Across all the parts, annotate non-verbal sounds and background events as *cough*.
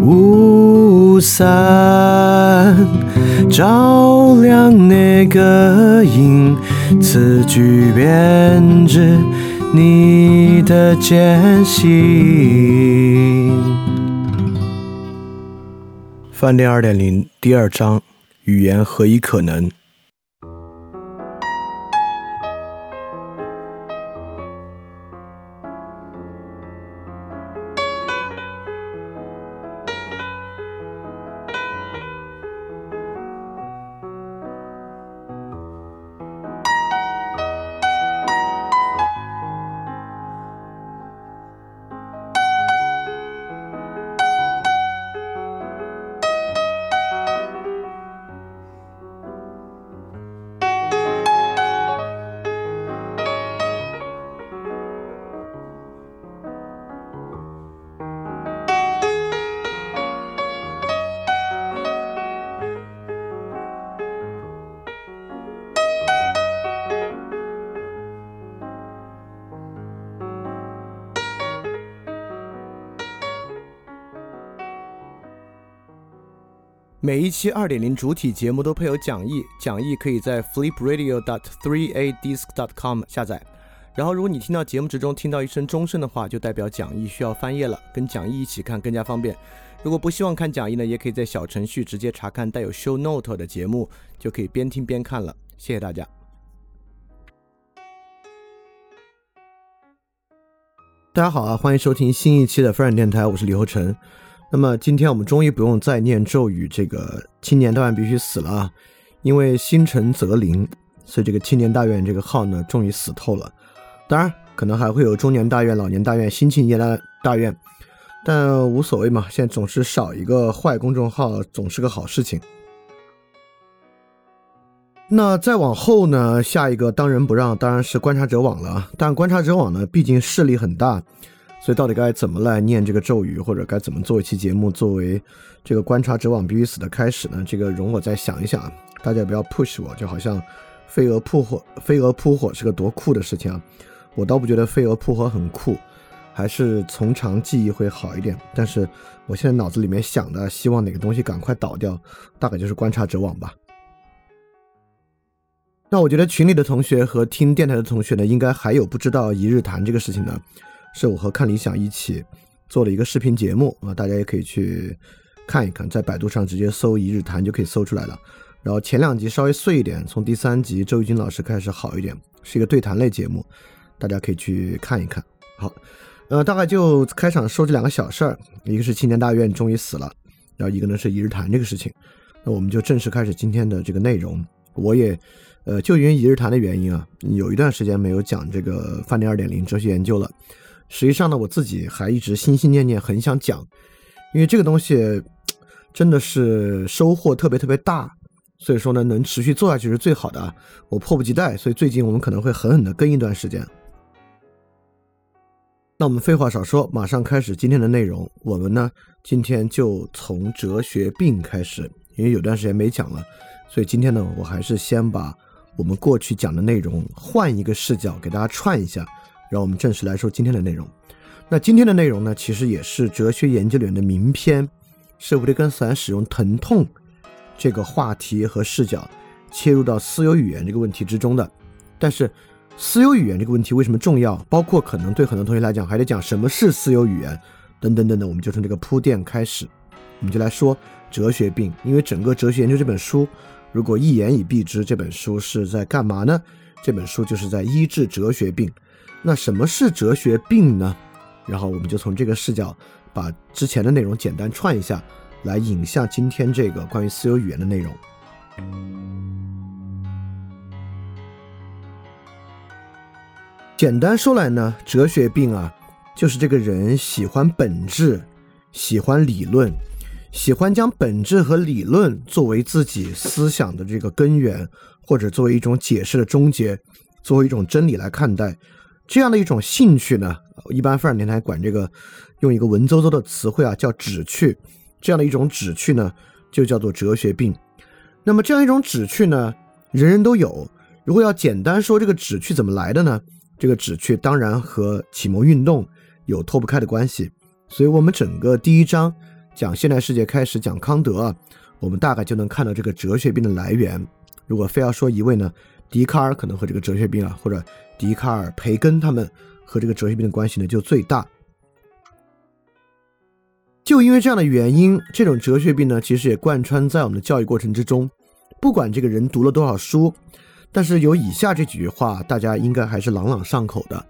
雾散照亮那个影，词句编织你的艰辛。饭店二点零第二章：语言何以可能？每一期二点零主体节目都配有讲义，讲义可以在 flipradio.dot3adisc.dot.com 下载。然后，如果你听到节目之中听到一声钟声的话，就代表讲义需要翻页了，跟讲义一起看更加方便。如果不希望看讲义呢，也可以在小程序直接查看带有 show note 的节目，就可以边听边看了。谢谢大家。大家好啊，欢迎收听新一期的发展电台，我是李厚成。那么今天我们终于不用再念咒语，这个青年大院必须死了啊！因为心诚则灵，所以这个青年大院这个号呢，终于死透了。当然，可能还会有中年大院、老年大院、新青年大大院，但无所谓嘛。现在总是少一个坏公众号，总是个好事情。那再往后呢，下一个当仁不让当然是观察者网了。但观察者网呢，毕竟势力很大。所以到底该怎么来念这个咒语，或者该怎么做一期节目作为这个观察者网必须死的开始呢？这个容我再想一想啊！大家不要 push 我，就好像飞蛾扑火，飞蛾扑火是个多酷的事情啊！我倒不觉得飞蛾扑火很酷，还是从长计议会好一点。但是我现在脑子里面想的，希望哪个东西赶快倒掉，大概就是观察者网吧。那我觉得群里的同学和听电台的同学呢，应该还有不知道一日谈这个事情的。是我和看理想一起做了一个视频节目啊，大家也可以去看一看，在百度上直接搜“一日谈”就可以搜出来了。然后前两集稍微碎一点，从第三集周玉军老师开始好一点，是一个对谈类节目，大家可以去看一看。好，呃，大概就开场说这两个小事儿，一个是青年大院终于死了，然后一个呢是一日谈这个事情。那我们就正式开始今天的这个内容。我也，呃，就因为一日谈的原因啊，有一段时间没有讲这个饭店二点零哲学研究了。实际上呢，我自己还一直心心念念，很想讲，因为这个东西真的是收获特别特别大，所以说呢，能持续做下去是最好的啊。我迫不及待，所以最近我们可能会狠狠的跟一段时间。那我们废话少说，马上开始今天的内容。我们呢，今天就从哲学病开始，因为有段时间没讲了，所以今天呢，我还是先把我们过去讲的内容换一个视角给大家串一下。让我们正式来说今天的内容。那今天的内容呢，其实也是哲学研究里面的名篇，是维特根斯坦使用疼痛这个话题和视角切入到私有语言这个问题之中的。但是，私有语言这个问题为什么重要？包括可能对很多同学来讲，还得讲什么是私有语言等等等等。我们就从这个铺垫开始，我们就来说哲学病。因为整个哲学研究这本书，如果一言以蔽之，这本书是在干嘛呢？这本书就是在医治哲学病。那什么是哲学病呢？然后我们就从这个视角，把之前的内容简单串一下，来引向今天这个关于私有语言的内容。简单说来呢，哲学病啊，就是这个人喜欢本质，喜欢理论，喜欢将本质和理论作为自己思想的这个根源，或者作为一种解释的终结。作为一种真理来看待。这样的一种兴趣呢，一般范儿年台管这个用一个文绉绉的词汇啊，叫旨趣。这样的一种旨趣呢，就叫做哲学病。那么这样一种旨趣呢，人人都有。如果要简单说这个旨趣怎么来的呢？这个旨趣当然和启蒙运动有脱不开的关系。所以，我们整个第一章讲现代世界开始讲康德，我们大概就能看到这个哲学病的来源。如果非要说一位呢，笛卡尔可能和这个哲学病啊，或者笛卡尔、培根他们和这个哲学病的关系呢，就最大。就因为这样的原因，这种哲学病呢，其实也贯穿在我们的教育过程之中。不管这个人读了多少书，但是有以下这几句话，大家应该还是朗朗上口的，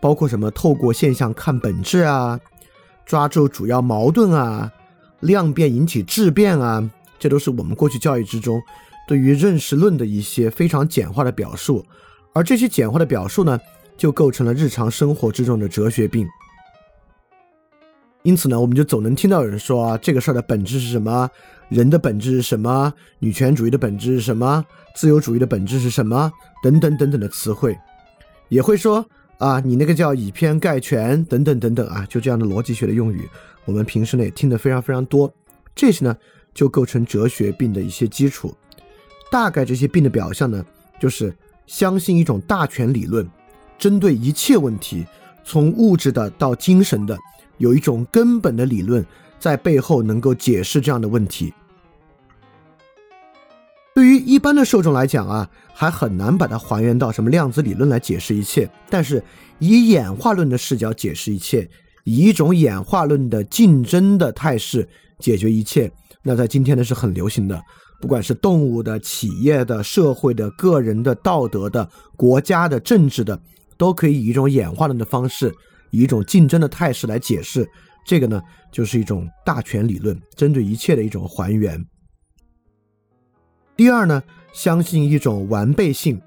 包括什么透过现象看本质啊，抓住主要矛盾啊，量变引起质变啊，这都是我们过去教育之中对于认识论的一些非常简化的表述。而这些简化的表述呢，就构成了日常生活之中的哲学病。因此呢，我们就总能听到有人说啊，这个事儿的本质是什么？人的本质是什么？女权主义的本质是什么？自由主义的本质是什么？等等等等的词汇，也会说啊，你那个叫以偏概全等等等等啊，就这样的逻辑学的用语，我们平时呢也听得非常非常多。这些呢，就构成哲学病的一些基础。大概这些病的表象呢，就是相信一种大权理论，针对一切问题，从物质的到精神的。有一种根本的理论在背后能够解释这样的问题。对于一般的受众来讲啊，还很难把它还原到什么量子理论来解释一切。但是以演化论的视角解释一切，以一种演化论的竞争的态势解决一切，那在今天呢是很流行的。不管是动物的、企业的、社会的、个人的、道德的、国家的、政治的，都可以以一种演化论的方式。以一种竞争的态势来解释这个呢，就是一种大权理论，针对一切的一种还原。第二呢，相信一种完备性，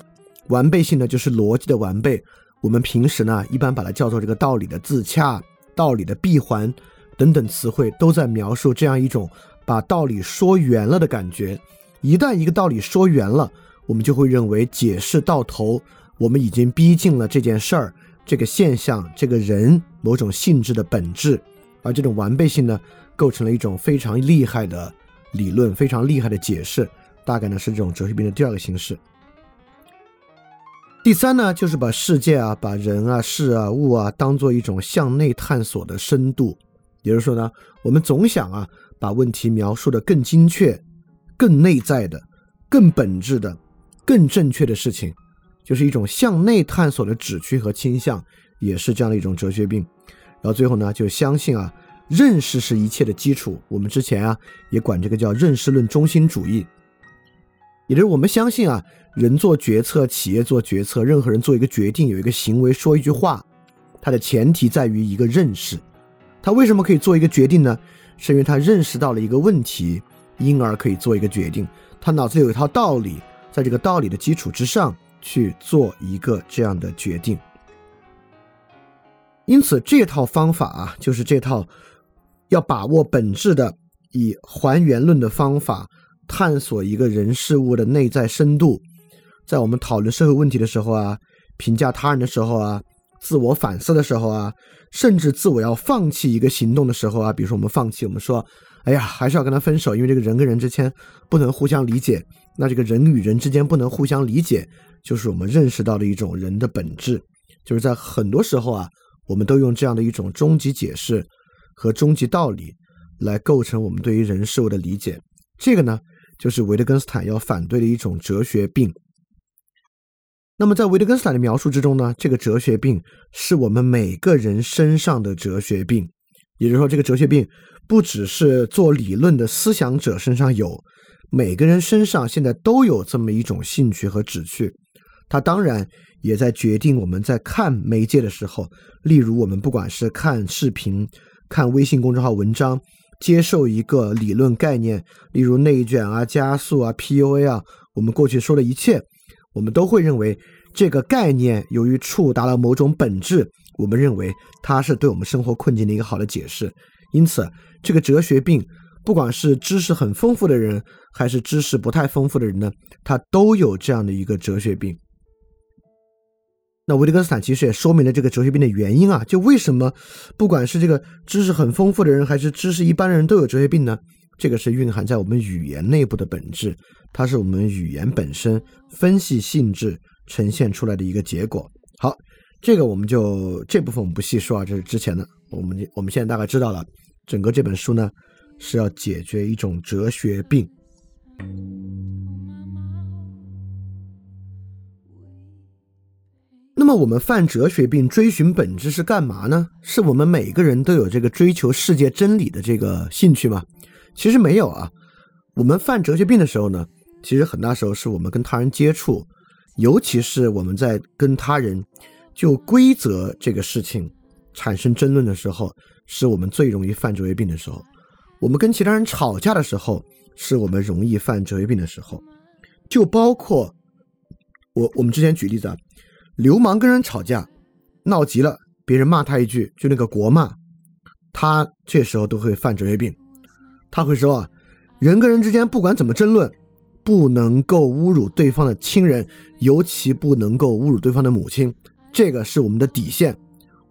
完备性呢就是逻辑的完备。我们平时呢一般把它叫做这个道理的自洽、道理的闭环等等词汇，都在描述这样一种把道理说圆了的感觉。一旦一个道理说圆了，我们就会认为解释到头，我们已经逼近了这件事儿。这个现象，这个人某种性质的本质，而这种完备性呢，构成了一种非常厉害的理论，非常厉害的解释。大概呢是这种哲学病的第二个形式。第三呢，就是把世界啊、把人啊、事啊、物啊，当做一种向内探索的深度。也就是说呢，我们总想啊，把问题描述的更精确、更内在的、更本质的、更正确的事情。就是一种向内探索的旨趣和倾向，也是这样的一种哲学病。然后最后呢，就相信啊，认识是一切的基础。我们之前啊，也管这个叫认识论中心主义，也就是我们相信啊，人做决策，企业做决策，任何人做一个决定，有一个行为，说一句话，它的前提在于一个认识。他为什么可以做一个决定呢？是因为他认识到了一个问题，因而可以做一个决定。他脑子有一套道理，在这个道理的基础之上。去做一个这样的决定，因此这套方法啊，就是这套要把握本质的，以还原论的方法探索一个人事物的内在深度，在我们讨论社会问题的时候啊，评价他人的时候啊，自我反思的时候啊，甚至自我要放弃一个行动的时候啊，比如说我们放弃，我们说，哎呀，还是要跟他分手，因为这个人跟人之间不能互相理解，那这个人与人之间不能互相理解。就是我们认识到的一种人的本质，就是在很多时候啊，我们都用这样的一种终极解释和终极道理来构成我们对于人事物的理解。这个呢，就是维特根斯坦要反对的一种哲学病。那么在维特根斯坦的描述之中呢，这个哲学病是我们每个人身上的哲学病，也就是说，这个哲学病不只是做理论的思想者身上有，每个人身上现在都有这么一种兴趣和旨趣。它当然也在决定我们在看媒介的时候，例如我们不管是看视频、看微信公众号文章，接受一个理论概念，例如内卷啊、加速啊、PUA 啊，我们过去说的一切，我们都会认为这个概念由于触达了某种本质，我们认为它是对我们生活困境的一个好的解释。因此，这个哲学病，不管是知识很丰富的人，还是知识不太丰富的人呢，他都有这样的一个哲学病。那维特根斯坦其实也说明了这个哲学病的原因啊，就为什么不管是这个知识很丰富的人，还是知识一般的人都有哲学病呢？这个是蕴含在我们语言内部的本质，它是我们语言本身分析性质呈现出来的一个结果。好，这个我们就这部分我们不细说啊，这是之前的。我们我们现在大概知道了，整个这本书呢是要解决一种哲学病。那么我们犯哲学病、追寻本质是干嘛呢？是我们每个人都有这个追求世界真理的这个兴趣吗？其实没有啊。我们犯哲学病的时候呢，其实很大时候是我们跟他人接触，尤其是我们在跟他人就规则这个事情产生争论的时候，是我们最容易犯哲学病的时候。我们跟其他人吵架的时候，是我们容易犯哲学病的时候。就包括我我们之前举例子啊。流氓跟人吵架，闹急了，别人骂他一句，就那个国骂，他这时候都会犯哲学病。他会说啊，人跟人之间不管怎么争论，不能够侮辱对方的亲人，尤其不能够侮辱对方的母亲，这个是我们的底线。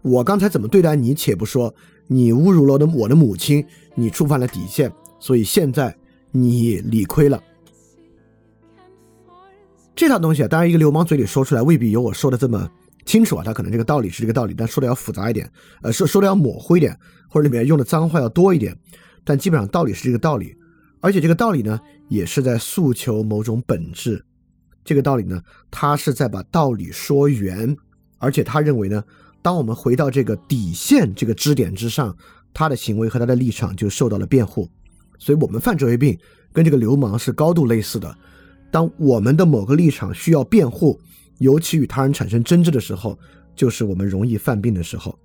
我刚才怎么对待你，且不说，你侮辱了的我的母亲，你触犯了底线，所以现在你理亏了。这套东西啊，当然一个流氓嘴里说出来未必有我说的这么清楚啊，他可能这个道理是这个道理，但说的要复杂一点，呃，说说的要模糊一点，或者里面用的脏话要多一点，但基本上道理是这个道理，而且这个道理呢，也是在诉求某种本质。这个道理呢，他是在把道理说圆，而且他认为呢，当我们回到这个底线这个支点之上，他的行为和他的立场就受到了辩护。所以，我们犯哲学病跟这个流氓是高度类似的。当我们的某个立场需要辩护，尤其与他人产生争执的时候，就是我们容易犯病的时候。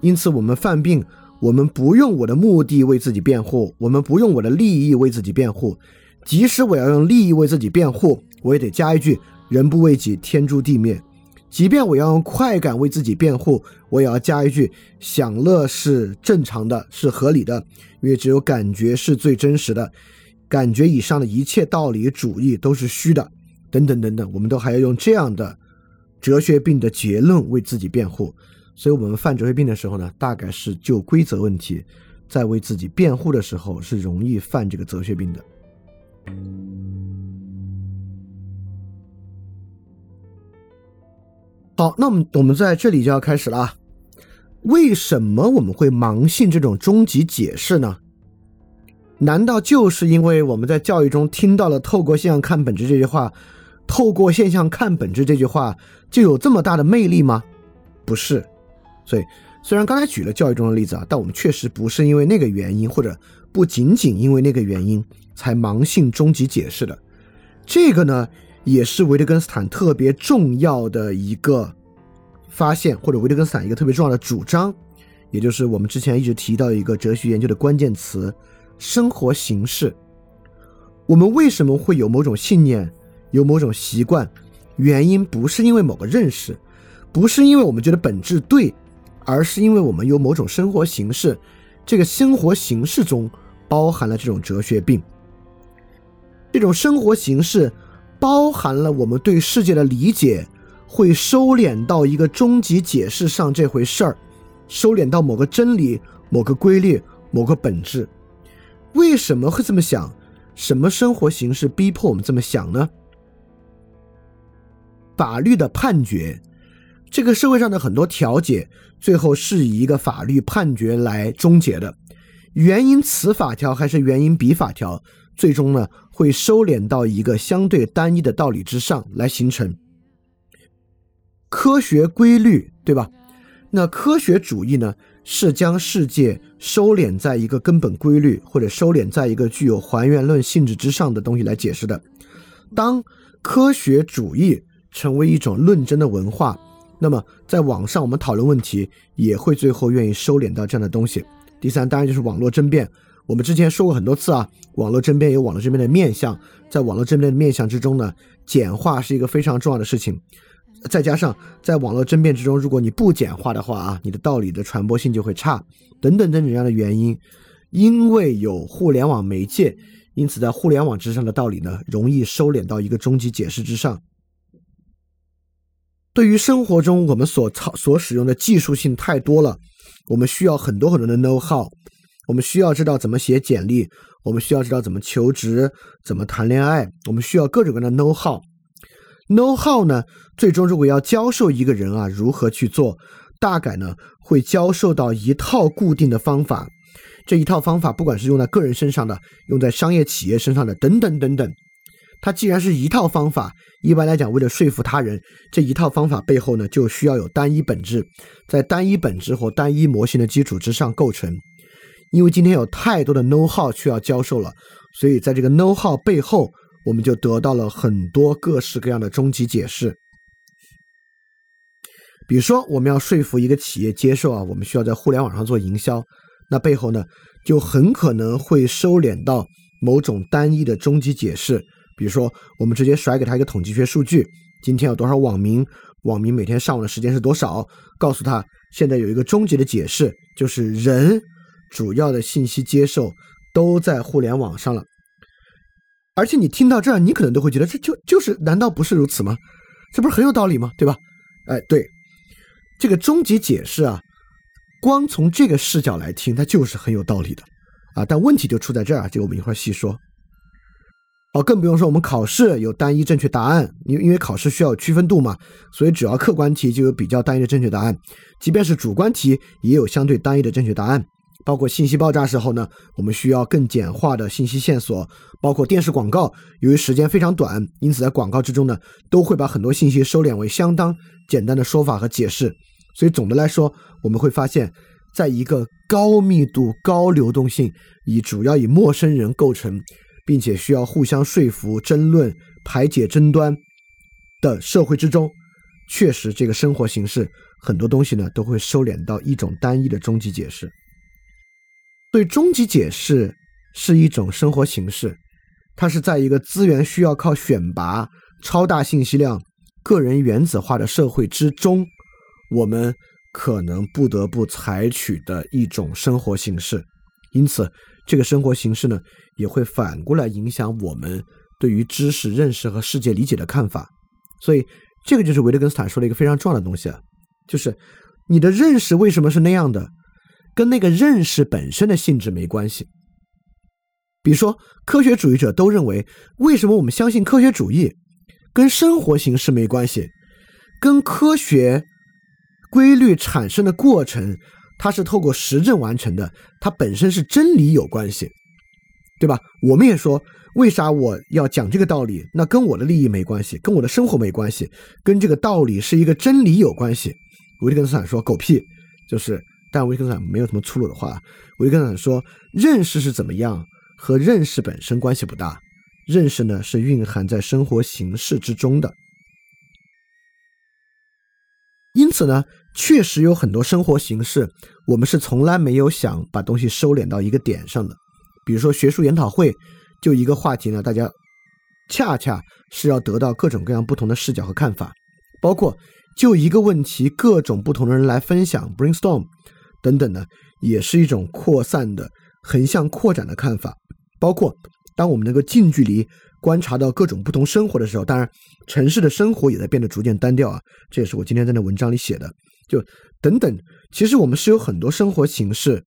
因此，我们犯病，我们不用我的目的为自己辩护，我们不用我的利益为自己辩护。即使我要用利益为自己辩护，我也得加一句“人不为己，天诛地灭”。即便我要用快感为自己辩护，我也要加一句“享乐是正常的，是合理的”，因为只有感觉是最真实的。感觉以上的一切道理主义都是虚的，等等等等，我们都还要用这样的哲学病的结论为自己辩护。所以，我们犯哲学病的时候呢，大概是就规则问题，在为自己辩护的时候，是容易犯这个哲学病的。好，那我们我们在这里就要开始了。为什么我们会盲信这种终极解释呢？难道就是因为我们在教育中听到了“透过现象看本质”这句话，“透过现象看本质”这句话就有这么大的魅力吗？不是。所以，虽然刚才举了教育中的例子啊，但我们确实不是因为那个原因，或者不仅仅因为那个原因才盲信终极解释的。这个呢，也是维特根斯坦特别重要的一个发现，或者维特根斯坦一个特别重要的主张，也就是我们之前一直提到一个哲学研究的关键词。生活形式，我们为什么会有某种信念，有某种习惯？原因不是因为某个认识，不是因为我们觉得本质对，而是因为我们有某种生活形式。这个生活形式中包含了这种哲学病。这种生活形式包含了我们对世界的理解会收敛到一个终极解释上这回事儿，收敛到某个真理、某个规律、某个本质。为什么会这么想？什么生活形式逼迫我们这么想呢？法律的判决，这个社会上的很多调解，最后是以一个法律判决来终结的。原因此法条还是原因彼法条，最终呢会收敛到一个相对单一的道理之上来形成科学规律，对吧？那科学主义呢？是将世界收敛在一个根本规律，或者收敛在一个具有还原论性质之上的东西来解释的。当科学主义成为一种论争的文化，那么在网上我们讨论问题也会最后愿意收敛到这样的东西。第三，当然就是网络争辩。我们之前说过很多次啊，网络争辩有网络争辩的面向，在网络争辩的面向之中呢，简化是一个非常重要的事情。再加上在网络争辩之中，如果你不简化的话啊，你的道理的传播性就会差，等等等等这样的原因，因为有互联网媒介，因此在互联网之上的道理呢，容易收敛到一个终极解释之上。对于生活中我们所操所使用的技术性太多了，我们需要很多很多的 know how，我们需要知道怎么写简历，我们需要知道怎么求职，怎么谈恋爱，我们需要各种各样的 know how。know how 呢，最终如果要教授一个人啊如何去做，大概呢会教授到一套固定的方法。这一套方法，不管是用在个人身上的，用在商业企业身上的，等等等等。它既然是一套方法，一般来讲，为了说服他人，这一套方法背后呢，就需要有单一本质，在单一本质或单一模型的基础之上构成。因为今天有太多的 know how 需要教授了，所以在这个 know how 背后，我们就得到了很多各式各样的终极解释。比如说，我们要说服一个企业接受啊，我们需要在互联网上做营销，那背后呢，就很可能会收敛到某种单一的终极解释。比如说，我们直接甩给他一个统计学数据，今天有多少网民，网民每天上网的时间是多少？告诉他，现在有一个终极的解释，就是人主要的信息接受都在互联网上了。而且你听到这儿，你可能都会觉得，这就就是，难道不是如此吗？这不是很有道理吗？对吧？哎，对，这个终极解释啊，光从这个视角来听，它就是很有道理的啊。但问题就出在这儿，这个我们一会儿细说。哦，更不用说我们考试有单一正确答案，因因为考试需要区分度嘛，所以只要客观题就有比较单一的正确答案，即便是主观题也有相对单一的正确答案。包括信息爆炸时候呢，我们需要更简化的信息线索，包括电视广告，由于时间非常短，因此在广告之中呢，都会把很多信息收敛为相当简单的说法和解释。所以总的来说，我们会发现，在一个高密度、高流动性，以主要以陌生人构成。并且需要互相说服、争论、排解争端的社会之中，确实这个生活形式很多东西呢都会收敛到一种单一的终极解释。对，终极解释是一种生活形式，它是在一个资源需要靠选拔、超大信息量、个人原子化的社会之中，我们可能不得不采取的一种生活形式。因此。这个生活形式呢，也会反过来影响我们对于知识认识和世界理解的看法。所以，这个就是维特根斯坦说的一个非常重要的东西啊，就是你的认识为什么是那样的，跟那个认识本身的性质没关系。比如说，科学主义者都认为，为什么我们相信科学主义，跟生活形式没关系，跟科学规律产生的过程。它是透过实证完成的，它本身是真理有关系，对吧？我们也说，为啥我要讲这个道理？那跟我的利益没关系，跟我的生活没关系，跟这个道理是一个真理有关系。维特根斯坦说狗屁，就是，但维特根斯坦没有什么粗鲁的话。维特根斯坦说，认识是怎么样，和认识本身关系不大，认识呢是蕴含在生活形式之中的。因此呢，确实有很多生活形式，我们是从来没有想把东西收敛到一个点上的。比如说学术研讨会，就一个话题呢，大家恰恰是要得到各种各样不同的视角和看法，包括就一个问题，各种不同的人来分享 brainstorm 等等呢，也是一种扩散的、横向扩展的看法。包括当我们能够近距离。观察到各种不同生活的时候，当然城市的生活也在变得逐渐单调啊。这也是我今天在那文章里写的。就等等，其实我们是有很多生活形式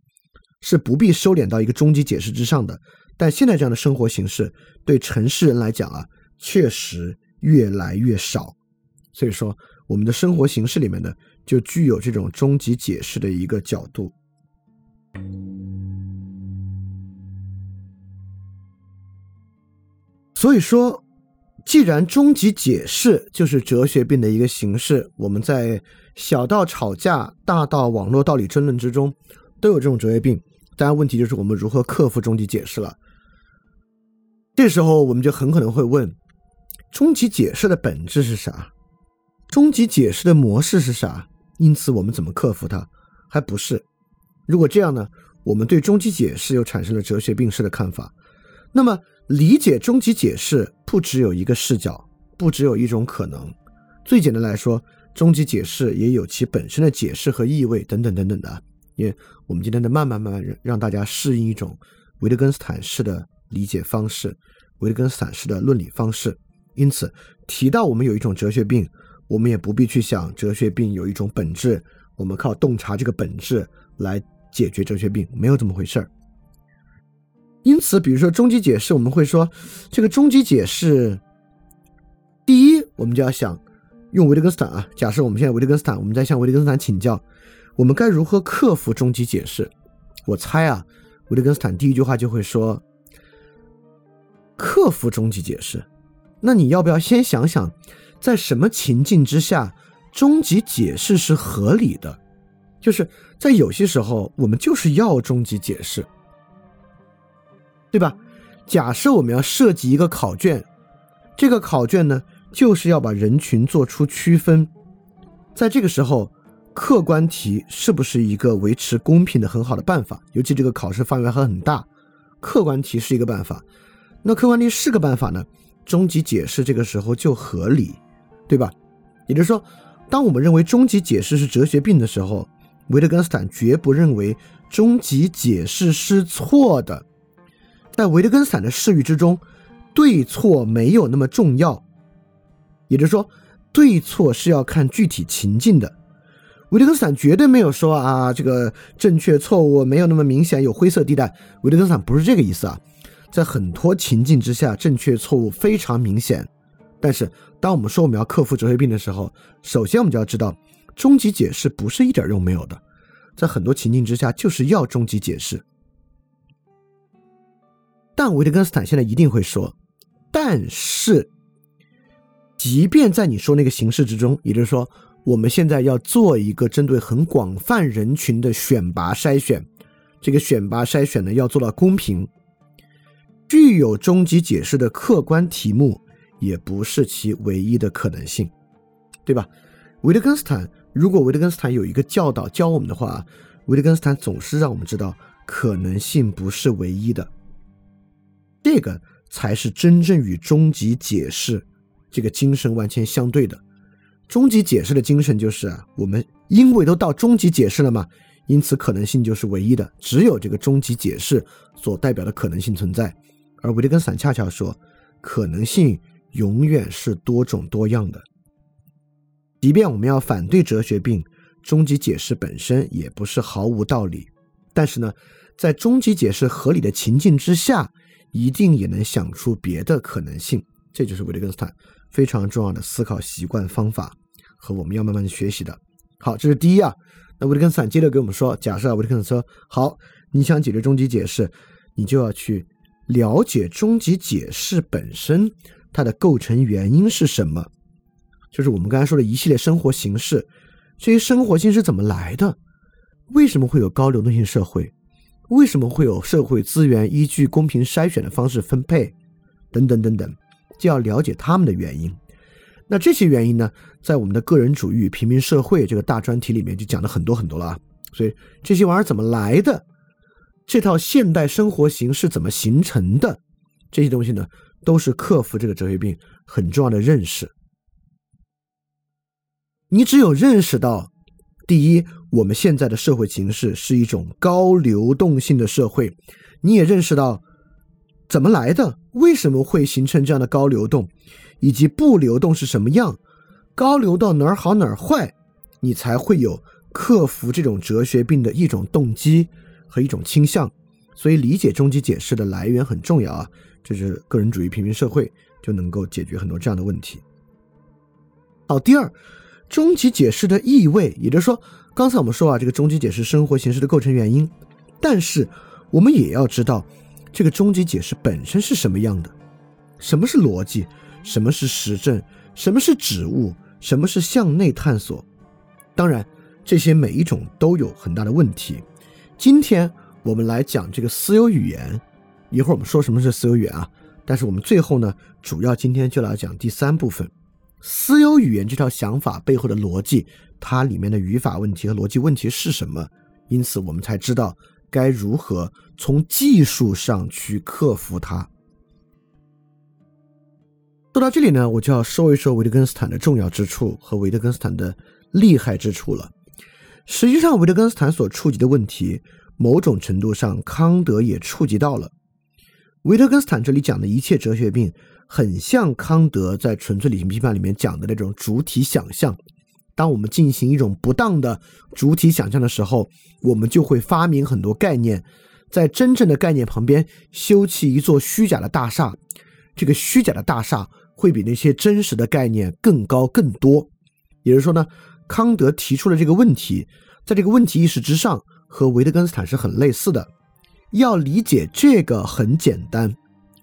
是不必收敛到一个终极解释之上的。但现在这样的生活形式对城市人来讲啊，确实越来越少。所以说，我们的生活形式里面呢，就具有这种终极解释的一个角度。所以说，既然终极解释就是哲学病的一个形式，我们在小到吵架，大到网络道理争论之中，都有这种哲学病。当然，问题就是我们如何克服终极解释了。这时候，我们就很可能会问：终极解释的本质是啥？终极解释的模式是啥？因此，我们怎么克服它？还不是？如果这样呢？我们对终极解释又产生了哲学病式的看法。那么。理解终极解释不只有一个视角，不只有一种可能。最简单来说，终极解释也有其本身的解释和意味等等等等的。因为我们今天在慢慢慢慢让大家适应一种维特根斯坦式的理解方式，维特根斯坦式的论理方式。因此，提到我们有一种哲学病，我们也不必去想哲学病有一种本质，我们靠洞察这个本质来解决哲学病，没有这么回事儿。因此，比如说终极解释，我们会说这个终极解释，第一，我们就要想用维特根斯坦啊。假设我们现在维特根斯坦，我们在向维特根斯坦请教，我们该如何克服终极解释？我猜啊，维特根斯坦第一句话就会说：克服终极解释。那你要不要先想想，在什么情境之下，终极解释是合理的？就是在有些时候，我们就是要终极解释。对吧？假设我们要设计一个考卷，这个考卷呢，就是要把人群做出区分。在这个时候，客观题是不是一个维持公平的很好的办法？尤其这个考试范围还很大，客观题是一个办法。那客观题是个办法呢？终极解释这个时候就合理，对吧？也就是说，当我们认为终极解释是哲学病的时候，维特根斯坦绝不认为终极解释是错的。在维特根斯坦的视域之中，对错没有那么重要，也就是说，对错是要看具体情境的。维特根斯坦绝对没有说啊，这个正确错误没有那么明显，有灰色地带。维特根斯坦不是这个意思啊，在很多情境之下，正确错误非常明显。但是，当我们说我们要克服哲学病的时候，首先我们就要知道，终极解释不是一点用没有的，在很多情境之下，就是要终极解释。但维特根斯坦现在一定会说，但是，即便在你说那个形式之中，也就是说，我们现在要做一个针对很广泛人群的选拔筛选，这个选拔筛选呢要做到公平，具有终极解释的客观题目也不是其唯一的可能性，对吧？维特根斯坦如果维特根斯坦有一个教导教我们的话，维特根斯坦总是让我们知道可能性不是唯一的。这个才是真正与终极解释这个精神完全相对的。终极解释的精神就是啊，我们因为都到终极解释了嘛，因此可能性就是唯一的，只有这个终极解释所代表的可能性存在。而维特根斯坦恰恰说，可能性永远是多种多样的。即便我们要反对哲学病，终极解释本身也不是毫无道理。但是呢，在终极解释合理的情境之下。一定也能想出别的可能性，这就是维特根斯坦非常重要的思考习惯方法和我们要慢慢学习的。好，这是第一啊。那维特根斯坦接着给我们说，假设维特根斯坦说，好，你想解决终极解释，你就要去了解终极解释本身它的构成原因是什么，就是我们刚才说的一系列生活形式，这些生活形式怎么来的？为什么会有高流动性社会？为什么会有社会资源依据公平筛选的方式分配，等等等等，就要了解他们的原因。那这些原因呢，在我们的个人主义与平民社会这个大专题里面就讲了很多很多了啊。所以这些玩意儿怎么来的，这套现代生活形式怎么形成的，这些东西呢，都是克服这个哲学病很重要的认识。你只有认识到，第一。我们现在的社会形势是一种高流动性的社会，你也认识到怎么来的，为什么会形成这样的高流动，以及不流动是什么样，高流到哪儿好哪儿坏，你才会有克服这种哲学病的一种动机和一种倾向。所以理解终极解释的来源很重要啊，这是个人主义平民社会就能够解决很多这样的问题。好，第二，终极解释的意味，也就是说。刚才我们说啊，这个终极解释生活形式的构成原因，但是我们也要知道，这个终极解释本身是什么样的？什么是逻辑？什么是实证？什么是指物？什么是向内探索？当然，这些每一种都有很大的问题。今天我们来讲这个私有语言，一会儿我们说什么是私有语言啊？但是我们最后呢，主要今天就来讲第三部分，私有语言这套想法背后的逻辑。它里面的语法问题和逻辑问题是什么？因此，我们才知道该如何从技术上去克服它。说到这里呢，我就要说一说维特根斯坦的重要之处和维特根斯坦的厉害之处了。实际上，维特根斯坦所触及的问题，某种程度上康德也触及到了。维特根斯坦这里讲的一切哲学病，很像康德在《纯粹理性批判》里面讲的那种主体想象。当我们进行一种不当的主体想象的时候，我们就会发明很多概念，在真正的概念旁边修砌一座虚假的大厦。这个虚假的大厦会比那些真实的概念更高更多。也就是说呢，康德提出了这个问题，在这个问题意识之上，和维特根斯坦是很类似的。要理解这个很简单，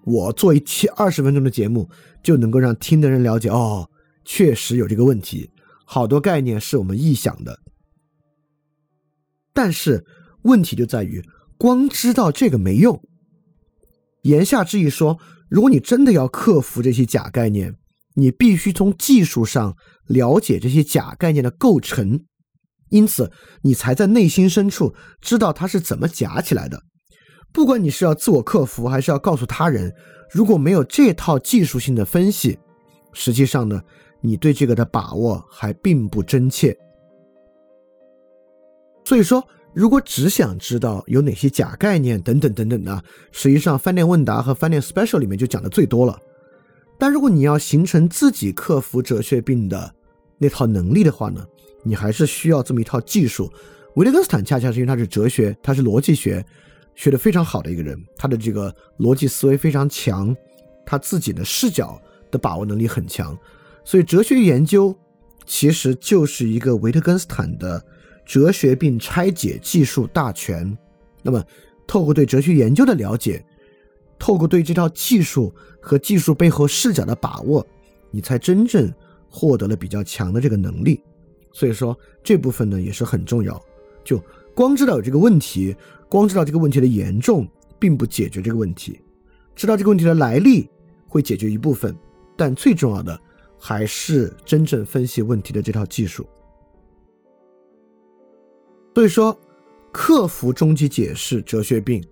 我做一期二十分钟的节目就能够让听的人了解哦，确实有这个问题。好多概念是我们臆想的，但是问题就在于，光知道这个没用。言下之意说，如果你真的要克服这些假概念，你必须从技术上了解这些假概念的构成，因此你才在内心深处知道它是怎么假起来的。不管你是要自我克服，还是要告诉他人，如果没有这套技术性的分析，实际上呢？你对这个的把握还并不真切，所以说，如果只想知道有哪些假概念等等等等的，实际上饭店问答和饭店 special 里面就讲的最多了。但如果你要形成自己克服哲学病的那套能力的话呢，你还是需要这么一套技术。维特根斯坦恰恰是因为他是哲学，他是逻辑学学得非常好的一个人，他的这个逻辑思维非常强，他自己的视角的把握能力很强。所以，哲学研究其实就是一个维特根斯坦的哲学并拆解技术大全。那么，透过对哲学研究的了解，透过对这套技术和技术背后视角的把握，你才真正获得了比较强的这个能力。所以说，这部分呢也是很重要。就光知道有这个问题，光知道这个问题的严重，并不解决这个问题。知道这个问题的来历会解决一部分，但最重要的。还是真正分析问题的这套技术。所以说，克服终极解释哲学病，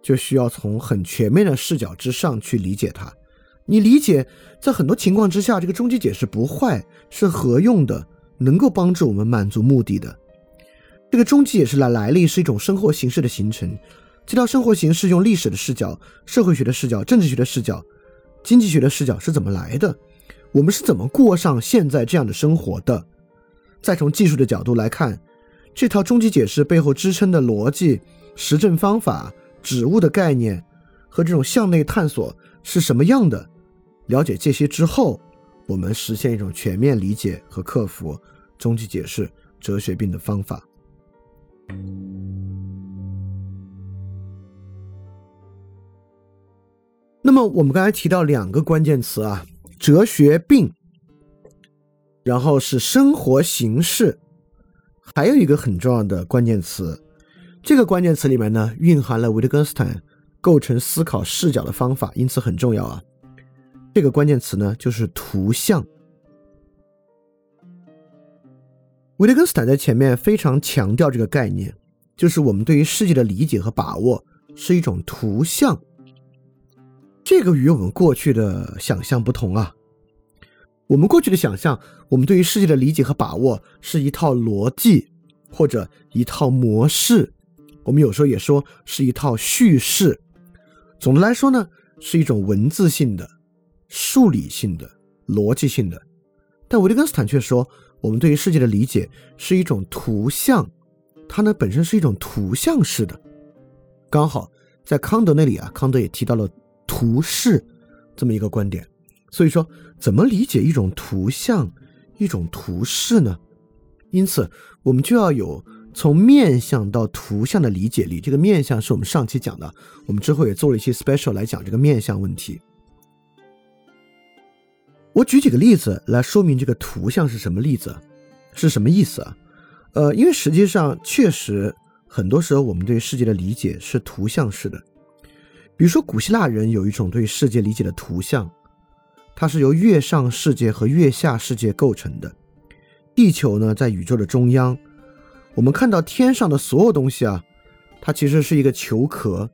就需要从很全面的视角之上去理解它。你理解，在很多情况之下，这个终极解释不坏，是合用的，能够帮助我们满足目的的。这个终极解释的来历是一种生活形式的形成，这套生活形式用历史的视角、社会学的视角、政治学的视角、经济学的视角是怎么来的？我们是怎么过上现在这样的生活的？再从技术的角度来看，这套终极解释背后支撑的逻辑、实证方法、指物的概念和这种向内探索是什么样的？了解这些之后，我们实现一种全面理解和克服终极解释哲学病的方法。那么，我们刚才提到两个关键词啊。哲学病，然后是生活形式，还有一个很重要的关键词，这个关键词里面呢蕴含了维特根斯坦构成思考视角的方法，因此很重要啊。这个关键词呢就是图像。维特根斯坦在前面非常强调这个概念，就是我们对于世界的理解和把握是一种图像。这个与我们过去的想象不同啊。我们过去的想象，我们对于世界的理解和把握是一套逻辑或者一套模式。我们有时候也说是一套叙事。总的来说呢，是一种文字性的、数理性的、逻辑性的。但维特根斯坦却说，我们对于世界的理解是一种图像，它呢本身是一种图像式的。刚好在康德那里啊，康德也提到了。图示这么一个观点，所以说怎么理解一种图像、一种图示呢？因此，我们就要有从面相到图像的理解力。这个面相是我们上期讲的，我们之后也做了一些 special 来讲这个面相问题。我举几个例子来说明这个图像是什么例子，是什么意思啊？呃，因为实际上确实很多时候我们对世界的理解是图像式的。比如说，古希腊人有一种对世界理解的图像，它是由月上世界和月下世界构成的。地球呢，在宇宙的中央。我们看到天上的所有东西啊，它其实是一个球壳，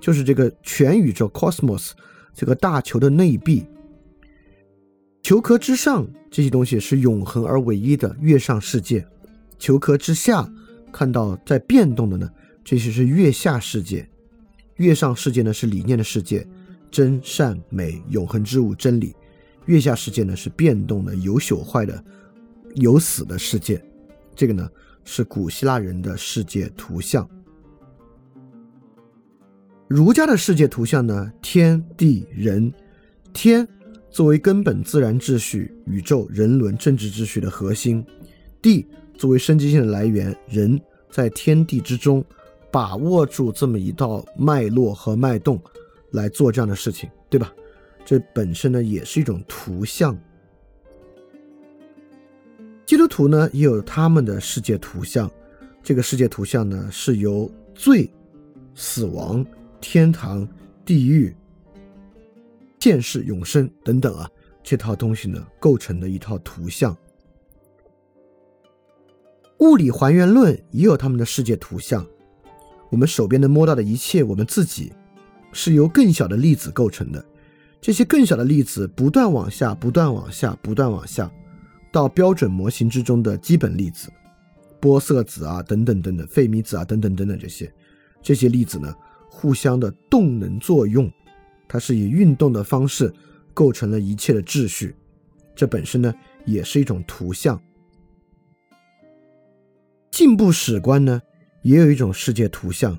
就是这个全宇宙 cosmos 这个大球的内壁。球壳之上这些东西是永恒而唯一的月上世界，球壳之下看到在变动的呢，这些是月下世界。月上世界呢是理念的世界，真善美永恒之物真理。月下世界呢是变动的、有朽坏的、有死的世界。这个呢是古希腊人的世界图像。儒家的世界图像呢，天地人，天作为根本自然秩序、宇宙人伦政治秩序的核心，地作为生机性的来源，人在天地之中把握住这么一道脉络和脉动来做这样的事情，对吧？这本身呢也是一种图像。基督徒呢也有他们的世界图像，这个世界图像呢是由罪、死亡。天堂、地狱、现世、永生等等啊，这套东西呢，构成的一套图像。物理还原论也有他们的世界图像。我们手边能摸到的一切，我们自己是由更小的粒子构成的。这些更小的粒子不断往下，不断往下，不断往下，到标准模型之中的基本粒子，玻色子啊，等等等等，费米子啊，等等等等这些，这些粒子呢？互相的动能作用，它是以运动的方式构成了一切的秩序，这本身呢也是一种图像。进步史观呢也有一种世界图像，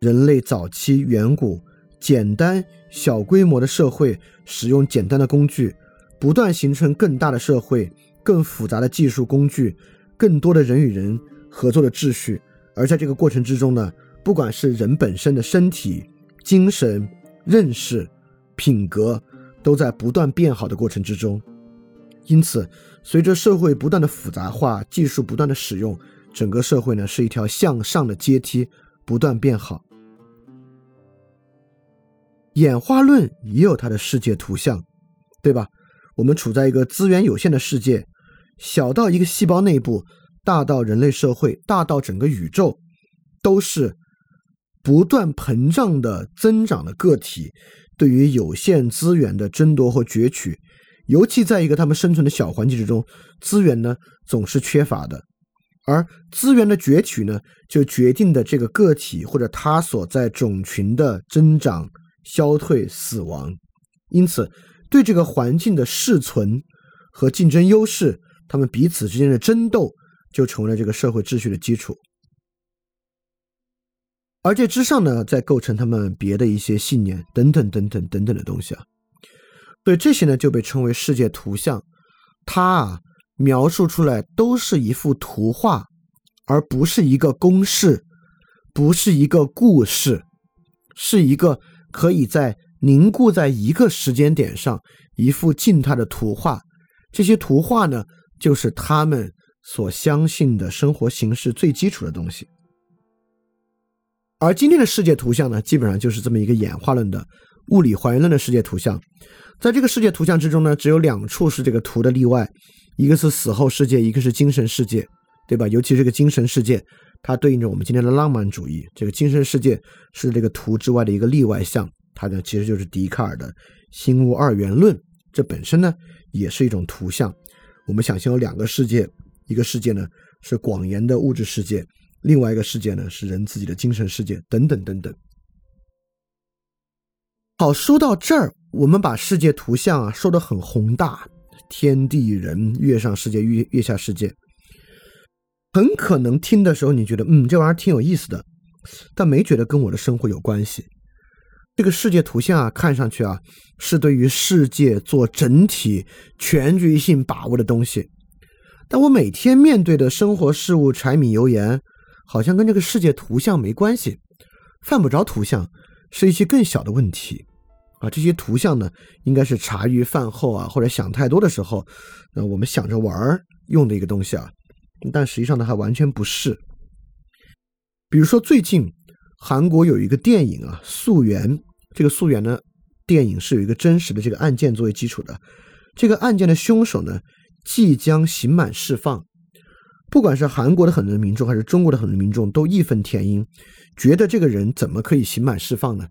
人类早期远古简单小规模的社会，使用简单的工具，不断形成更大的社会、更复杂的技术工具、更多的人与人合作的秩序，而在这个过程之中呢。不管是人本身的身体、精神、认识、品格，都在不断变好的过程之中。因此，随着社会不断的复杂化，技术不断的使用，整个社会呢是一条向上的阶梯，不断变好。演化论也有它的世界图像，对吧？我们处在一个资源有限的世界，小到一个细胞内部，大到人类社会，大到整个宇宙，都是。不断膨胀的增长的个体，对于有限资源的争夺或攫取，尤其在一个他们生存的小环境之中，资源呢总是缺乏的，而资源的攫取呢，就决定的这个个体或者他所在种群的增长、消退、死亡。因此，对这个环境的适存和竞争优势，他们彼此之间的争斗，就成为了这个社会秩序的基础。而这之上呢，再构成他们别的一些信念等等等等等等的东西啊，对这些呢就被称为世界图像，它啊描述出来都是一幅图画，而不是一个公式，不是一个故事，是一个可以在凝固在一个时间点上一幅静态的图画。这些图画呢，就是他们所相信的生活形式最基础的东西。而今天的世界图像呢，基本上就是这么一个演化论的物理还原论的世界图像。在这个世界图像之中呢，只有两处是这个图的例外，一个是死后世界，一个是精神世界，对吧？尤其这个精神世界，它对应着我们今天的浪漫主义。这个精神世界是这个图之外的一个例外项，它呢其实就是笛卡尔的新物二元论。这本身呢也是一种图像。我们想象有两个世界，一个世界呢是广延的物质世界。另外一个世界呢，是人自己的精神世界，等等等等。好，说到这儿，我们把世界图像啊说的很宏大，天地人、月上世界、月月下世界，很可能听的时候你觉得，嗯，这玩意儿挺有意思的，但没觉得跟我的生活有关系。这个世界图像啊，看上去啊，是对于世界做整体全局性把握的东西，但我每天面对的生活事物，柴米油盐。好像跟这个世界图像没关系，犯不着图像，是一些更小的问题啊。这些图像呢，应该是茶余饭后啊，或者想太多的时候，那我们想着玩儿用的一个东西啊。但实际上呢，还完全不是。比如说最近韩国有一个电影啊，《溯源》，这个《溯源》呢，电影是有一个真实的这个案件作为基础的，这个案件的凶手呢，即将刑满释放。不管是韩国的很多民众，还是中国的很多民众，都义愤填膺，觉得这个人怎么可以刑满释放呢？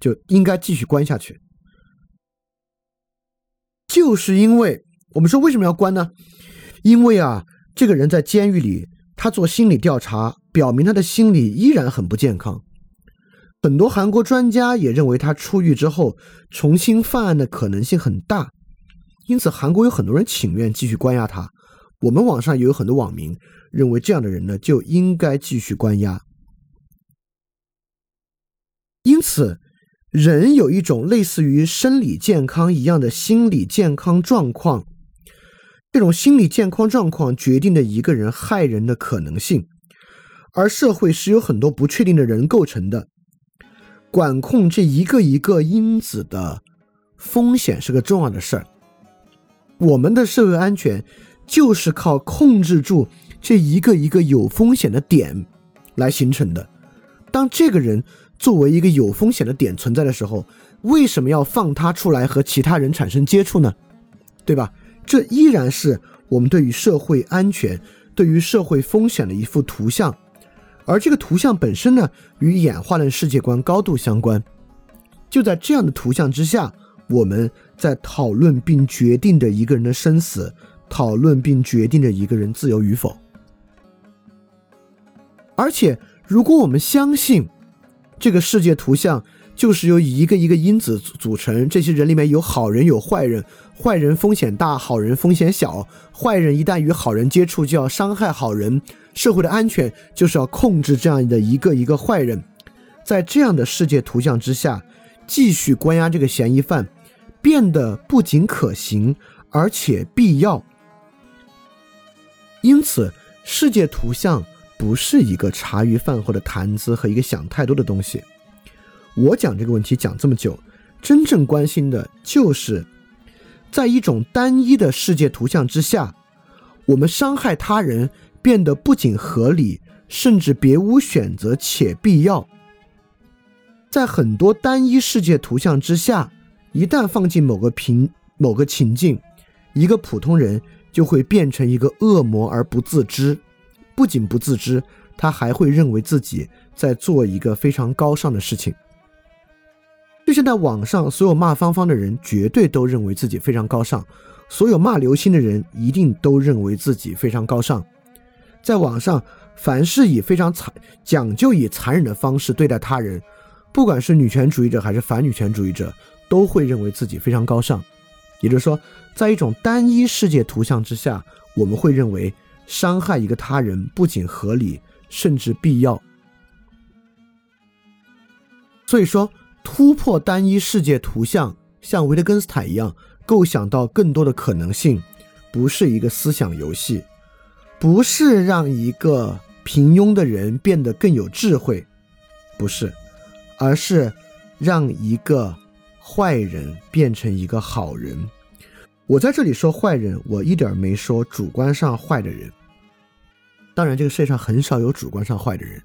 就应该继续关下去。就是因为我们说为什么要关呢？因为啊，这个人在监狱里，他做心理调查，表明他的心理依然很不健康。很多韩国专家也认为他出狱之后重新犯案的可能性很大，因此韩国有很多人情愿继续关押他。我们网上也有很多网民认为这样的人呢就应该继续关押。因此，人有一种类似于生理健康一样的心理健康状况，这种心理健康状况决定了一个人害人的可能性，而社会是由很多不确定的人构成的。管控这一个一个因子的风险是个重要的事儿。我们的社会安全就是靠控制住这一个一个有风险的点来形成的。当这个人作为一个有风险的点存在的时候，为什么要放他出来和其他人产生接触呢？对吧？这依然是我们对于社会安全、对于社会风险的一幅图像。而这个图像本身呢，与演化论世界观高度相关。就在这样的图像之下，我们在讨论并决定着一个人的生死，讨论并决定着一个人自由与否。而且，如果我们相信这个世界图像就是由一个一个因子组成，这些人里面有好人有坏人，坏人风险大，好人风险小，坏人一旦与好人接触就要伤害好人。社会的安全就是要控制这样的一个一个坏人，在这样的世界图像之下，继续关押这个嫌疑犯，变得不仅可行，而且必要。因此，世界图像不是一个茶余饭后的谈资和一个想太多的东西。我讲这个问题讲这么久，真正关心的就是，在一种单一的世界图像之下，我们伤害他人。变得不仅合理，甚至别无选择且必要。在很多单一世界图像之下，一旦放进某个平某个情境，一个普通人就会变成一个恶魔而不自知。不仅不自知，他还会认为自己在做一个非常高尚的事情。就像在网上，所有骂芳芳的人绝对都认为自己非常高尚，所有骂刘星的人一定都认为自己非常高尚。在网上，凡是以非常残讲究以残忍的方式对待他人，不管是女权主义者还是反女权主义者，都会认为自己非常高尚。也就是说，在一种单一世界图像之下，我们会认为伤害一个他人不仅合理，甚至必要。所以说，突破单一世界图像，像维特根斯坦一样构想到更多的可能性，不是一个思想游戏。不是让一个平庸的人变得更有智慧，不是，而是让一个坏人变成一个好人。我在这里说坏人，我一点没说主观上坏的人。当然，这个世界上很少有主观上坏的人，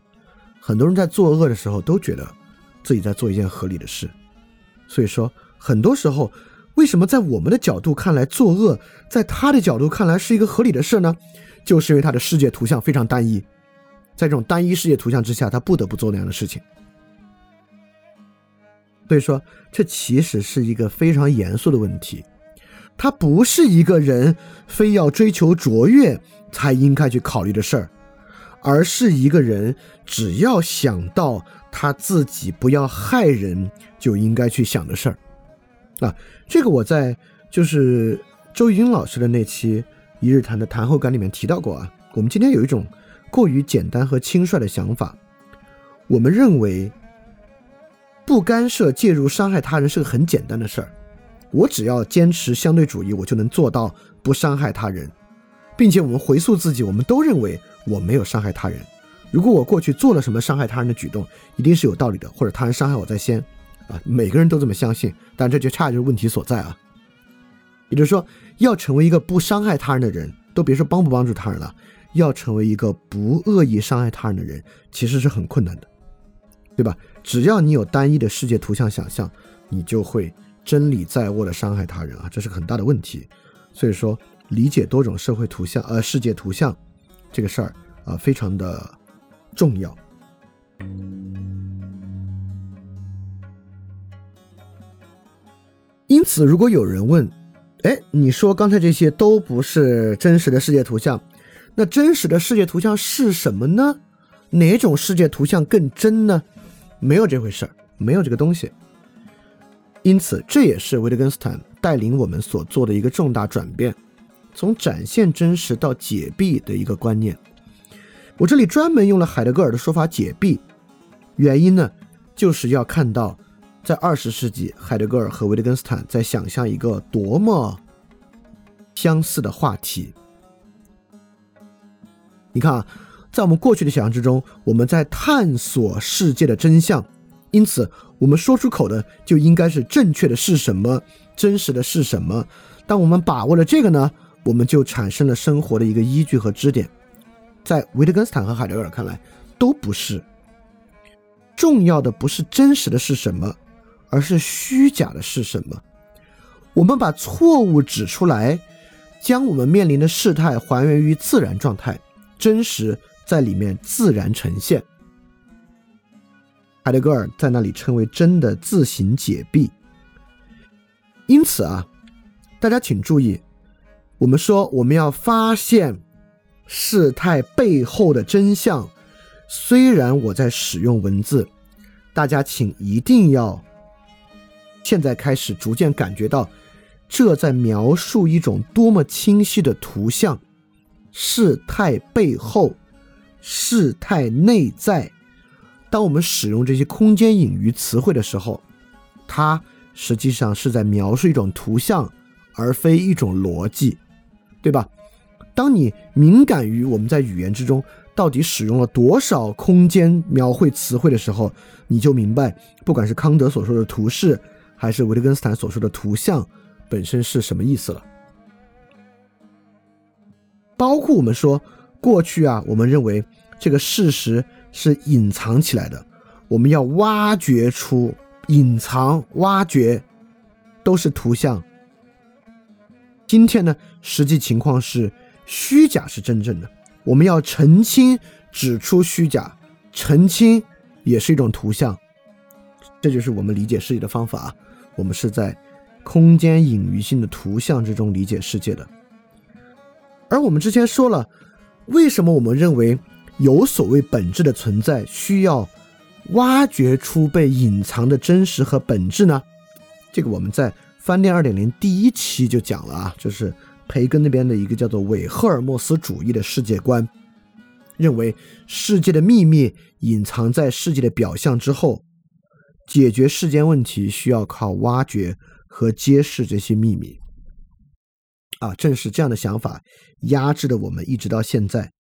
很多人在作恶的时候都觉得自己在做一件合理的事。所以说，很多时候，为什么在我们的角度看来作恶，在他的角度看来是一个合理的事呢？就是因为他的世界图像非常单一，在这种单一世界图像之下，他不得不做那样的事情。所以说，这其实是一个非常严肃的问题。它不是一个人非要追求卓越才应该去考虑的事儿，而是一个人只要想到他自己不要害人，就应该去想的事儿。啊，这个我在就是周云老师的那期。一日谈的谈后感里面提到过啊，我们今天有一种过于简单和轻率的想法，我们认为不干涉介入伤害他人是个很简单的事儿，我只要坚持相对主义，我就能做到不伤害他人，并且我们回溯自己，我们都认为我没有伤害他人。如果我过去做了什么伤害他人的举动，一定是有道理的，或者他人伤害我在先啊，每个人都这么相信，但这就恰恰就是问题所在啊。也就是说，要成为一个不伤害他人的人，都别说帮不帮助他人了，要成为一个不恶意伤害他人的人，其实是很困难的，对吧？只要你有单一的世界图像想象，你就会真理在握的伤害他人啊，这是很大的问题。所以说，理解多种社会图像，呃，世界图像这个事儿啊，非常的重要。因此，如果有人问，哎，你说刚才这些都不是真实的世界图像，那真实的世界图像是什么呢？哪种世界图像更真呢？没有这回事儿，没有这个东西。因此，这也是维特根斯坦带领我们所做的一个重大转变，从展现真实到解蔽的一个观念。我这里专门用了海德格尔的说法解蔽，原因呢，就是要看到，在二十世纪，海德格尔和维特根斯坦在想象一个多么相似的话题。你看啊，在我们过去的想象之中，我们在探索世界的真相，因此我们说出口的就应该是正确的是什么，真实的是什么。当我们把握了这个呢，我们就产生了生活的一个依据和支点。在维特根斯坦和海德格尔看来，都不是重要的，不是真实的是什么，而是虚假的是什么。我们把错误指出来，将我们面临的事态还原于自然状态，真实在里面自然呈现。海德格尔在那里称为“真的自行解闭”。因此啊，大家请注意，我们说我们要发现。事态背后的真相，虽然我在使用文字，大家请一定要现在开始逐渐感觉到，这在描述一种多么清晰的图像。事态背后，事态内在。当我们使用这些空间隐喻词汇的时候，它实际上是在描述一种图像，而非一种逻辑，对吧？当你敏感于我们在语言之中到底使用了多少空间描绘词汇的时候，你就明白，不管是康德所说的图式，还是维特根斯坦所说的图像，本身是什么意思了。包括我们说过去啊，我们认为这个事实是隐藏起来的，我们要挖掘出隐藏、挖掘，都是图像。今天呢，实际情况是。虚假是真正的，我们要澄清，指出虚假，澄清也是一种图像，这就是我们理解世界的方法。我们是在空间隐喻性的图像之中理解世界的。而我们之前说了，为什么我们认为有所谓本质的存在需要挖掘出被隐藏的真实和本质呢？这个我们在翻店二点零第一期就讲了啊，就是。培根那边的一个叫做伪赫尔墨斯主义的世界观，认为世界的秘密隐藏在世界的表象之后，解决世间问题需要靠挖掘和揭示这些秘密。啊，正是这样的想法压制了我们一直到现在。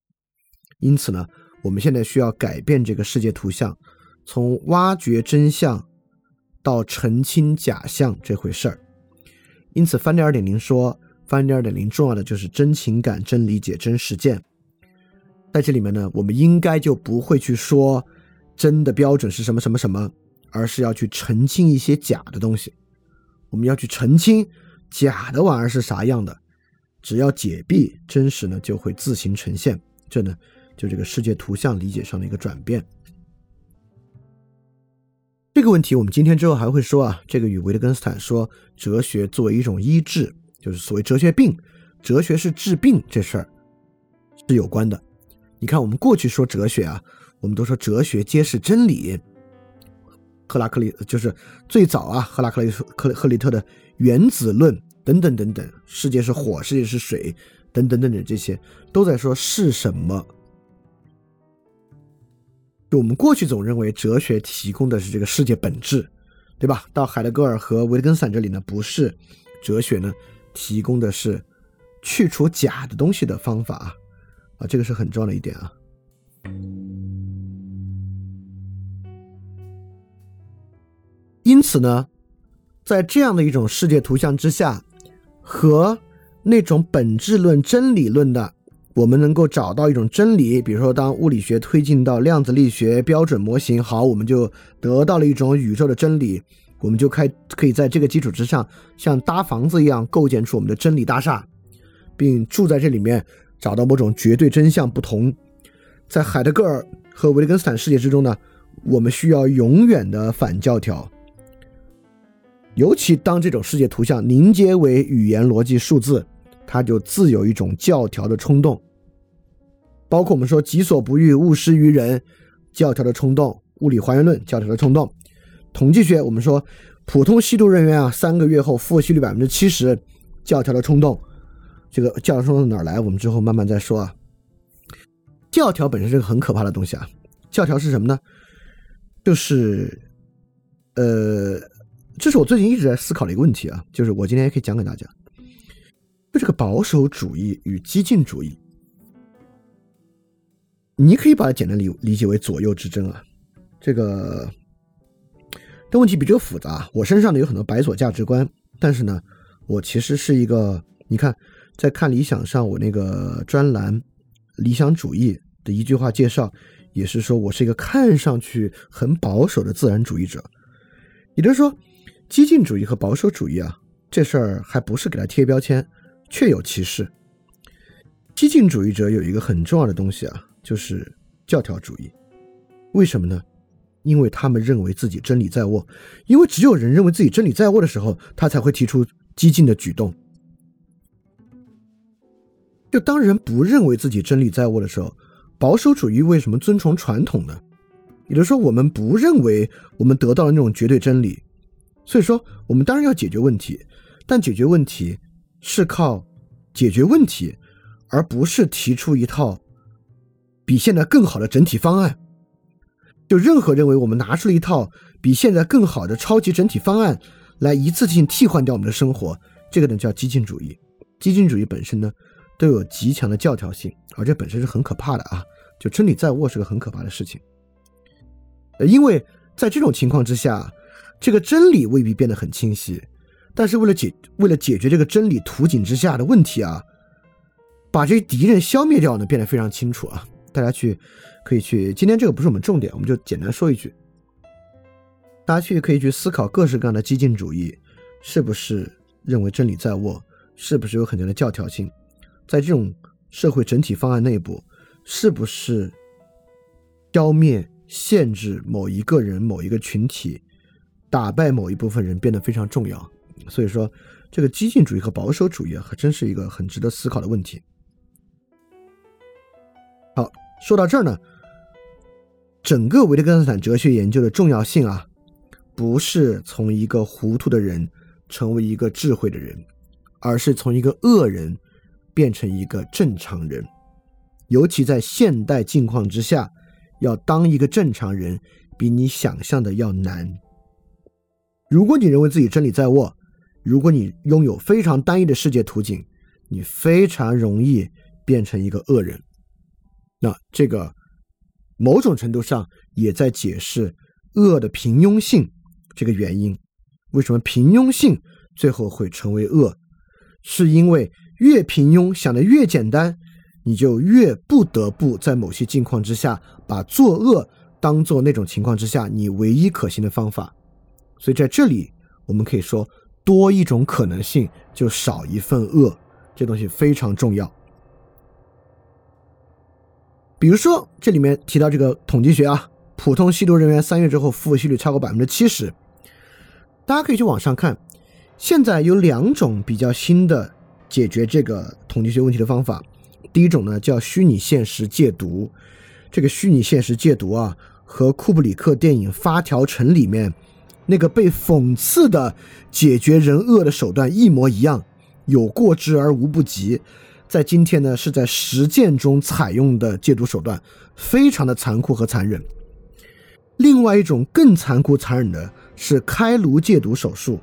因此呢，我们现在需要改变这个世界图像，从挖掘真相到澄清假象这回事儿。因此，翻译二点零说。翻译二点零重要的就是真情感、真理解、真实践。在这里面呢，我们应该就不会去说真的标准是什么什么什么，而是要去澄清一些假的东西。我们要去澄清假的玩意儿是啥样的。只要解闭真实呢，就会自行呈现。这呢，就这个世界图像理解上的一个转变。这个问题我们今天之后还会说啊，这个与维特根斯坦说哲学作为一种医治。就是所谓哲学病，哲学是治病这事儿是有关的。你看，我们过去说哲学啊，我们都说哲学揭示真理。赫拉克利就是最早啊，赫拉克利克赫利特的原子论等等等等，世界是火，世界是水等等等等，这些都在说是什么。就我们过去总认为哲学提供的是这个世界本质，对吧？到海德格尔和维特根斯坦这里呢，不是哲学呢。提供的是去除假的东西的方法啊，这个是很重要的一点啊。因此呢，在这样的一种世界图像之下，和那种本质论、真理论的，我们能够找到一种真理。比如说，当物理学推进到量子力学标准模型，好，我们就得到了一种宇宙的真理。我们就开可以在这个基础之上，像搭房子一样构建出我们的真理大厦，并住在这里面，找到某种绝对真相。不同，在海德格尔和维特根斯坦世界之中呢，我们需要永远的反教条。尤其当这种世界图像凝结为语言逻辑数字，它就自有一种教条的冲动。包括我们说“己所不欲，勿施于人”，教条的冲动物理还原论教条的冲动；统计学，我们说普通吸毒人员啊，三个月后复吸率百分之七十，教条的冲动。这个教条冲动哪来？我们之后慢慢再说啊。教条本身是个很可怕的东西啊。教条是什么呢？就是，呃，这是我最近一直在思考的一个问题啊。就是我今天也可以讲给大家，就这个保守主义与激进主义。你可以把它简单理理解为左右之争啊，这个，但问题比这个复杂。我身上呢有很多白左价值观，但是呢，我其实是一个，你看，在看理想上，我那个专栏《理想主义》的一句话介绍，也是说我是一个看上去很保守的自然主义者。也就是说，激进主义和保守主义啊，这事儿还不是给他贴标签，确有其事。激进主义者有一个很重要的东西啊。就是教条主义，为什么呢？因为他们认为自己真理在握，因为只有人认为自己真理在握的时候，他才会提出激进的举动。就当人不认为自己真理在握的时候，保守主义为什么遵从传统呢？也就是说，我们不认为我们得到了那种绝对真理，所以说我们当然要解决问题，但解决问题是靠解决问题，而不是提出一套。比现在更好的整体方案，就任何认为我们拿出了一套比现在更好的超级整体方案来一次性替换掉我们的生活，这个呢叫激进主义。激进主义本身呢都有极强的教条性，而这本身是很可怕的啊！就真理在握是个很可怕的事情。呃，因为在这种情况之下，这个真理未必变得很清晰，但是为了解为了解决这个真理图景之下的问题啊，把这些敌人消灭掉呢，变得非常清楚啊。大家去可以去，今天这个不是我们重点，我们就简单说一句。大家去可以去思考各式各样的激进主义是不是认为真理在握，是不是有很强的教条性，在这种社会整体方案内部，是不是消灭、限制某一个人、某一个群体，打败某一部分人变得非常重要。所以说，这个激进主义和保守主义啊，还真是一个很值得思考的问题。好。说到这儿呢，整个维特根斯坦哲学研究的重要性啊，不是从一个糊涂的人成为一个智慧的人，而是从一个恶人变成一个正常人。尤其在现代境况之下，要当一个正常人，比你想象的要难。如果你认为自己真理在握，如果你拥有非常单一的世界图景，你非常容易变成一个恶人。那这个某种程度上也在解释恶的平庸性这个原因。为什么平庸性最后会成为恶？是因为越平庸，想的越简单，你就越不得不在某些境况之下把作恶当做那种情况之下你唯一可行的方法。所以在这里，我们可以说多一种可能性就少一份恶，这东西非常重要。比如说，这里面提到这个统计学啊，普通吸毒人员三月之后复吸率超过百分之七十。大家可以去网上看，现在有两种比较新的解决这个统计学问题的方法。第一种呢叫虚拟现实戒毒，这个虚拟现实戒毒啊，和库布里克电影《发条城》里面那个被讽刺的解决人恶的手段一模一样，有过之而无不及。在今天呢，是在实践中采用的戒毒手段，非常的残酷和残忍。另外一种更残酷残忍的是开颅戒毒手术，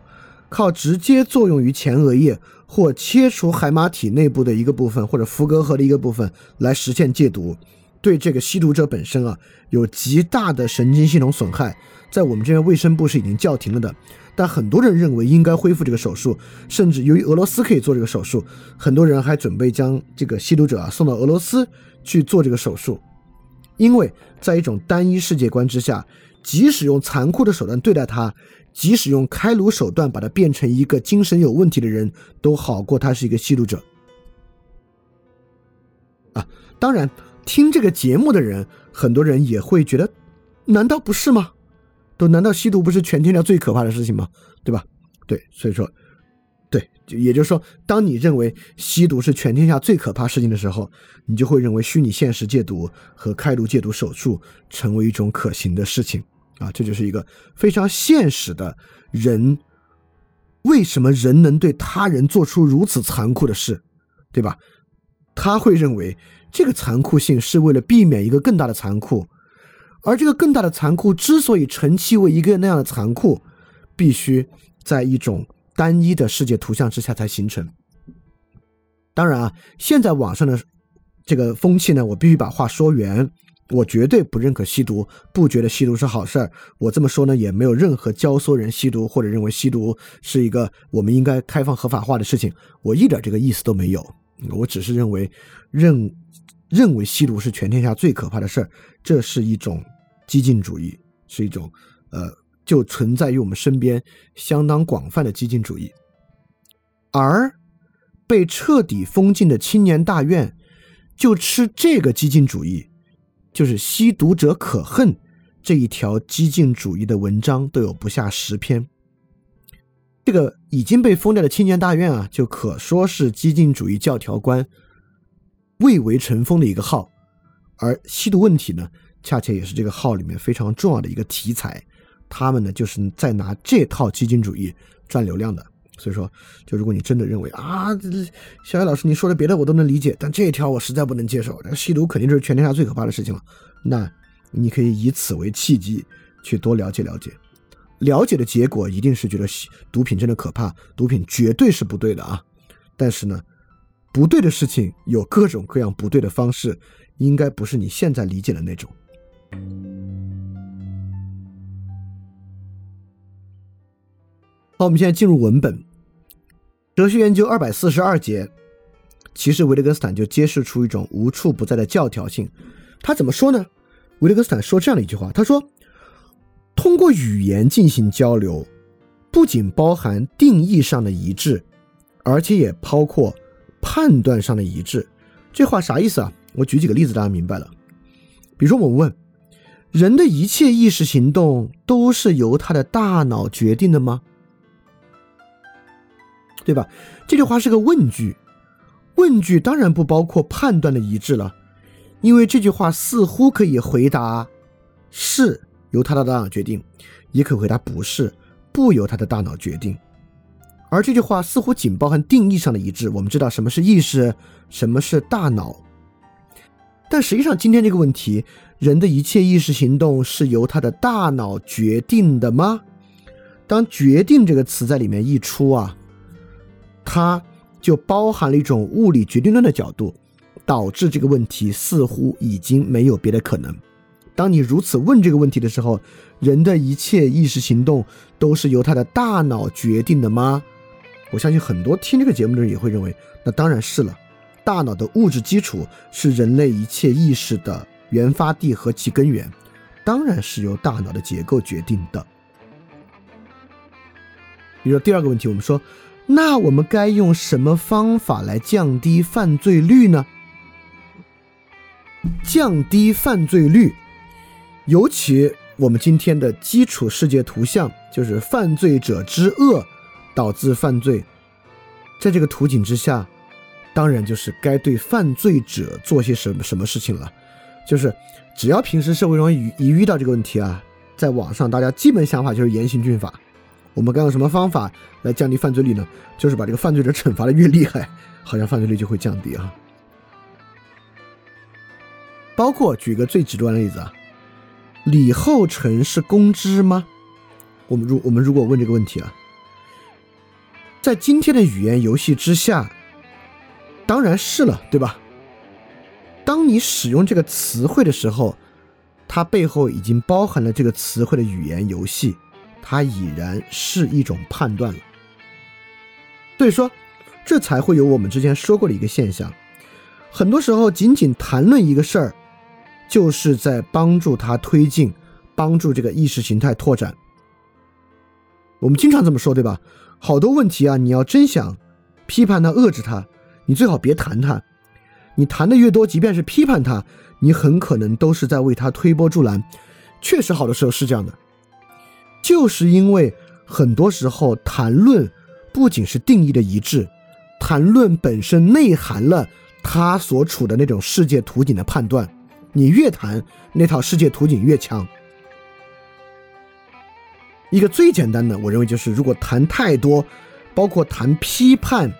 靠直接作用于前额叶或切除海马体内部的一个部分或者福格核的一个部分来实现戒毒，对这个吸毒者本身啊有极大的神经系统损害。在我们这边卫生部是已经叫停了的。但很多人认为应该恢复这个手术，甚至由于俄罗斯可以做这个手术，很多人还准备将这个吸毒者啊送到俄罗斯去做这个手术，因为在一种单一世界观之下，即使用残酷的手段对待他，即使用开颅手段把他变成一个精神有问题的人，都好过他是一个吸毒者。啊，当然，听这个节目的人，很多人也会觉得，难道不是吗？都难道吸毒不是全天下最可怕的事情吗？对吧？对，所以说对，就也就是说，当你认为吸毒是全天下最可怕事情的时候，你就会认为虚拟现实戒毒和开颅戒毒手术成为一种可行的事情啊，这就是一个非常现实的人。为什么人能对他人做出如此残酷的事，对吧？他会认为这个残酷性是为了避免一个更大的残酷，而这个更大的残酷之所以成其为一个那样的残酷，必须在一种单一的世界图像之下才形成。当然啊，现在网上的这个风气呢，我必须把话说圆。我绝对不认可吸毒，不觉得吸毒是好事儿。我这么说呢，也没有任何教唆人吸毒或者认为吸毒是一个我们应该开放合法化的事情。我一点这个意思都没有。我只是认为，认认为吸毒是全天下最可怕的事儿，这是一种激进主义，是一种呃，就存在于我们身边相当广泛的激进主义。而被彻底封禁的青年大院，就吃这个激进主义。就是吸毒者可恨这一条激进主义的文章都有不下十篇。这个已经被封掉的青年大院啊，就可说是激进主义教条官蔚为成风的一个号。而吸毒问题呢，恰恰也是这个号里面非常重要的一个题材。他们呢，就是在拿这套激进主义赚流量的。所以说，就如果你真的认为啊，小野老师你说的别的我都能理解，但这一条我实在不能接受。吸毒肯定就是全天下最可怕的事情了。那你可以以此为契机去多了解了解，了解的结果一定是觉得毒品真的可怕，毒品绝对是不对的啊。但是呢，不对的事情有各种各样不对的方式，应该不是你现在理解的那种。好，我们现在进入文本。哲学研究二百四十二节，其实维特根斯坦就揭示出一种无处不在的教条性。他怎么说呢？维特根斯坦说这样的一句话：他说，通过语言进行交流，不仅包含定义上的一致，而且也包括判断上的一致。这话啥意思啊？我举几个例子，大家明白了。比如说，我问：人的一切意识行动都是由他的大脑决定的吗？对吧？这句话是个问句，问句当然不包括判断的一致了，因为这句话似乎可以回答是由他的大脑决定，也可回答不是不由他的大脑决定。而这句话似乎仅包含定义上的一致。我们知道什么是意识，什么是大脑，但实际上今天这个问题，人的一切意识行动是由他的大脑决定的吗？当“决定”这个词在里面一出啊。它就包含了一种物理决定论的角度，导致这个问题似乎已经没有别的可能。当你如此问这个问题的时候，人的一切意识行动都是由他的大脑决定的吗？我相信很多听这个节目的人也会认为，那当然是了。大脑的物质基础是人类一切意识的原发地和其根源，当然是由大脑的结构决定的。比如说第二个问题，我们说。那我们该用什么方法来降低犯罪率呢？降低犯罪率，尤其我们今天的基础世界图像就是犯罪者之恶导致犯罪，在这个图景之下，当然就是该对犯罪者做些什么什么事情了。就是只要平时社会中一遇到这个问题啊，在网上大家基本想法就是严刑峻法。我们该用什么方法来降低犯罪率呢？就是把这个犯罪者惩罚的越厉害，好像犯罪率就会降低啊。包括举个最极端的例子啊，李厚成是公知吗？我们如我们如果问这个问题啊，在今天的语言游戏之下，当然是了，对吧？当你使用这个词汇的时候，它背后已经包含了这个词汇的语言游戏。它已然是一种判断了，所以说，这才会有我们之前说过的一个现象。很多时候，仅仅谈论一个事儿，就是在帮助他推进，帮助这个意识形态拓展。我们经常这么说，对吧？好多问题啊，你要真想批判他、遏制他，你最好别谈他。你谈的越多，即便是批判他，你很可能都是在为他推波助澜。确实，好的时候是这样的。就是因为很多时候谈论不仅是定义的一致，谈论本身内含了他所处的那种世界图景的判断。你越谈那套世界图景越强。一个最简单的，我认为就是如果谈太多，包括谈批判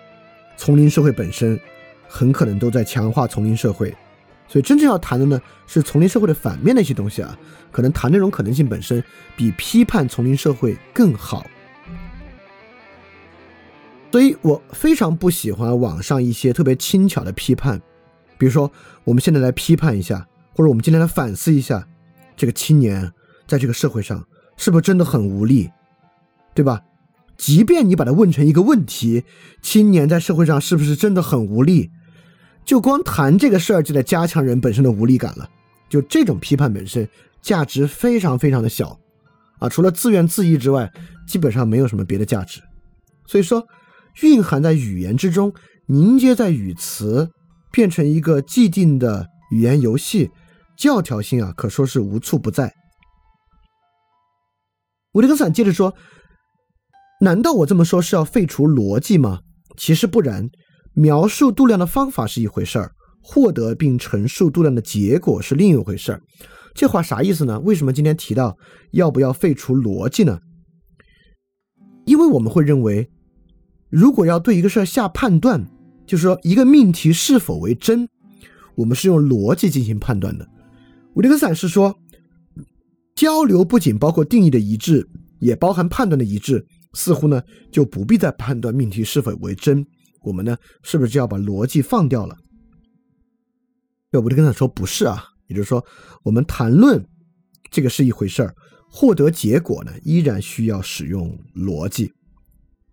丛林社会本身，很可能都在强化丛林社会。所以真正要谈的呢，是丛林社会的反面的一些东西啊，可能谈那种可能性本身比批判丛林社会更好。所以我非常不喜欢网上一些特别轻巧的批判，比如说我们现在来批判一下，或者我们今天来反思一下，这个青年在这个社会上是不是真的很无力，对吧？即便你把它问成一个问题，青年在社会上是不是真的很无力？就光谈这个事儿，就在加强人本身的无力感了。就这种批判本身价值非常非常的小，啊，除了自怨自艾之外，基本上没有什么别的价值。所以说，蕴含在语言之中，凝结在语词，变成一个既定的语言游戏，教条性啊，可说是无处不在。维特根斯坦接着说：“难道我这么说是要废除逻辑吗？其实不然。”描述度量的方法是一回事儿，获得并陈述度量的结果是另一回事儿。这话啥意思呢？为什么今天提到要不要废除逻辑呢？因为我们会认为，如果要对一个事儿下判断，就是说一个命题是否为真，我们是用逻辑进行判断的。维特根斯坦是说，交流不仅包括定义的一致，也包含判断的一致，似乎呢就不必再判断命题是否为真。我们呢，是不是就要把逻辑放掉了？要不就跟他说不是啊，也就是说，我们谈论这个是一回事儿，获得结果呢，依然需要使用逻辑。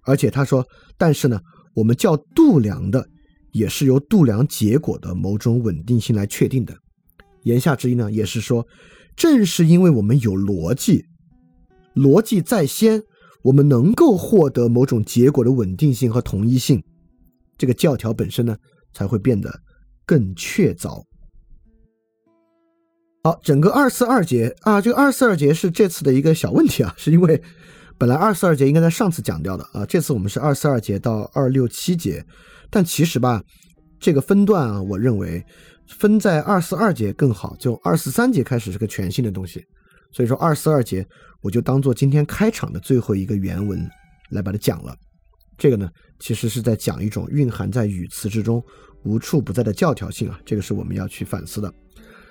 而且他说，但是呢，我们叫度量的，也是由度量结果的某种稳定性来确定的。言下之意呢，也是说，正是因为我们有逻辑，逻辑在先，我们能够获得某种结果的稳定性和统一性。这个教条本身呢，才会变得更确凿。好，整个二四二节啊，这个二四二节是这次的一个小问题啊，是因为本来二四二节应该在上次讲掉的啊，这次我们是二四二节到二六七节，但其实吧，这个分段啊，我认为分在二四二节更好，就二四三节开始是个全新的东西，所以说二四二节我就当做今天开场的最后一个原文来把它讲了。这个呢，其实是在讲一种蕴含在语词之中无处不在的教条性啊，这个是我们要去反思的。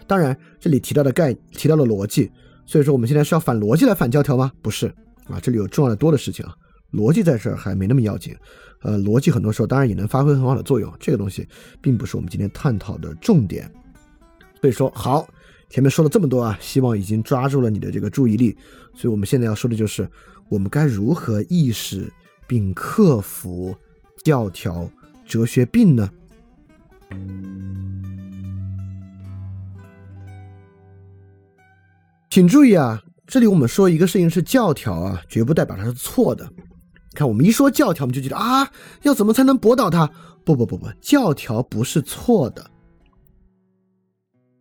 当然，这里提到的概提到了逻辑，所以说我们现在是要反逻辑来反教条吗？不是啊，这里有重要的多的事情啊，逻辑在这儿还没那么要紧。呃，逻辑很多时候当然也能发挥很好的作用，这个东西并不是我们今天探讨的重点。所以说，好，前面说了这么多啊，希望已经抓住了你的这个注意力。所以我们现在要说的就是我们该如何意识。并克服教条哲学病呢？请注意啊，这里我们说一个事情是教条啊，绝不代表它是错的。看，我们一说教条，我们就觉得啊，要怎么才能驳倒它？不不不不，教条不是错的，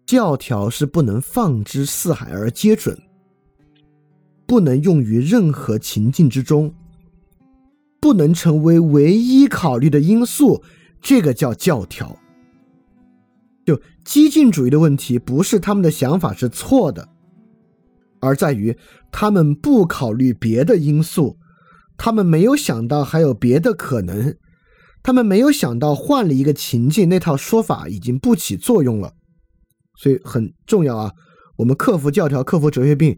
教条是不能放之四海而皆准，不能用于任何情境之中。不能成为唯一考虑的因素，这个叫教条。就激进主义的问题，不是他们的想法是错的，而在于他们不考虑别的因素，他们没有想到还有别的可能，他们没有想到换了一个情境，那套说法已经不起作用了。所以很重要啊，我们克服教条，克服哲学病，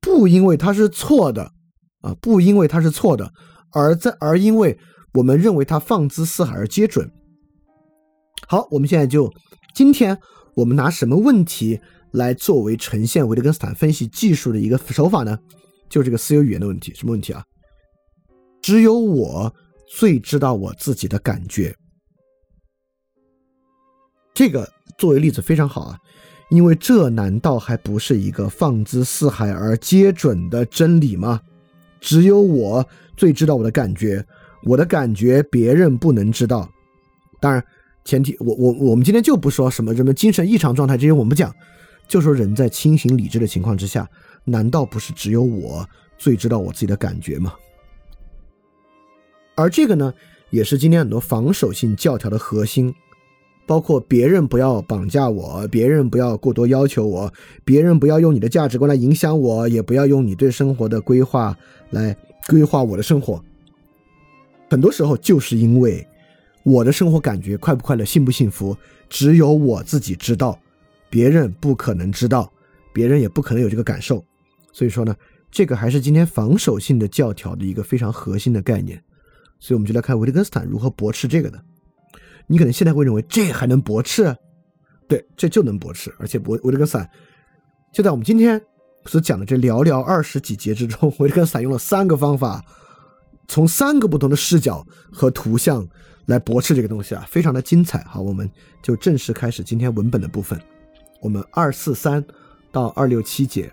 不因为它是错的啊，不因为它是错的。而在而因为我们认为它放之四海而皆准。好，我们现在就今天我们拿什么问题来作为呈现维特根斯坦分析技术的一个手法呢？就这个私有语言的问题，什么问题啊？只有我最知道我自己的感觉。这个作为例子非常好啊，因为这难道还不是一个放之四海而皆准的真理吗？只有我最知道我的感觉，我的感觉别人不能知道。当然，前提我我我们今天就不说什么什么精神异常状态这些，我们不讲，就说人在清醒理智的情况之下，难道不是只有我最知道我自己的感觉吗？而这个呢，也是今天很多防守性教条的核心，包括别人不要绑架我，别人不要过多要求我，别人不要用你的价值观来影响我，也不要用你对生活的规划来规划我的生活。很多时候就是因为我的生活感觉快不快乐、幸不幸福，只有我自己知道，别人不可能知道，别人也不可能有这个感受。所以说呢，这个还是今天防守性的教条的一个非常核心的概念。所以我们就来看维特根斯坦如何驳斥这个的。你可能现在会认为这还能驳斥？对，这就能驳斥。而且维维特根斯坦就在我们今天所讲的这寥寥二十几节之中，维特根斯坦用了三个方法。从三个不同的视角和图像来驳斥这个东西啊，非常的精彩。好，我们就正式开始今天文本的部分。我们二四三到二六七节。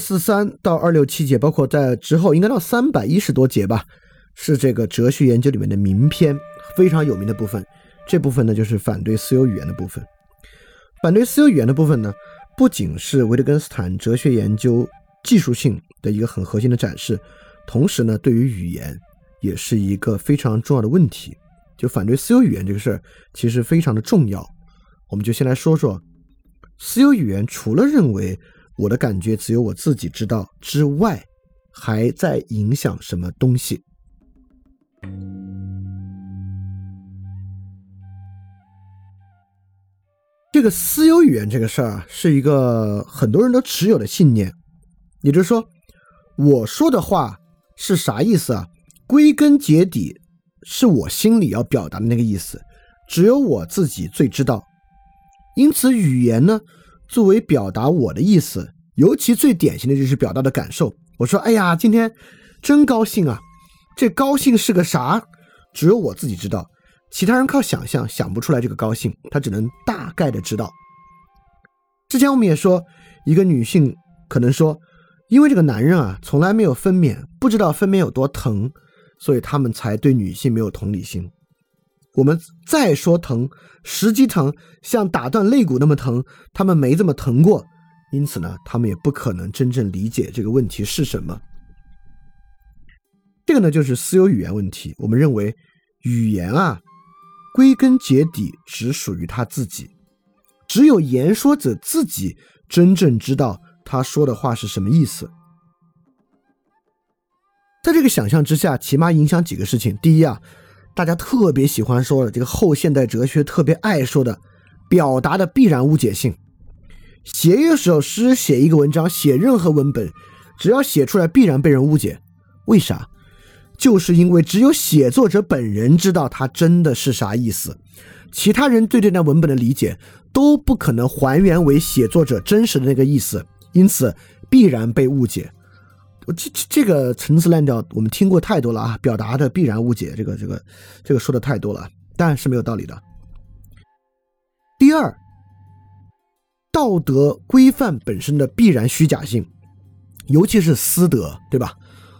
四三到二六七节，包括在之后应该到三百一十多节吧，是这个哲学研究里面的名篇，非常有名的部分。这部分呢，就是反对私有语言的部分。反对私有语言的部分呢，不仅是维特根斯坦哲学研究技术性的一个很核心的展示，同时呢，对于语言也是一个非常重要的问题。就反对私有语言这个事儿，其实非常的重要。我们就先来说说私有语言，除了认为。我的感觉只有我自己知道之外，还在影响什么东西？这个私有语言这个事儿啊，是一个很多人都持有的信念。也就是说，我说的话是啥意思啊？归根结底，是我心里要表达的那个意思，只有我自己最知道。因此，语言呢？作为表达我的意思，尤其最典型的就是表达的感受。我说：“哎呀，今天真高兴啊！”这高兴是个啥？只有我自己知道，其他人靠想象想不出来这个高兴，他只能大概的知道。之前我们也说，一个女性可能说，因为这个男人啊从来没有分娩，不知道分娩有多疼，所以他们才对女性没有同理心。我们再说疼，实际疼像打断肋骨那么疼，他们没这么疼过，因此呢，他们也不可能真正理解这个问题是什么。这个呢，就是私有语言问题。我们认为，语言啊，归根结底只属于他自己，只有言说者自己真正知道他说的话是什么意思。在这个想象之下，起码影响几个事情。第一啊。大家特别喜欢说的这个后现代哲学特别爱说的，表达的必然误解性。写一首诗，写一个文章，写任何文本，只要写出来必然被人误解。为啥？就是因为只有写作者本人知道他真的是啥意思，其他人对这段文本的理解都不可能还原为写作者真实的那个意思，因此必然被误解。这这这个陈词滥调，我们听过太多了啊！表达的必然误解，这个这个这个说的太多了，但是没有道理的。第二，道德规范本身的必然虚假性，尤其是私德，对吧？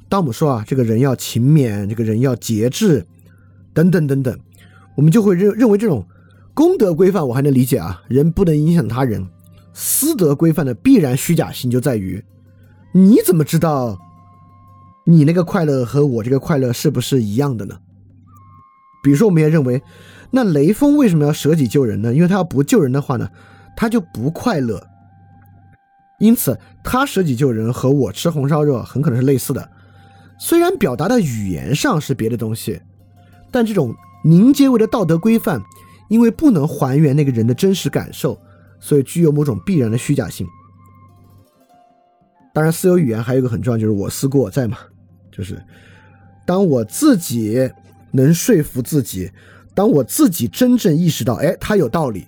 当我们说啊，这个人要勤勉，这个人要节制，等等等等，我们就会认认为这种公德规范我还能理解啊，人不能影响他人。私德规范的必然虚假性就在于，你怎么知道你那个快乐和我这个快乐是不是一样的呢？比如说，我们也认为，那雷锋为什么要舍己救人呢？因为他要不救人的话呢，他就不快乐。因此，他舍己救人和我吃红烧肉很可能是类似的。虽然表达的语言上是别的东西，但这种凝结为的道德规范，因为不能还原那个人的真实感受。所以具有某种必然的虚假性。当然，私有语言还有一个很重要，就是我思故我在嘛，就是当我自己能说服自己，当我自己真正意识到，哎，他有道理，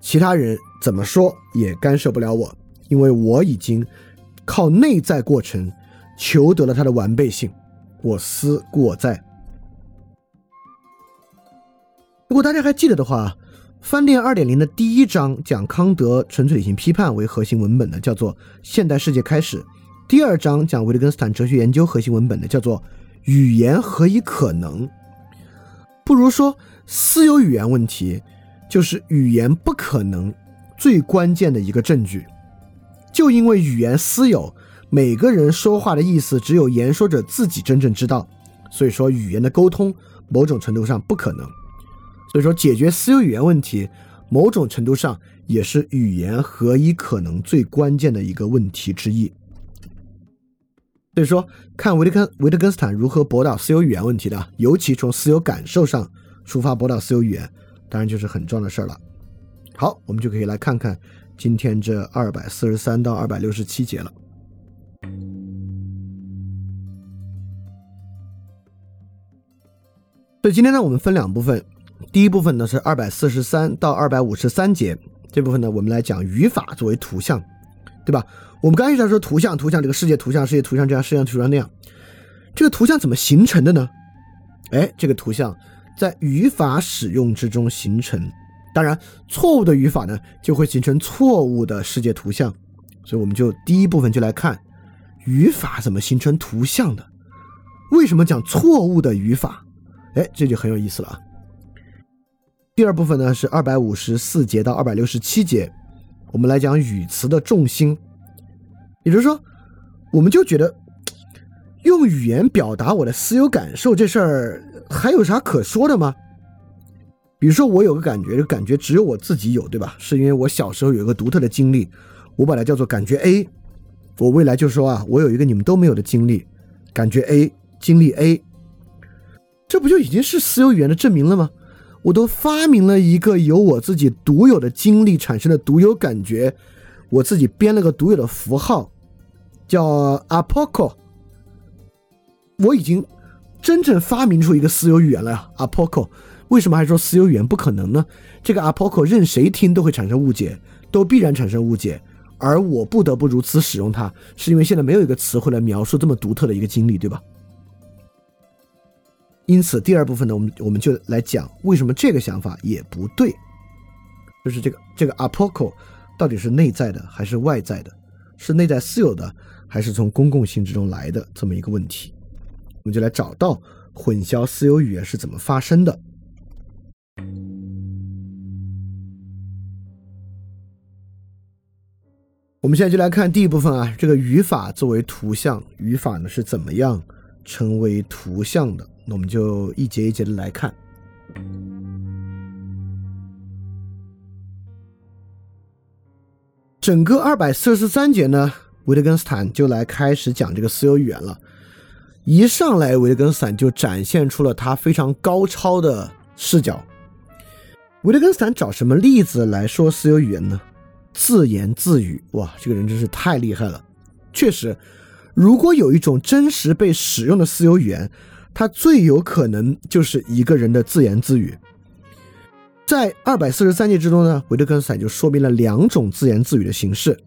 其他人怎么说也干涉不了我，因为我已经靠内在过程求得了他的完备性。我思故我在。如果大家还记得的话。翻店二点零的第一章讲康德纯粹理性批判为核心文本的，叫做《现代世界开始》；第二章讲维特根斯坦哲学研究核心文本的，叫做《语言何以可能》。不如说，私有语言问题就是语言不可能最关键的一个证据。就因为语言私有，每个人说话的意思只有言说者自己真正知道，所以说语言的沟通某种程度上不可能。所以说，解决私有语言问题，某种程度上也是语言何以可能最关键的一个问题之一。所以说，看维特根维特根斯坦如何驳倒私有语言问题的，尤其从私有感受上出发驳倒私有语言，当然就是很重要的事儿了。好，我们就可以来看看今天这二百四十三到二百六十七节了。所以今天呢，我们分两部分。第一部分呢是二百四十三到二百五十三节，这部分呢我们来讲语法作为图像，对吧？我们刚一直在说图像，图像这个世界图像，世界图像这样，世界图像那样，这个图像怎么形成的呢？哎，这个图像在语法使用之中形成，当然错误的语法呢就会形成错误的世界图像，所以我们就第一部分就来看语法怎么形成图像的，为什么讲错误的语法？哎，这就很有意思了啊。第二部分呢是二百五十四节到二百六十七节，我们来讲语词的重心。也就是说，我们就觉得用语言表达我的私有感受这事儿还有啥可说的吗？比如说，我有个感觉，感觉只有我自己有，对吧？是因为我小时候有一个独特的经历，我把它叫做感觉 A。我未来就说啊，我有一个你们都没有的经历，感觉 A，经历 A，这不就已经是私有语言的证明了吗？我都发明了一个由我自己独有的经历产生的独有感觉，我自己编了个独有的符号，叫 apoco。我已经真正发明出一个私有语言了呀，apoco。为什么还说私有语言不可能呢？这个 apoco 任谁听都会产生误解，都必然产生误解，而我不得不如此使用它，是因为现在没有一个词汇来描述这么独特的一个经历，对吧？因此，第二部分呢，我们我们就来讲为什么这个想法也不对，就是这个这个 apoco 到底是内在的还是外在的，是内在私有的还是从公共性之中来的这么一个问题，我们就来找到混淆私有语言是怎么发生的。我们现在就来看第一部分啊，这个语法作为图像，语法呢是怎么样成为图像的？那我们就一节一节的来看。整个二百四十三节呢，维特根斯坦就来开始讲这个私有语言了。一上来，维特根斯坦就展现出了他非常高超的视角。维特根斯坦找什么例子来说私有语言呢？自言自语。哇，这个人真是太厉害了。确实，如果有一种真实被使用的私有语言。它最有可能就是一个人的自言自语。在二百四十三节之中呢，维特根斯坦就说明了两种自言自语的形式。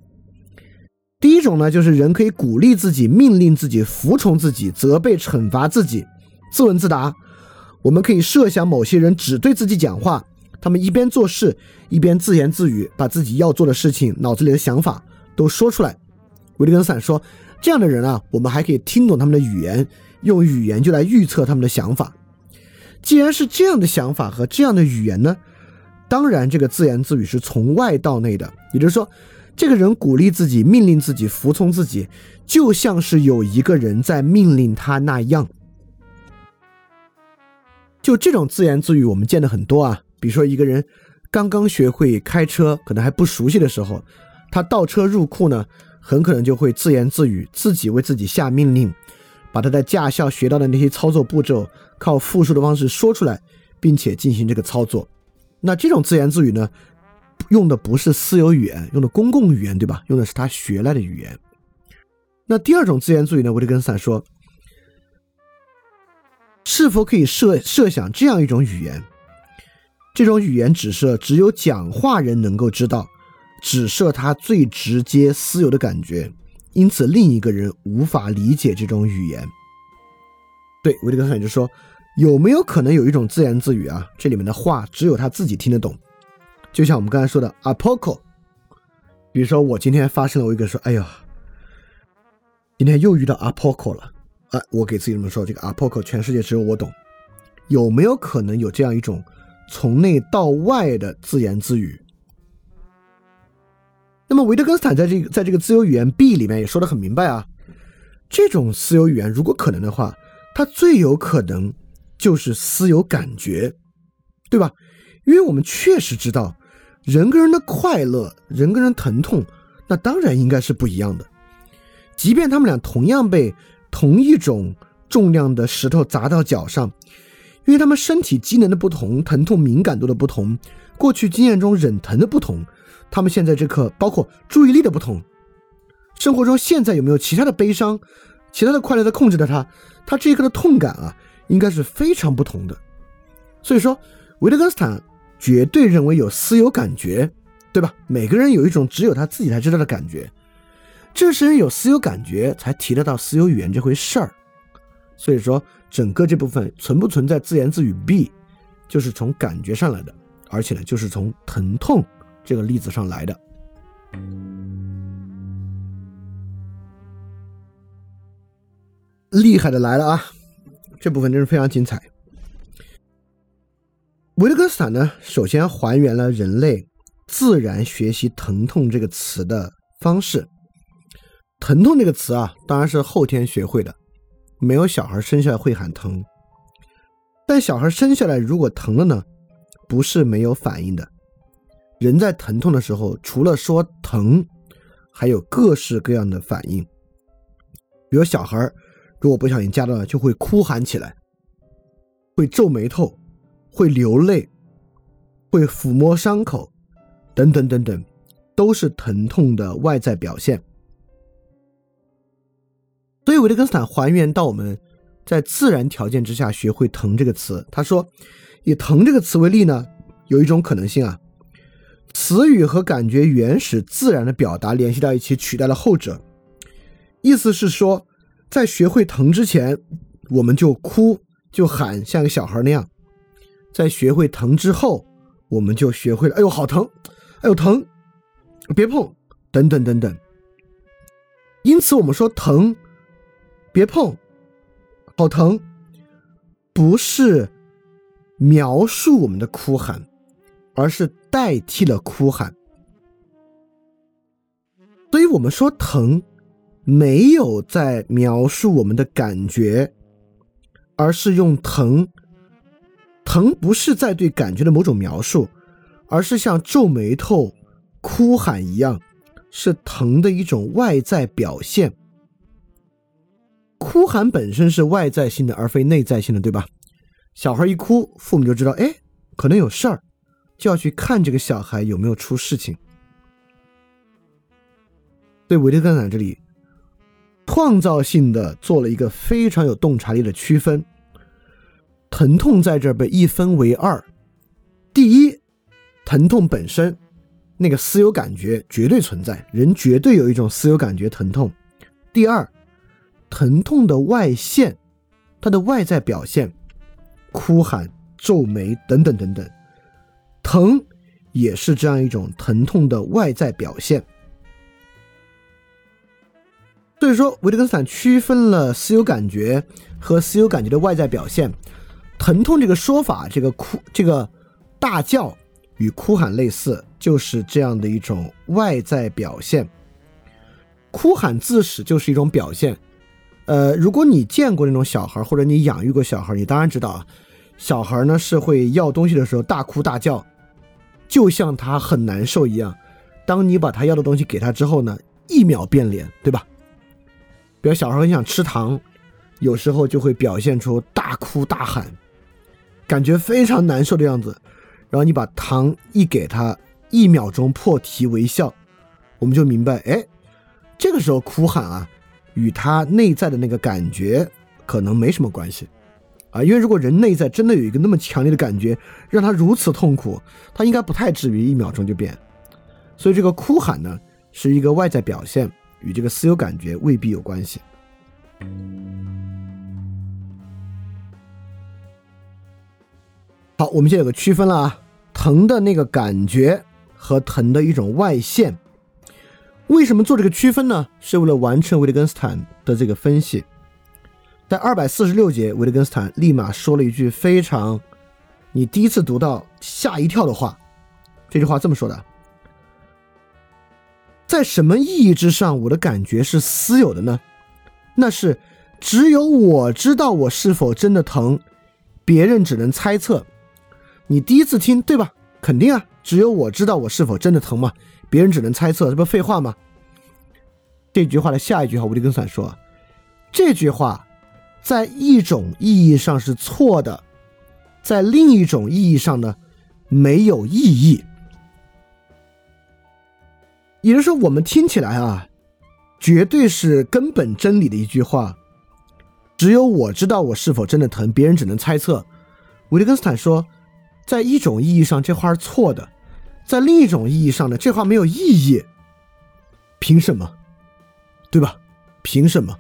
第一种呢，就是人可以鼓励自己、命令自己、服从自己、责备、惩罚自己，自问自答。我们可以设想某些人只对自己讲话，他们一边做事，一边自言自语，把自己要做的事情、脑子里的想法都说出来。维特根斯坦说，这样的人啊，我们还可以听懂他们的语言，用语言就来预测他们的想法。既然是这样的想法和这样的语言呢，当然这个自言自语是从外到内的，也就是说，这个人鼓励自己、命令自己、服从自己，就像是有一个人在命令他那样。就这种自言自语，我们见的很多啊。比如说，一个人刚刚学会开车，可能还不熟悉的时候，他倒车入库呢，很可能就会自言自语，自己为自己下命令，把他在驾校学到的那些操作步骤，靠复述的方式说出来，并且进行这个操作。那这种自言自语呢，用的不是私有语言，用的公共语言，对吧？用的是他学来的语言。那第二种自言自语呢，维特根斯坦说，是否可以设设想这样一种语言？这种语言只设只有讲话人能够知道，只设他最直接私有的感觉，因此另一个人无法理解这种语言。对，维特根斯坦就说，有没有可能有一种自言自语啊？这里面的话只有他自己听得懂，就像我们刚才说的 apoco。比如说我今天发生了，我一个说，哎呀，今天又遇到 apoco 了，哎，我给自己这么说，这个 apoco 全世界只有我懂。有没有可能有这样一种？从内到外的自言自语。那么维特根斯坦在这个在这个自由语言 B 里面也说的很明白啊，这种私有语言如果可能的话，它最有可能就是私有感觉，对吧？因为我们确实知道，人跟人的快乐，人跟人疼痛，那当然应该是不一样的。即便他们俩同样被同一种重量的石头砸到脚上。因为他们身体机能的不同，疼痛敏感度的不同，过去经验中忍疼的不同，他们现在这刻包括注意力的不同，生活中现在有没有其他的悲伤、其他的快乐在控制着他？他这一刻的痛感啊，应该是非常不同的。所以说，维特根斯坦绝对认为有私有感觉，对吧？每个人有一种只有他自己才知道的感觉，正是因为有私有感觉，才提得到私有语言这回事儿。所以说。整个这部分存不存在自言自语？B，就是从感觉上来的，而且呢，就是从疼痛这个例子上来的。厉害的来了啊！这部分真是非常精彩。维特根斯坦呢，首先还原了人类自然学习疼痛这个词的方式。疼痛这个词啊，当然是后天学会的。没有小孩生下来会喊疼，但小孩生下来如果疼了呢，不是没有反应的。人在疼痛的时候，除了说疼，还有各式各样的反应。比如小孩如果不小心夹到了，就会哭喊起来，会皱眉头，会流泪，会抚摸伤口，等等等等，都是疼痛的外在表现。所以维特根斯坦还原到我们在自然条件之下学会“疼”这个词。他说，以“疼”这个词为例呢，有一种可能性啊，词语和感觉原始自然的表达联系到一起，取代了后者。意思是说，在学会“疼”之前，我们就哭就喊，像个小孩那样；在学会“疼”之后，我们就学会了“哎呦，好疼，哎呦疼，别碰”等等等等。因此，我们说“疼”。别碰，好疼！不是描述我们的哭喊，而是代替了哭喊。所以我们说疼，没有在描述我们的感觉，而是用疼。疼不是在对感觉的某种描述，而是像皱眉头、哭喊一样，是疼的一种外在表现。哭喊本身是外在性的，而非内在性的，对吧？小孩一哭，父母就知道，哎，可能有事儿，就要去看这个小孩有没有出事情。对维特根斯坦这里，创造性的做了一个非常有洞察力的区分。疼痛在这儿被一分为二：第一，疼痛本身那个私有感觉绝对存在，人绝对有一种私有感觉疼痛；第二。疼痛的外现，它的外在表现，哭喊、皱眉等等等等，疼也是这样一种疼痛的外在表现。所以说，维特根斯坦区分了私有感觉和私有感觉的外在表现。疼痛这个说法，这个哭，这个大叫与哭喊类似，就是这样的一种外在表现。哭喊自始就是一种表现。呃，如果你见过那种小孩，或者你养育过小孩，你当然知道啊，小孩呢是会要东西的时候大哭大叫，就像他很难受一样。当你把他要的东西给他之后呢，一秒变脸，对吧？比如小孩很想吃糖，有时候就会表现出大哭大喊，感觉非常难受的样子。然后你把糖一给他，一秒钟破涕为笑，我们就明白，哎，这个时候哭喊啊，与他内在的那个感觉可能没什么关系啊。因为如果人内在真的有一个那么强烈的感觉，让他如此痛苦，他应该不太至于一秒钟就变。所以这个哭喊呢，是一个外在表现。与这个私有感觉未必有关系。好，我们现在有个区分了啊，疼的那个感觉和疼的一种外现。为什么做这个区分呢？是为了完成维特根斯坦的这个分析。在二百四十六节，维特根斯坦立马说了一句非常你第一次读到吓一跳的话。这句话这么说的。在什么意义之上，我的感觉是私有的呢？那是只有我知道我是否真的疼，别人只能猜测。你第一次听对吧？肯定啊，只有我知道我是否真的疼嘛，别人只能猜测，这不废话吗？这句话的下一句话，吴迪根斯坦说，这句话在一种意义上是错的，在另一种意义上呢，没有意义。也就是说，我们听起来啊，绝对是根本真理的一句话。只有我知道我是否真的疼，别人只能猜测。维特根斯坦说，在一种意义上这话是错的，在另一种意义上呢，这话没有意义。凭什么？对吧？凭什么？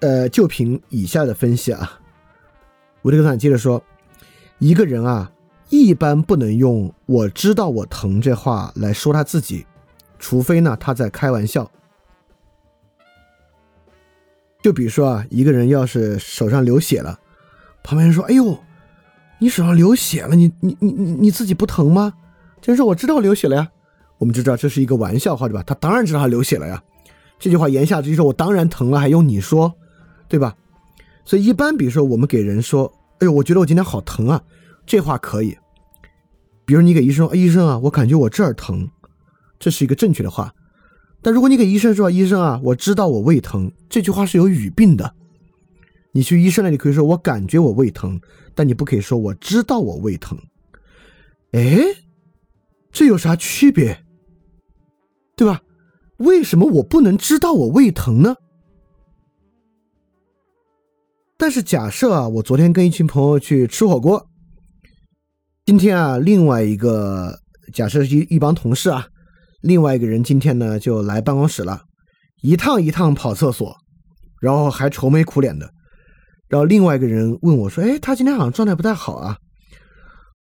呃，就凭以下的分析啊，维特根斯坦接着说，一个人啊。一般不能用“我知道我疼”这话来说他自己，除非呢他在开玩笑。就比如说啊，一个人要是手上流血了，旁边人说：“哎呦，你手上流血了，你你你你你自己不疼吗？”这人说：“我知道流血了呀。”我们就知道这是一个玩笑话，对吧？他当然知道他流血了呀。这句话言下之意说：“我当然疼了，还用你说，对吧？”所以一般，比如说我们给人说：“哎呦，我觉得我今天好疼啊。”这话可以，比如你给医生说：“医生啊，我感觉我这儿疼。”这是一个正确的话。但如果你给医生说：“医生啊，我知道我胃疼。”这句话是有语病的。你去医生那里可以说：“我感觉我胃疼。”但你不可以说：“我知道我胃疼。”哎，这有啥区别？对吧？为什么我不能知道我胃疼呢？但是假设啊，我昨天跟一群朋友去吃火锅。今天啊，另外一个假设是一一帮同事啊，另外一个人今天呢就来办公室了，一趟一趟跑厕所，然后还愁眉苦脸的。然后另外一个人问我说：“哎，他今天好像状态不太好啊。”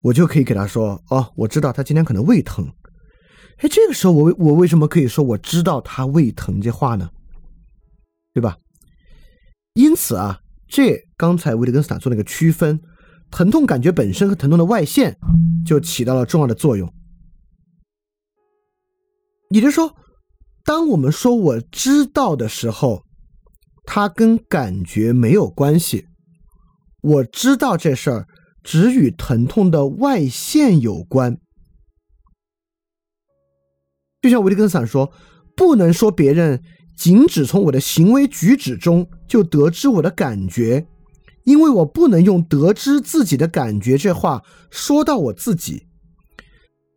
我就可以给他说：“哦，我知道他今天可能胃疼。”哎，这个时候我我为什么可以说我知道他胃疼这话呢？对吧？因此啊，这刚才维特根斯坦做那个区分。疼痛感觉本身和疼痛的外现就起到了重要的作用。也就是说，当我们说我知道的时候，它跟感觉没有关系。我知道这事儿只与疼痛的外现有关。就像维特根斯坦说，不能说别人仅只从我的行为举止中就得知我的感觉。因为我不能用得知自己的感觉这话说到我自己，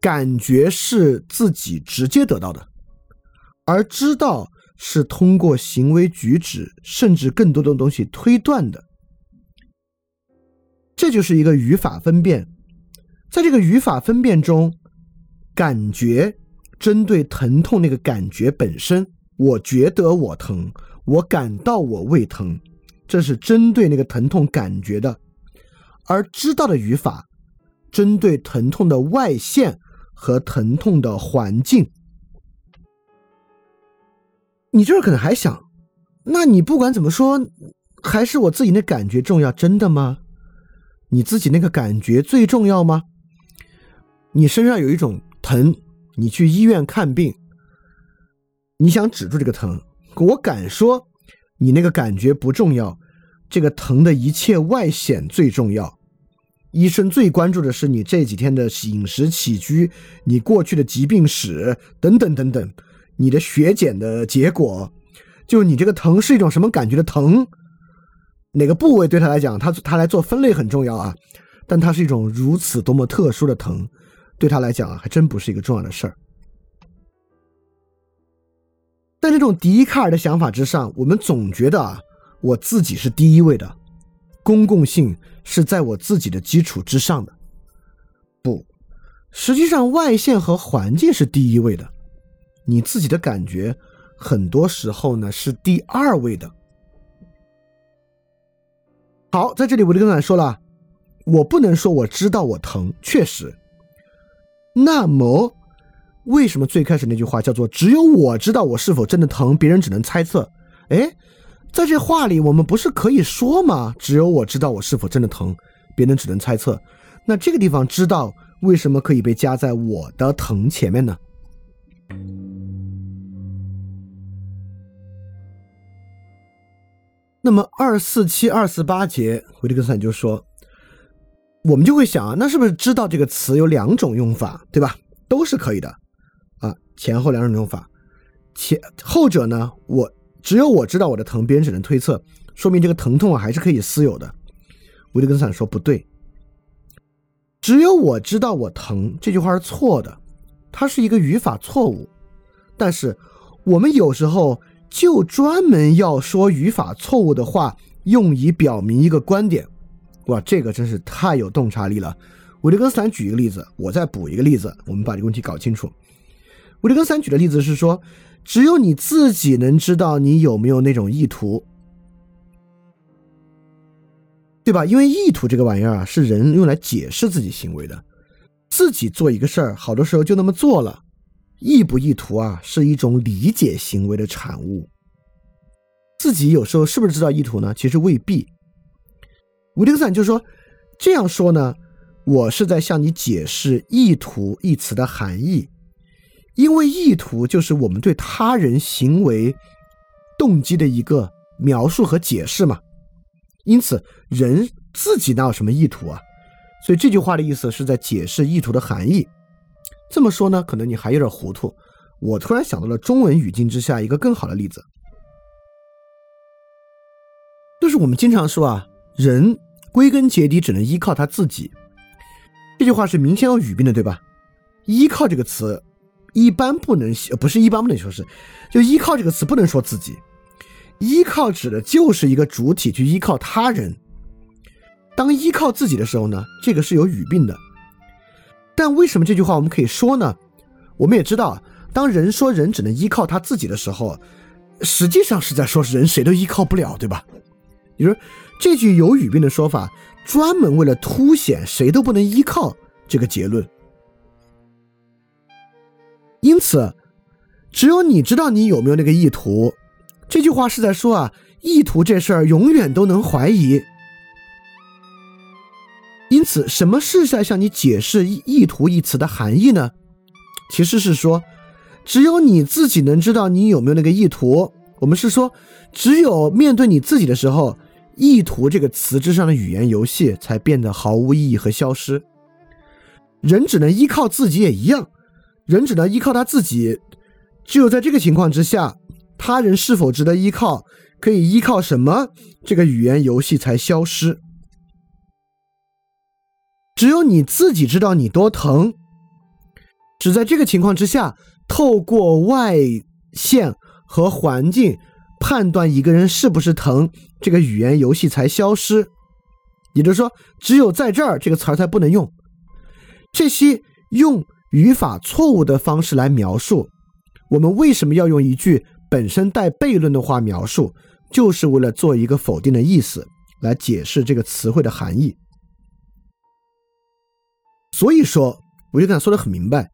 感觉是自己直接得到的，而知道是通过行为举止甚至更多的东西推断的。这就是一个语法分辨，在这个语法分辨中，感觉针对疼痛那个感觉本身，我觉得我疼，我感到我胃疼。这是针对那个疼痛感觉的，而知道的语法针对疼痛的外现和疼痛的环境。你这儿可能还想，那你不管怎么说，还是我自己那感觉重要，真的吗？你自己那个感觉最重要吗？你身上有一种疼，你去医院看病，你想止住这个疼，我敢说，你那个感觉不重要，这个疼的一切外显最重要。医生最关注的是你这几天的饮食起居，你过去的疾病史等等等等。你的血检的结果，就你这个疼是一种什么感觉的疼？哪个部位对他来讲，他他来做分类很重要啊。但它是一种如此多么特殊的疼，对他来讲啊，还真不是一个重要的事儿。在这种笛卡尔的想法之上，我们总觉得啊，我自己是第一位的，公共性是在我自己的基础之上的。不，实际上外线和环境是第一位的。你自己的感觉，很多时候呢是第二位的。好，在这里维特根斯坦说了，我不能说我知道我疼，确实。那么，为什么最开始那句话叫做“只有我知道我是否真的疼，别人只能猜测”？哎，在这话里，我们不是可以说吗？只有我知道我是否真的疼，别人只能猜测。那这个地方“知道”为什么可以被加在我的疼前面呢？那么二四七二四八节，维特根斯坦就说，我们就会想啊，那是不是知道这个词有两种用法，对吧？都是可以的，前后两种用法。前后者呢，我只有我知道我的疼，别人只能推测，说明这个疼痛啊还是可以私有的。维特根斯坦说不对，只有我知道我疼这句话是错的，它是一个语法错误。但是我们有时候。就专门要说语法错误的话，用以表明一个观点，哇，这个真是太有洞察力了。维特根斯坦举一个例子，我再补一个例子，我们把这个问题搞清楚。维特根斯坦举的例子是说，只有你自己能知道你有没有那种意图，对吧？因为意图这个玩意儿啊，是人用来解释自己行为的，自己做一个事儿，好多时候就那么做了。意不意图啊，是一种理解行为的产物。自己有时候是不是知道意图呢？其实未必。维特根斯坦就说：“这样说呢，我是在向你解释‘意图’一词的含义，因为意图就是我们对他人行为动机的一个描述和解释嘛。因此，人自己哪有什么意图啊？所以这句话的意思是在解释意图的含义。”这么说呢，可能你还有点糊涂。我突然想到了中文语境之下一个更好的例子，就是我们经常说啊，人归根结底只能依靠他自己。这句话是明显有语病的，对吧？依靠这个词一般不能，不是一般不能说是，就依靠这个词不能说自己。依靠指的就是一个主体去依靠他人。当依靠自己的时候呢，这个是有语病的。但为什么这句话我们可以说呢？我们也知道，当人说人只能依靠他自己的时候，实际上是在说人谁都依靠不了，对吧？你说这句有语病的说法，专门为了凸显谁都不能依靠这个结论。因此，只有你知道你有没有那个意图。这句话是在说啊，意图这事儿永远都能怀疑。因此，什么是在向你解释“意意图”一词的含义呢？其实是说，只有你自己能知道你有没有那个意图。我们是说，只有面对你自己的时候，“意图”这个词之上的语言游戏才变得毫无意义和消失。人只能依靠自己也一样，人只能依靠他自己。只有在这个情况之下，他人是否值得依靠，可以依靠什么，这个语言游戏才消失。只有你自己知道你多疼，只在这个情况之下，透过外线和环境判断一个人是不是疼，这个语言游戏才消失。也就是说，只有在这儿，这个词儿才不能用。这些用语法错误的方式来描述，我们为什么要用一句本身带悖论的话描述，就是为了做一个否定的意思，来解释这个词汇的含义。所以说，我就跟他说的很明白，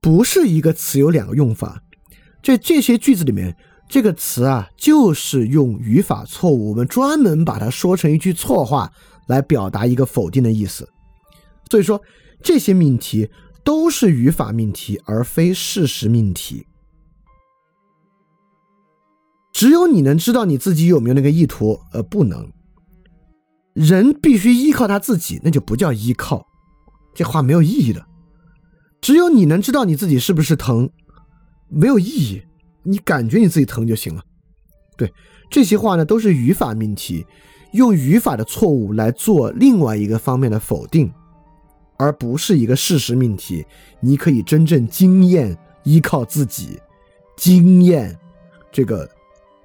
不是一个词有两个用法。这这些句子里面，这个词啊，就是用语法错误，我们专门把它说成一句错话来表达一个否定的意思。所以说，这些命题都是语法命题，而非事实命题。只有你能知道你自己有没有那个意图，呃，不能。人必须依靠他自己，那就不叫依靠，这话没有意义的。只有你能知道你自己是不是疼，没有意义。你感觉你自己疼就行了。对这些话呢，都是语法命题，用语法的错误来做另外一个方面的否定，而不是一个事实命题。你可以真正经验依靠自己，经验这个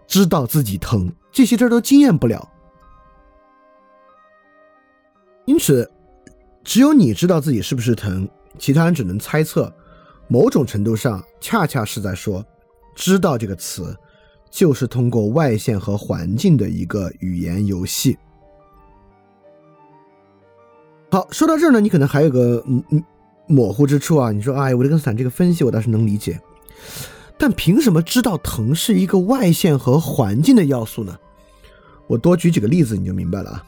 知道自己疼，这些事儿都经验不了。因此，只有你知道自己是不是疼，其他人只能猜测。某种程度上，恰恰是在说，知道这个词，就是通过外线和环境的一个语言游戏。好，说到这儿呢，你可能还有个嗯嗯模糊之处啊。你说，哎，维特根斯坦这个分析我倒是能理解，但凭什么知道疼是一个外线和环境的要素呢？我多举几个例子，你就明白了啊。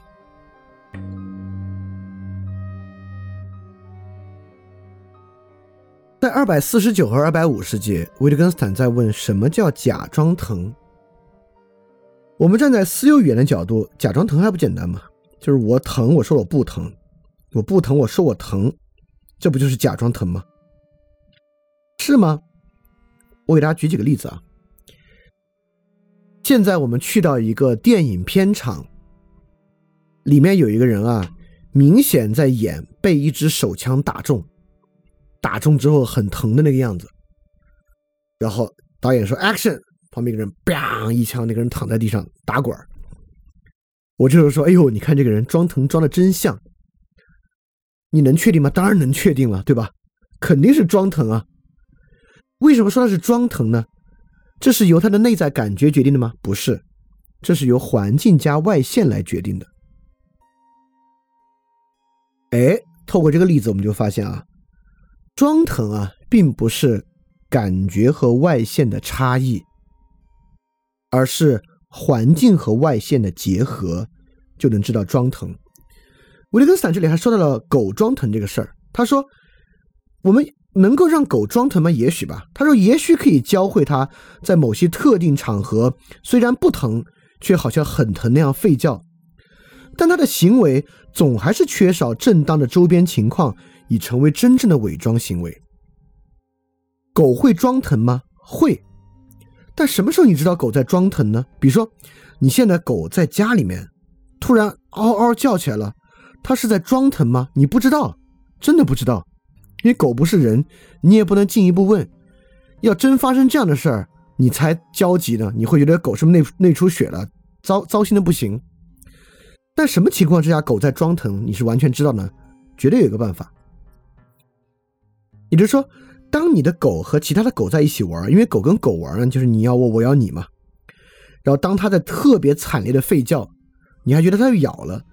在二百四十九和二百五十节，维特根斯坦在问什么叫假装疼。我们站在私有语言的角度，假装疼还不简单吗？就是我疼，我说我不疼；我不疼，我说我疼，这不就是假装疼吗？是吗？我给大家举几个例子啊。现在我们去到一个电影片场，里面有一个人啊，明显在演被一支手枪打中。打中之后很疼的那个样子，然后导演说 “action”，旁边一个人 “bang” 一枪，那个人躺在地上打滚我就是说，哎呦，你看这个人装疼装的真像。你能确定吗？当然能确定了，对吧？肯定是装疼啊。为什么说他是装疼呢？这是由他的内在感觉决定的吗？不是，这是由环境加外线来决定的。哎，透过这个例子，我们就发现啊。装疼啊，并不是感觉和外线的差异，而是环境和外线的结合，就能知道装疼。维特根斯坦这里还说到了狗装疼这个事儿，他说：“我们能够让狗装疼吗？也许吧。”他说：“也许可以教会它在某些特定场合，虽然不疼，却好像很疼那样吠叫，但它的行为总还是缺少正当的周边情况。”已成为真正的伪装行为。狗会装疼吗？会。但什么时候你知道狗在装疼呢？比如说，你现在狗在家里面突然嗷嗷叫起来了，它是在装疼吗？你不知道，真的不知道，因为狗不是人，你也不能进一步问。要真发生这样的事儿，你才焦急呢。你会觉得狗是不是内内出血了，糟糟心的不行。但什么情况之下狗在装疼，你是完全知道呢？绝对有一个办法。也就是说，当你的狗和其他的狗在一起玩，因为狗跟狗玩呢，就是你咬我，我咬你嘛。然后当它在特别惨烈的吠叫，你还觉得它咬了，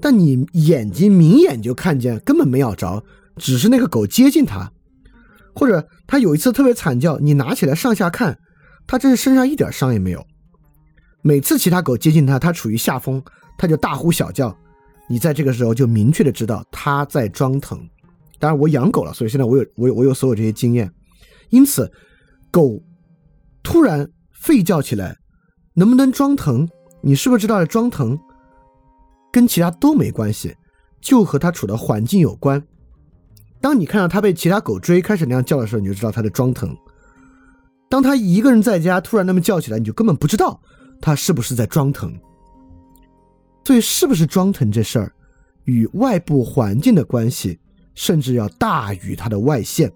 但你眼睛明眼就看见根本没咬着，只是那个狗接近它，或者它有一次特别惨叫，你拿起来上下看，它这是身上一点伤也没有。每次其他狗接近它，它处于下风，它就大呼小叫，你在这个时候就明确的知道它在装疼。当然，我养狗了，所以现在我有我有我有所有这些经验。因此，狗突然吠叫起来，能不能装疼？你是不是知道装疼？跟其他都没关系，就和它处的环境有关。当你看到它被其他狗追，开始那样叫的时候，你就知道它在装疼。当它一个人在家突然那么叫起来，你就根本不知道它是不是在装疼。所以，是不是装疼这事儿，与外部环境的关系。甚至要大于它的外线。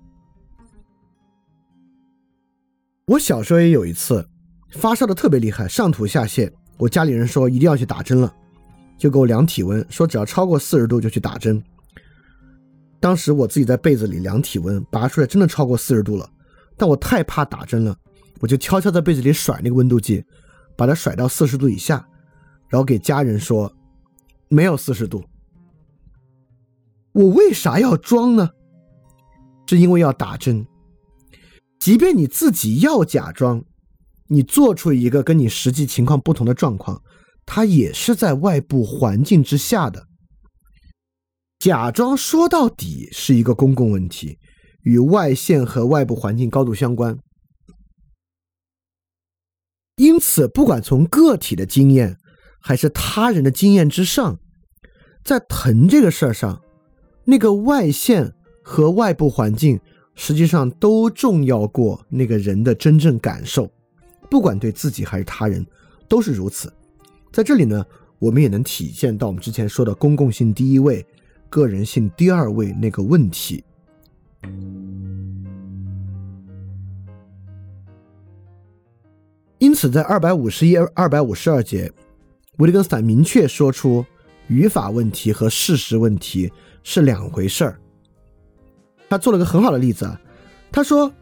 我小时候也有一次发烧的特别厉害，上吐下泻，我家里人说一定要去打针了，就给我量体温，说只要超过四十度就去打针。当时我自己在被子里量体温，拔出来真的超过四十度了，但我太怕打针了，我就悄悄在被子里甩那个温度计，把它甩到四十度以下，然后给家人说没有四十度。我为啥要装呢？是因为要打针。即便你自己要假装，你做出一个跟你实际情况不同的状况，它也是在外部环境之下的。假装说到底是一个公共问题，与外线和外部环境高度相关。因此，不管从个体的经验，还是他人的经验之上，在疼这个事儿上，那个外线和外部环境实际上都重要过那个人的真正感受，不管对自己还是他人，都是如此。在这里呢，我们也能体现到我们之前说的公共性第一位，个人性第二位那个问题。因此，在二百五十一、二百五十二节，维特根斯坦明确说出语法问题和事实问题是两回事儿。他做了个很好的例子啊，他说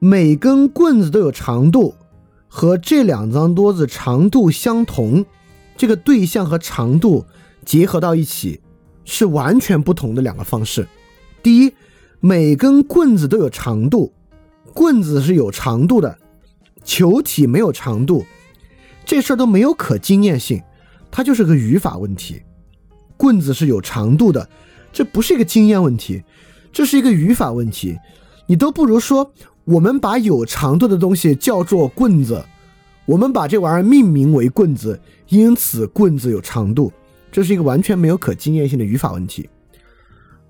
每根棍子都有长度，和这两张桌子长度相同，这个对象和长度结合到一起是完全不同的两个方式。第一，每根棍子都有长度，棍子是有长度的。球体没有长度，这事儿都没有可经验性，它就是个语法问题。棍子是有长度的，这不是一个经验问题，这是一个语法问题。你都不如说，我们把有长度的东西叫做棍子，我们把这玩意儿命名为棍子，因此棍子有长度，这是一个完全没有可经验性的语法问题。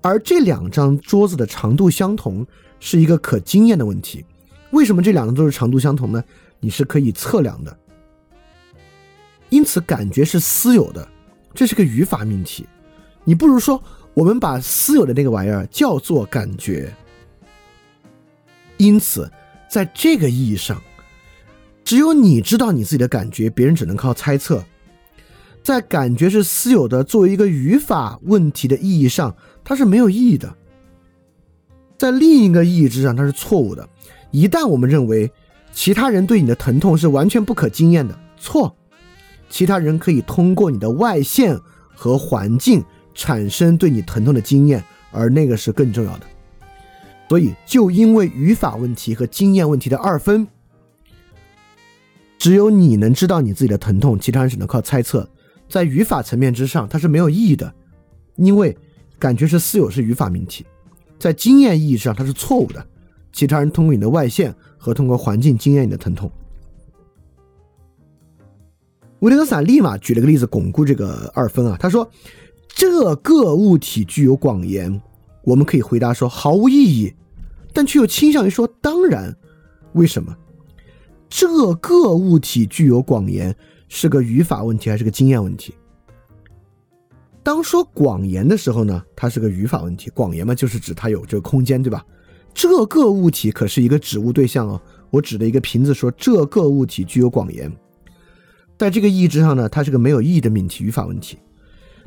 而这两张桌子的长度相同，是一个可经验的问题。为什么这两个都是长度相同呢？你是可以测量的，因此感觉是私有的，这是个语法命题。你不如说，我们把私有的那个玩意儿叫做感觉。因此，在这个意义上，只有你知道你自己的感觉，别人只能靠猜测。在感觉是私有的作为一个语法问题的意义上，它是没有意义的。在另一个意义之上，它是错误的。一旦我们认为其他人对你的疼痛是完全不可经验的，错。其他人可以通过你的外线和环境产生对你疼痛的经验，而那个是更重要的。所以，就因为语法问题和经验问题的二分，只有你能知道你自己的疼痛，其他人只能靠猜测。在语法层面之上，它是没有意义的，因为感觉是私有，是语法命题。在经验意义上，它是错误的。其他人通过你的外线和通过环境经验你的疼痛。维特根斯坦立马举了个例子巩固这个二分啊，他说这个物体具有广言，我们可以回答说毫无意义，但却又倾向于说当然。为什么？这个物体具有广言是个语法问题还是个经验问题？当说广言的时候呢，它是个语法问题。广言嘛，就是指它有这个空间，对吧？这个物体可是一个指物对象哦，我指的一个瓶子说这个物体具有广言，在这个意义之上呢，它是个没有意义的命题语法问题。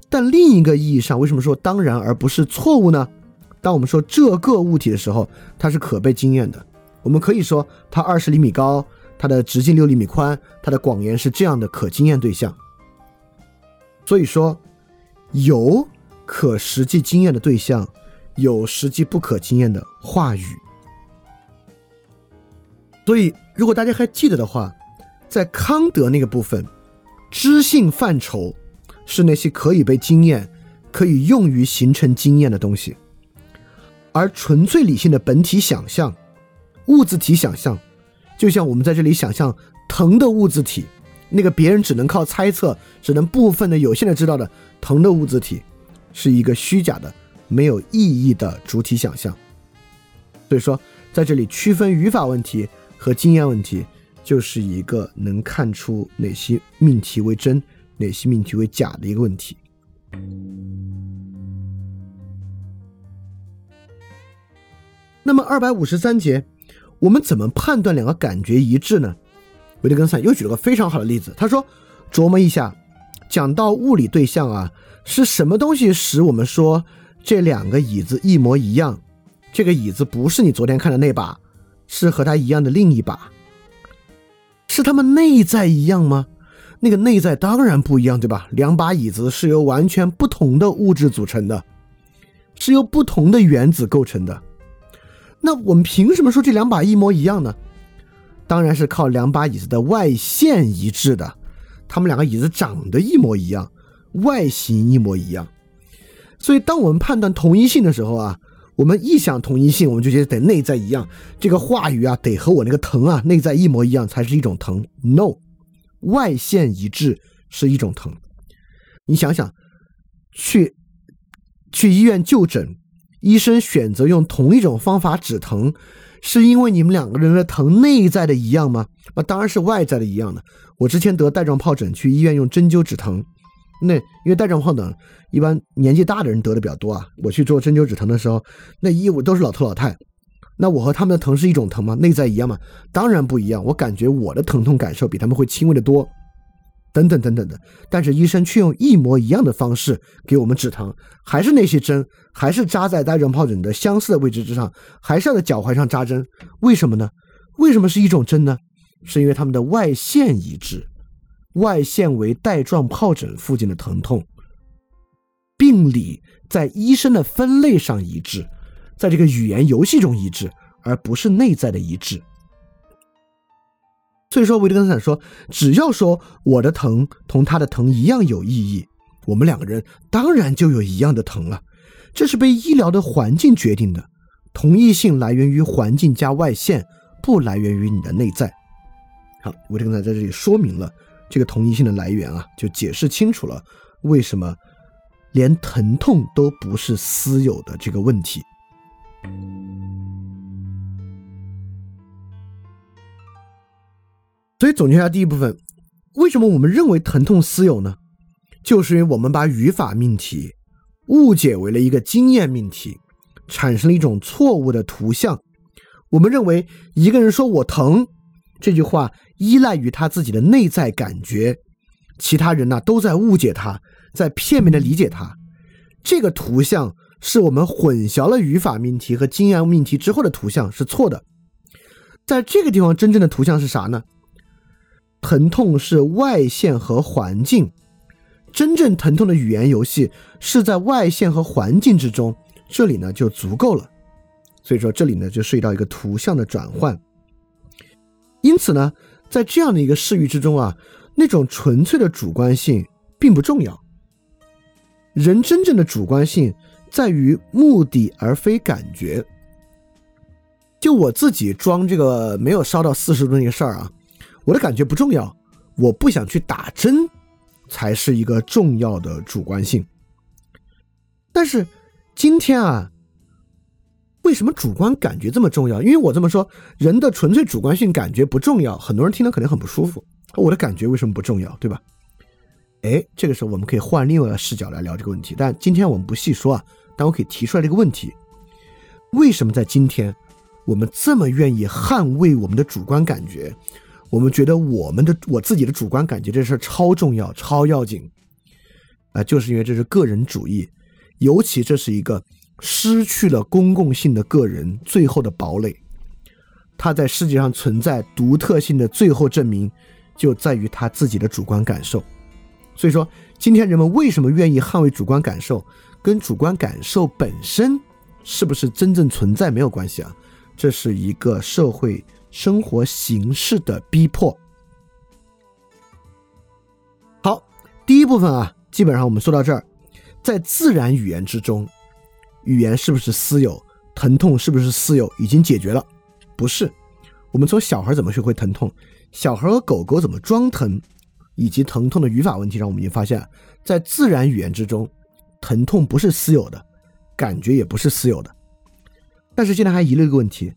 但另一个意义上，为什么说当然而不是错误呢？当我们说这个物体的时候，它是可被经验的。我们可以说它二十厘米高，它的直径六厘米宽，它的广延是这样的可经验对象。所以说，有可实际经验的对象。有实际不可经验的话语，所以如果大家还记得的话，在康德那个部分，知性范畴是那些可以被经验、可以用于形成经验的东西，而纯粹理性的本体想象、物质体想象，就像我们在这里想象疼的物质体，那个别人只能靠猜测、只能部分的有限的知道的疼的物质体，是一个虚假的。没有意义的主体想象，所以说在这里区分语法问题和经验问题，就是一个能看出哪些命题为真，哪些命题为假的一个问题。那么二百五十三节，我们怎么判断两个感觉一致呢？维特根斯坦又举了个非常好的例子，他说：琢磨一下，讲到物理对象啊，是什么东西使我们说？这两个椅子一模一样，这个椅子不是你昨天看的那把，是和它一样的另一把。是它们内在一样吗？那个内在当然不一样，对吧？两把椅子是由完全不同的物质组成的。是由不同的原子构成的。那我们凭什么说这两把一模一样呢？当然是靠两把椅子的外线一致的，他们两个椅子长得一模一样，外形一模一样。所以，当我们判断同一性的时候啊，我们一想同一性，我们就觉得得内在一样，这个话语啊得和我那个疼啊内在一模一样才是一种疼。No，外线一致是一种疼。你想想，去去医院就诊，医生选择用同一种方法止疼，是因为你们两个人的疼内在的一样吗？那当然是外在的一样的。我之前得带状疱疹，去医院用针灸止疼。那因为带状疱疹一般年纪大的人得的比较多啊，我去做针灸止疼的时候，那医务都是老头老太，那我和他们的疼是一种疼吗？内在一样吗？当然不一样，我感觉我的疼痛感受比他们会轻微的多，等等等等的。但是医生却用一模一样的方式给我们止疼，还是那些针，还是扎在带状疱疹的相似的位置之上，还是要在脚踝上扎针，为什么呢？为什么是一种针呢？是因为他们的外线一致。外线为带状疱疹附近的疼痛，病理在医生的分类上一致，在这个语言游戏中一致，而不是内在的一致。所以说，维特根斯坦说，只要说我的疼同他的疼一样有意义，我们两个人当然就有一样的疼了。这是被医疗的环境决定的，同一性来源于环境加外线，不来源于你的内在。好，维特根斯坦在这里说明了。这个同一性的来源啊，就解释清楚了为什么连疼痛都不是私有的这个问题。所以总结一下第一部分，为什么我们认为疼痛私有呢？就是因为我们把语法命题误解为了一个经验命题，产生了一种错误的图像。我们认为一个人说我疼。这句话依赖于他自己的内在感觉，其他人呢都在误解他，在片面的理解他。这个图像是我们混淆了语法命题和经验命题之后的图像是错的。在这个地方，真正的图像是啥呢？疼痛是外线和环境，真正疼痛的语言游戏是在外线和环境之中，这里呢就足够了。所以说，这里呢就涉及到一个图像的转换。因此呢，在这样的一个视域之中啊，那种纯粹的主观性并不重要。人真正的主观性在于目的而非感觉。就我自己装这个没有烧到四十度那个事儿啊，我的感觉不重要，我不想去打针，才是一个重要的主观性。但是今天啊。为什么主观感觉这么重要？因为我这么说，人的纯粹主观性感觉不重要，很多人听了可能很不舒服。我的感觉为什么不重要，对吧？哎，这个时候我们可以换另外一个视角来聊这个问题。但今天我们不细说啊，但我可以提出来这个问题：为什么在今天我们这么愿意捍卫我们的主观感觉？我们觉得我们的我自己的主观感觉这事儿超重要、超要紧啊，就是因为这是个人主义，尤其这是一个。失去了公共性的个人最后的堡垒，他在世界上存在独特性的最后证明，就在于他自己的主观感受。所以说，今天人们为什么愿意捍卫主观感受，跟主观感受本身是不是真正存在没有关系啊？这是一个社会生活形式的逼迫。好，第一部分啊，基本上我们说到这儿，在自然语言之中。语言是不是私有？疼痛是不是私有？已经解决了，不是。我们从小孩怎么学会疼痛，小孩和狗狗怎么装疼，以及疼痛的语法问题上，我们已经发现，在自然语言之中，疼痛不是私有的，感觉也不是私有的。但是现在还遗留一个问题：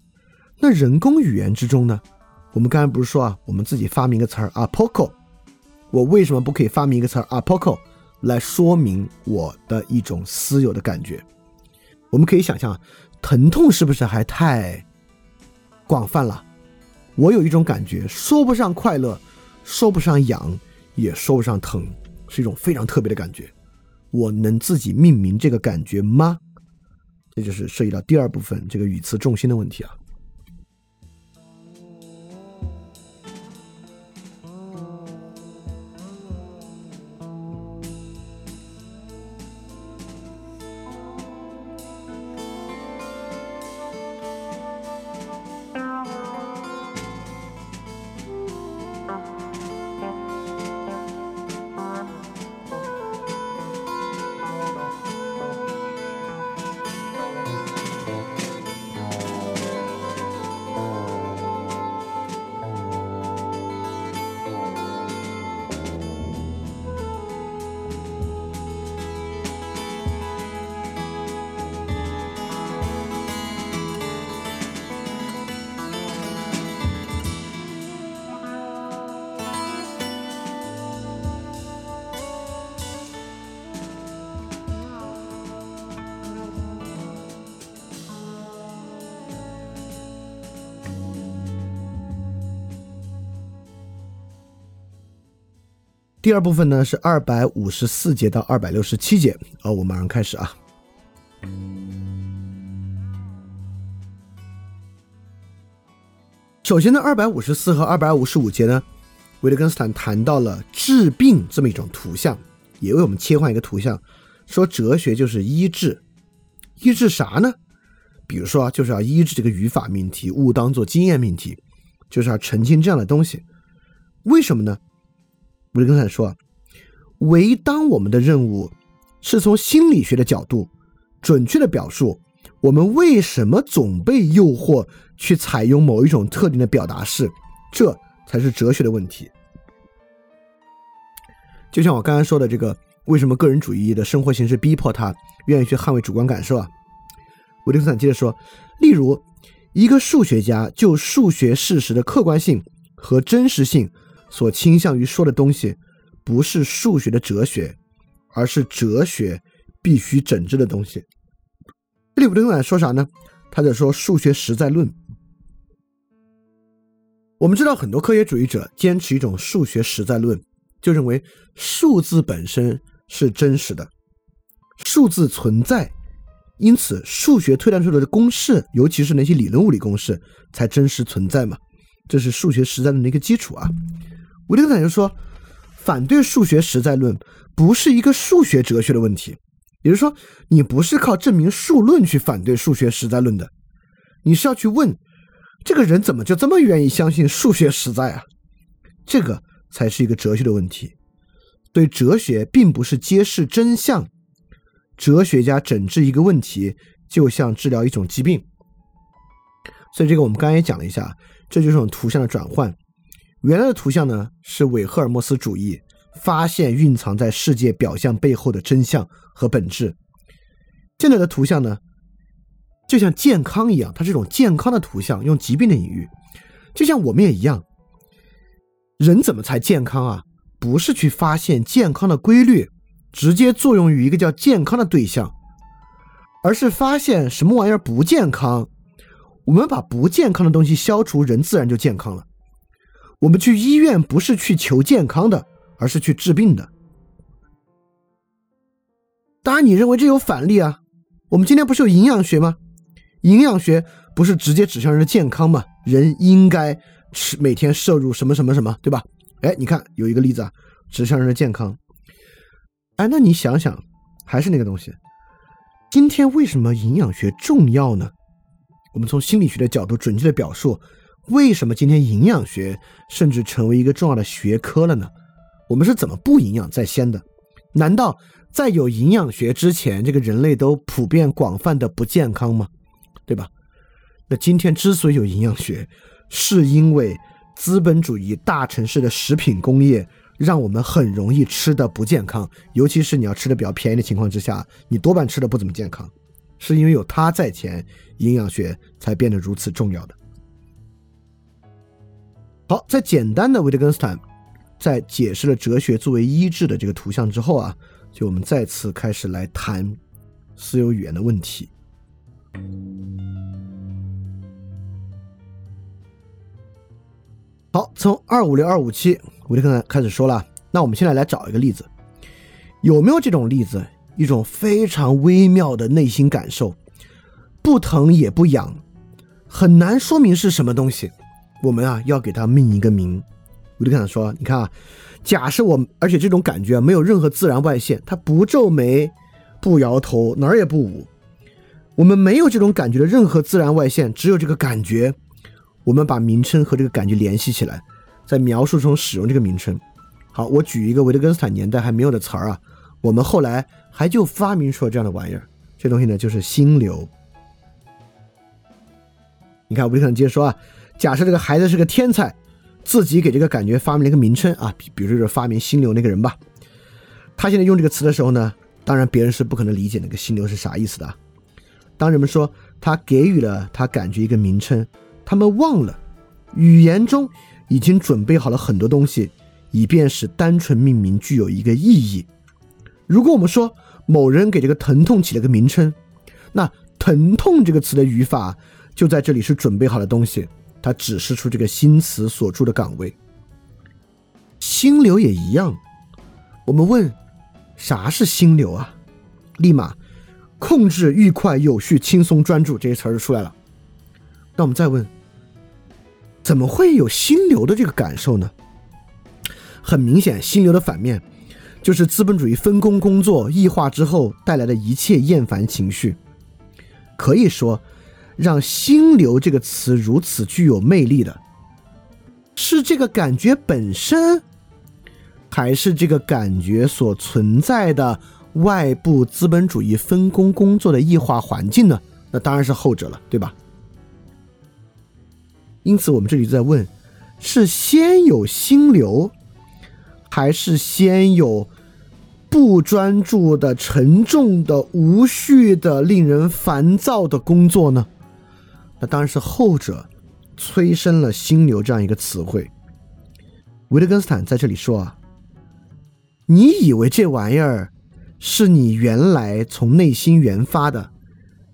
那人工语言之中呢？我们刚才不是说啊，我们自己发明个词儿 “apoco”，我为什么不可以发明一个词儿 “apoco” 来说明我的一种私有的感觉？我们可以想象，疼痛是不是还太广泛了？我有一种感觉，说不上快乐，说不上痒，也说不上疼，是一种非常特别的感觉。我能自己命名这个感觉吗？这就是涉及到第二部分这个语词重心的问题啊。第二部分呢是二百五十四节到二百六十七节，啊，我马上开始啊。首先呢，二百五十四和二百五十五节呢，维特根斯坦谈到了治病这么一种图像，也为我们切换一个图像，说哲学就是医治，医治啥呢？比如说，就是要医治这个语法命题，误当做经验命题，就是要澄清这样的东西。为什么呢？维特根斯坦说，唯当我们的任务是从心理学的角度准确的表述我们为什么总被诱惑。去采用某一种特定的表达式，这才是哲学的问题。就像我刚才说的，这个为什么个人主义的生活形式逼迫他愿意去捍卫主观感受啊？维特根斯坦接着说，例如，一个数学家就数学事实的客观性和真实性所倾向于说的东西，不是数学的哲学，而是哲学必须整治的东西。这里维特根斯坦说啥呢？他在说数学实在论。我们知道很多科学主义者坚持一种数学实在论，就认为数字本身是真实的，数字存在，因此数学推断出来的公式，尤其是那些理论物理公式，才真实存在嘛。这是数学实在论的一个基础啊。维特根斯坦就说，反对数学实在论不是一个数学哲学的问题，也就是说，你不是靠证明数论去反对数学实在论的，你是要去问。这个人怎么就这么愿意相信数学实在啊？这个才是一个哲学的问题。对哲学并不是揭示真相，哲学家诊治一个问题就像治疗一种疾病。所以这个我们刚才也讲了一下，这就是种图像的转换。原来的图像呢是伪赫尔墨斯主义，发现蕴藏在世界表象背后的真相和本质。现在的图像呢？就像健康一样，它是一种健康的图像，用疾病的隐喻。就像我们也一样，人怎么才健康啊？不是去发现健康的规律，直接作用于一个叫健康的对象，而是发现什么玩意儿不健康，我们把不健康的东西消除，人自然就健康了。我们去医院不是去求健康的，而是去治病的。当然，你认为这有反例啊？我们今天不是有营养学吗？营养学不是直接指向人的健康吗？人应该吃每天摄入什么什么什么，对吧？哎，你看有一个例子啊，指向人的健康。哎，那你想想，还是那个东西。今天为什么营养学重要呢？我们从心理学的角度准确的表述，为什么今天营养学甚至成为一个重要的学科了呢？我们是怎么不营养在先的？难道在有营养学之前，这个人类都普遍广泛的不健康吗？对吧？那今天之所以有营养学，是因为资本主义大城市的食品工业让我们很容易吃的不健康，尤其是你要吃的比较便宜的情况之下，你多半吃的不怎么健康，是因为有它在前，营养学才变得如此重要的。好，在简单的维特根斯坦在解释了哲学作为医治的这个图像之后啊，就我们再次开始来谈私有语言的问题。好，从二五六二五七，维特根斯坦开始说了。那我们现在来找一个例子，有没有这种例子？一种非常微妙的内心感受，不疼也不痒，很难说明是什么东西。我们啊，要给它命一个名。维特根说：“你看啊，假设我，而且这种感觉啊没有任何自然外线，它不皱眉，不摇头，哪儿也不舞。我们没有这种感觉的任何自然外线，只有这个感觉。”我们把名称和这个感觉联系起来，在描述中使用这个名称。好，我举一个维特根斯坦年代还没有的词儿啊，我们后来还就发明出了这样的玩意儿。这东西呢，就是心流。你看，维特根接着说啊，假设这个孩子是个天才，自己给这个感觉发明了一个名称啊，比比如说发明心流那个人吧。他现在用这个词的时候呢，当然别人是不可能理解那个心流是啥意思的。当人们说他给予了他感觉一个名称。他们忘了，语言中已经准备好了很多东西，以便使单纯命名具有一个意义。如果我们说某人给这个疼痛起了个名称，那“疼痛”这个词的语法就在这里是准备好的东西，它指示出这个新词所住的岗位。心流也一样，我们问啥是心流啊？立马控制、愉快、有序、轻松、专注这些词儿就出来了。那我们再问，怎么会有心流的这个感受呢？很明显，心流的反面就是资本主义分工工作异化之后带来的一切厌烦情绪。可以说，让“心流”这个词如此具有魅力的，是这个感觉本身，还是这个感觉所存在的外部资本主义分工工作的异化环境呢？那当然是后者了，对吧？因此，我们这里在问：是先有心流？还是先有不专注的、沉重的、无序的、令人烦躁的工作呢？当然是后者催生了“心流”这样一个词汇。维特根斯坦在这里说啊，你以为这玩意儿是你原来从内心原发的，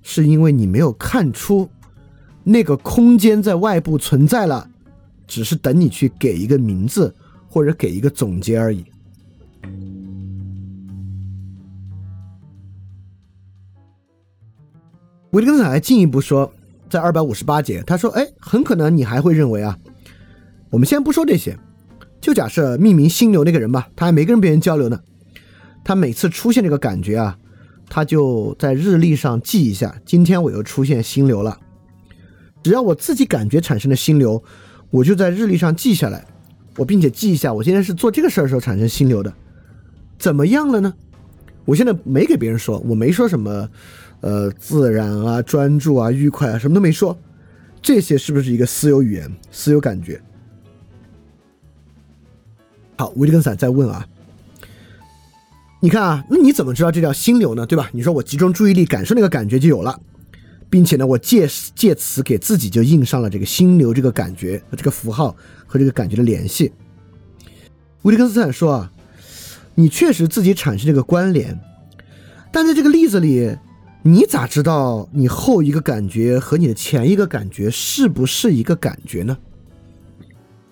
是因为你没有看出那个空间在外部存在了，只是等你去给一个名字。或者给一个总结而已。维特根斯坦还进一步说，在二百五十八节，他说：“哎，很可能你还会认为啊，我们先不说这些，就假设命名心流那个人吧，他还没跟别人交流呢，他每次出现这个感觉啊，他就在日历上记一下，今天我又出现心流了。只要我自己感觉产生的心流，我就在日历上记下来。”我并且记一下，我今天是做这个事儿的时候产生心流的，怎么样了呢？我现在没给别人说，我没说什么，呃，自然啊、专注啊、愉快啊，什么都没说。这些是不是一个私有语言、私有感觉？好，维特根斯坦在问啊，你看啊，那你怎么知道这叫心流呢？对吧？你说我集中注意力感受那个感觉就有了，并且呢，我借借此给自己就印上了这个心流这个感觉这个符号。和这个感觉的联系，维特根斯坦说啊，你确实自己产生这个关联，但在这个例子里，你咋知道你后一个感觉和你的前一个感觉是不是一个感觉呢？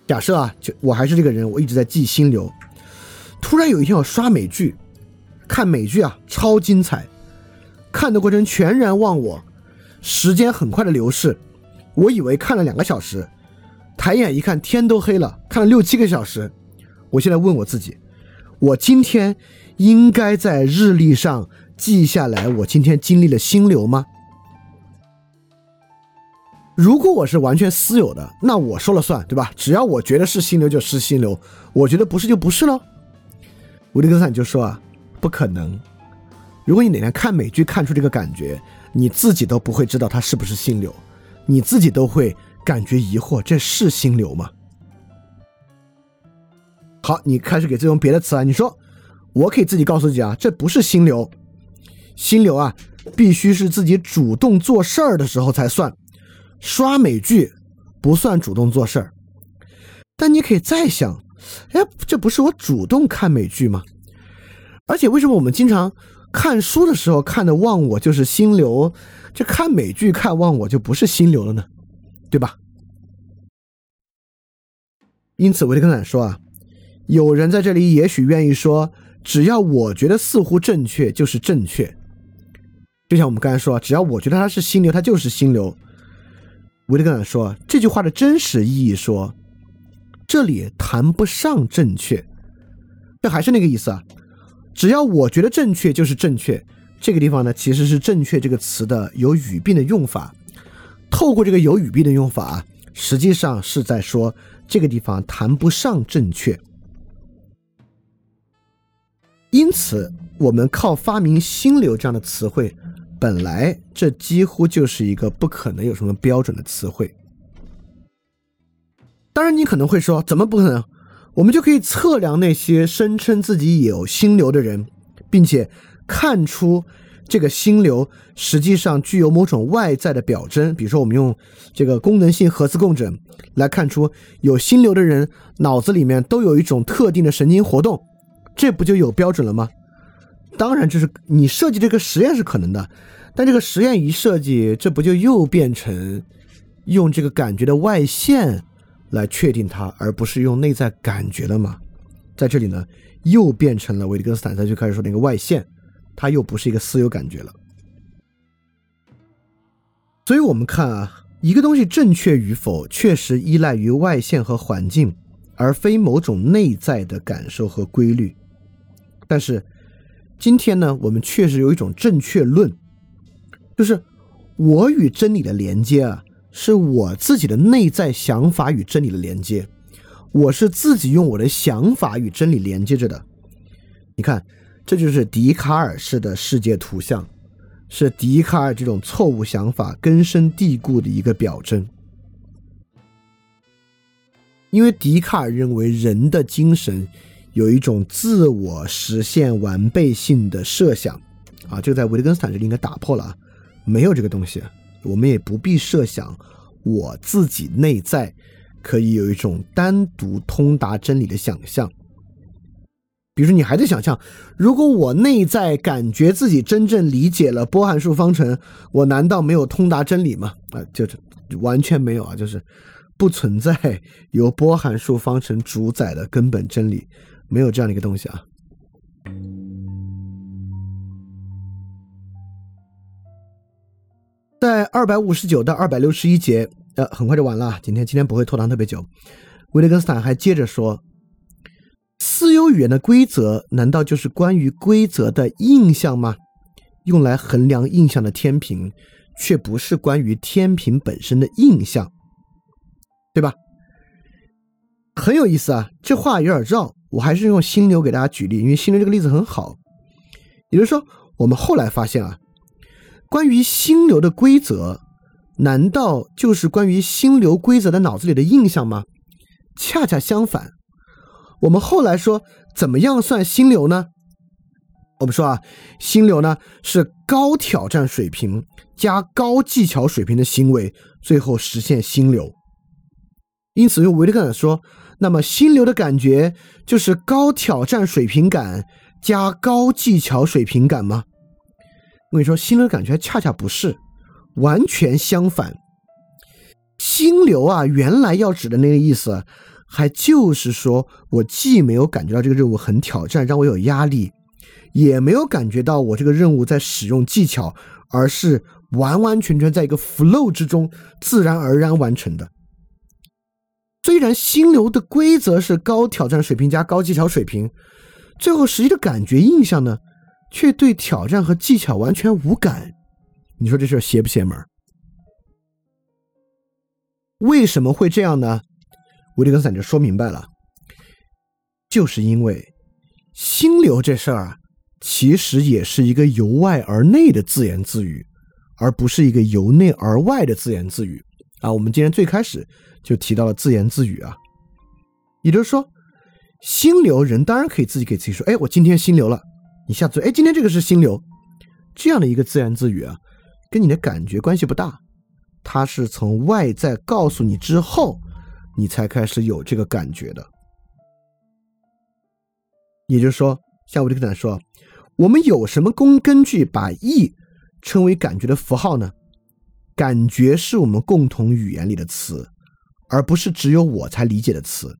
假设啊，就我还是这个人，我一直在记心流，突然有一天我刷美剧，看美剧啊，超精彩，看的过程全然忘我，时间很快的流逝，我以为看了两个小时。抬眼一看，天都黑了，看了六七个小时。我现在问我自己：我今天应该在日历上记下来我今天经历了心流吗？如果我是完全私有的，那我说了算，对吧？只要我觉得是心流就是心流，我觉得不是就不是喽。维特根斯坦就说啊，不可能。如果你哪天看美剧看出这个感觉，你自己都不会知道它是不是心流，你自己都会。感觉疑惑，这是心流吗？好，你开始给自己用别的词啊。你说，我可以自己告诉自己啊，这不是心流。心流啊，必须是自己主动做事儿的时候才算。刷美剧不算主动做事儿。但你可以再想，哎，这不是我主动看美剧吗？而且为什么我们经常看书的时候看的忘我就是心流，这看美剧看忘我就不是心流了呢？对吧？因此，维特根斯坦说啊，有人在这里也许愿意说，只要我觉得似乎正确，就是正确。就像我们刚才说，只要我觉得它是心流，它就是心流。维特根斯坦说这句话的真实意义说，这里谈不上正确，这还是那个意思啊。只要我觉得正确，就是正确。这个地方呢，其实是“正确”这个词的有语病的用法。透过这个有语病的用法啊，实际上是在说这个地方谈不上正确。因此，我们靠发明“心流”这样的词汇，本来这几乎就是一个不可能有什么标准的词汇。当然，你可能会说，怎么不可能？我们就可以测量那些声称自己有心流的人，并且看出。这个心流实际上具有某种外在的表征，比如说我们用这个功能性核磁共振来看出有心流的人脑子里面都有一种特定的神经活动，这不就有标准了吗？当然，就是你设计这个实验是可能的，但这个实验一设计，这不就又变成用这个感觉的外线来确定它，而不是用内在感觉了吗？在这里呢，又变成了维特根斯坦在就开始说那个外线，它又不是一个私有感觉了。所以我们看啊，一个东西正确与否，确实依赖于外线和环境，而非某种内在的感受和规律。但是今天呢，我们确实有一种正确论，就是我与真理的连接啊。是我自己的内在想法与真理的连接，我是自己用我的想法与真理连接着的。你看，这就是笛卡尔式的世界图像，是笛卡尔这种错误想法根深蒂固的一个表征。因为笛卡尔认为人的精神有一种自我实现完备性的设想，啊，这个在维特根斯坦这里应该打破了，没有这个东西。我们也不必设想我自己内在可以有一种单独通达真理的想象。比如说，你还在想象，如果我内在感觉自己真正理解了波函数方程，我难道没有通达真理吗？啊，就是完全没有啊，就是不存在 *laughs* 由波函数方程主宰的根本真理，没有这样的一个东西啊。在二百五十九到二百六十一节，呃，很快就完了。今天今天不会拖堂特别久。维特根斯坦还接着说，私有语言的规则难道就是关于规则的印象吗？用来衡量印象的天平，却不是关于天平本身的印象，对吧？很有意思啊，这话有点绕。我还是用心流给大家举例，因为心流这个例子很好。也就是说，我们后来发现啊。关于心流的规则，难道就是关于心流规则的脑子里的印象吗？恰恰相反，我们后来说，怎么样算心流呢？我们说啊，心流呢是高挑战水平加高技巧水平的行为，最后实现心流。因此，用维特根斯说，那么心流的感觉就是高挑战水平感加高技巧水平感吗？我跟你说，心流感觉恰恰不是，完全相反。心流啊，原来要指的那个意思，还就是说我既没有感觉到这个任务很挑战，让我有压力，也没有感觉到我这个任务在使用技巧，而是完完全全在一个 flow 之中自然而然完成的。虽然心流的规则是高挑战水平加高技巧水平，最后实际的感觉印象呢？却对挑战和技巧完全无感，你说这事邪不邪门？为什么会这样呢？维特根斯坦就说明白了，就是因为心流这事儿啊，其实也是一个由外而内的自言自语，而不是一个由内而外的自言自语啊。我们今天最开始就提到了自言自语啊，也就是说，心流人当然可以自己给自己说，哎，我今天心流了。你下次哎，今天这个是心流，这样的一个自言自语啊，跟你的感觉关系不大，它是从外在告诉你之后，你才开始有这个感觉的。也就是说，像我就跟他说，我们有什么根根据把意称为感觉的符号呢？感觉是我们共同语言里的词，而不是只有我才理解的词，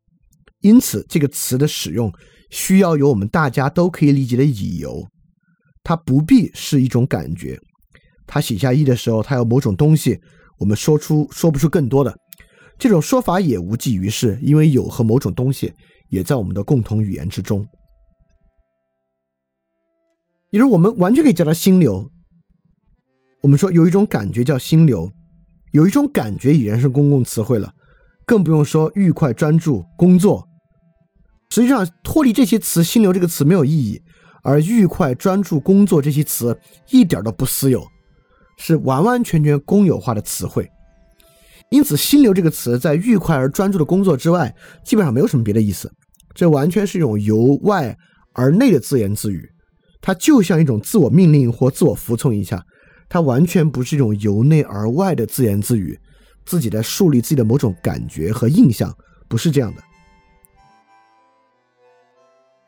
因此这个词的使用。需要有我们大家都可以理解的理由，它不必是一种感觉。他写下“一”的时候，他有某种东西，我们说出说不出更多的这种说法也无济于事，因为有和某种东西也在我们的共同语言之中。也就是我们完全可以叫它心流。我们说有一种感觉叫心流，有一种感觉已然是公共词汇了，更不用说愉快、专注、工作。实际上，脱离这些词，“心流”这个词没有意义，而“愉快、专注、工作”这些词一点都不私有，是完完全全公有化的词汇。因此，“心流”这个词在愉快而专注的工作之外，基本上没有什么别的意思。这完全是一种由外而内的自言自语，它就像一种自我命令或自我服从一下，它完全不是一种由内而外的自言自语，自己在树立自己的某种感觉和印象，不是这样的。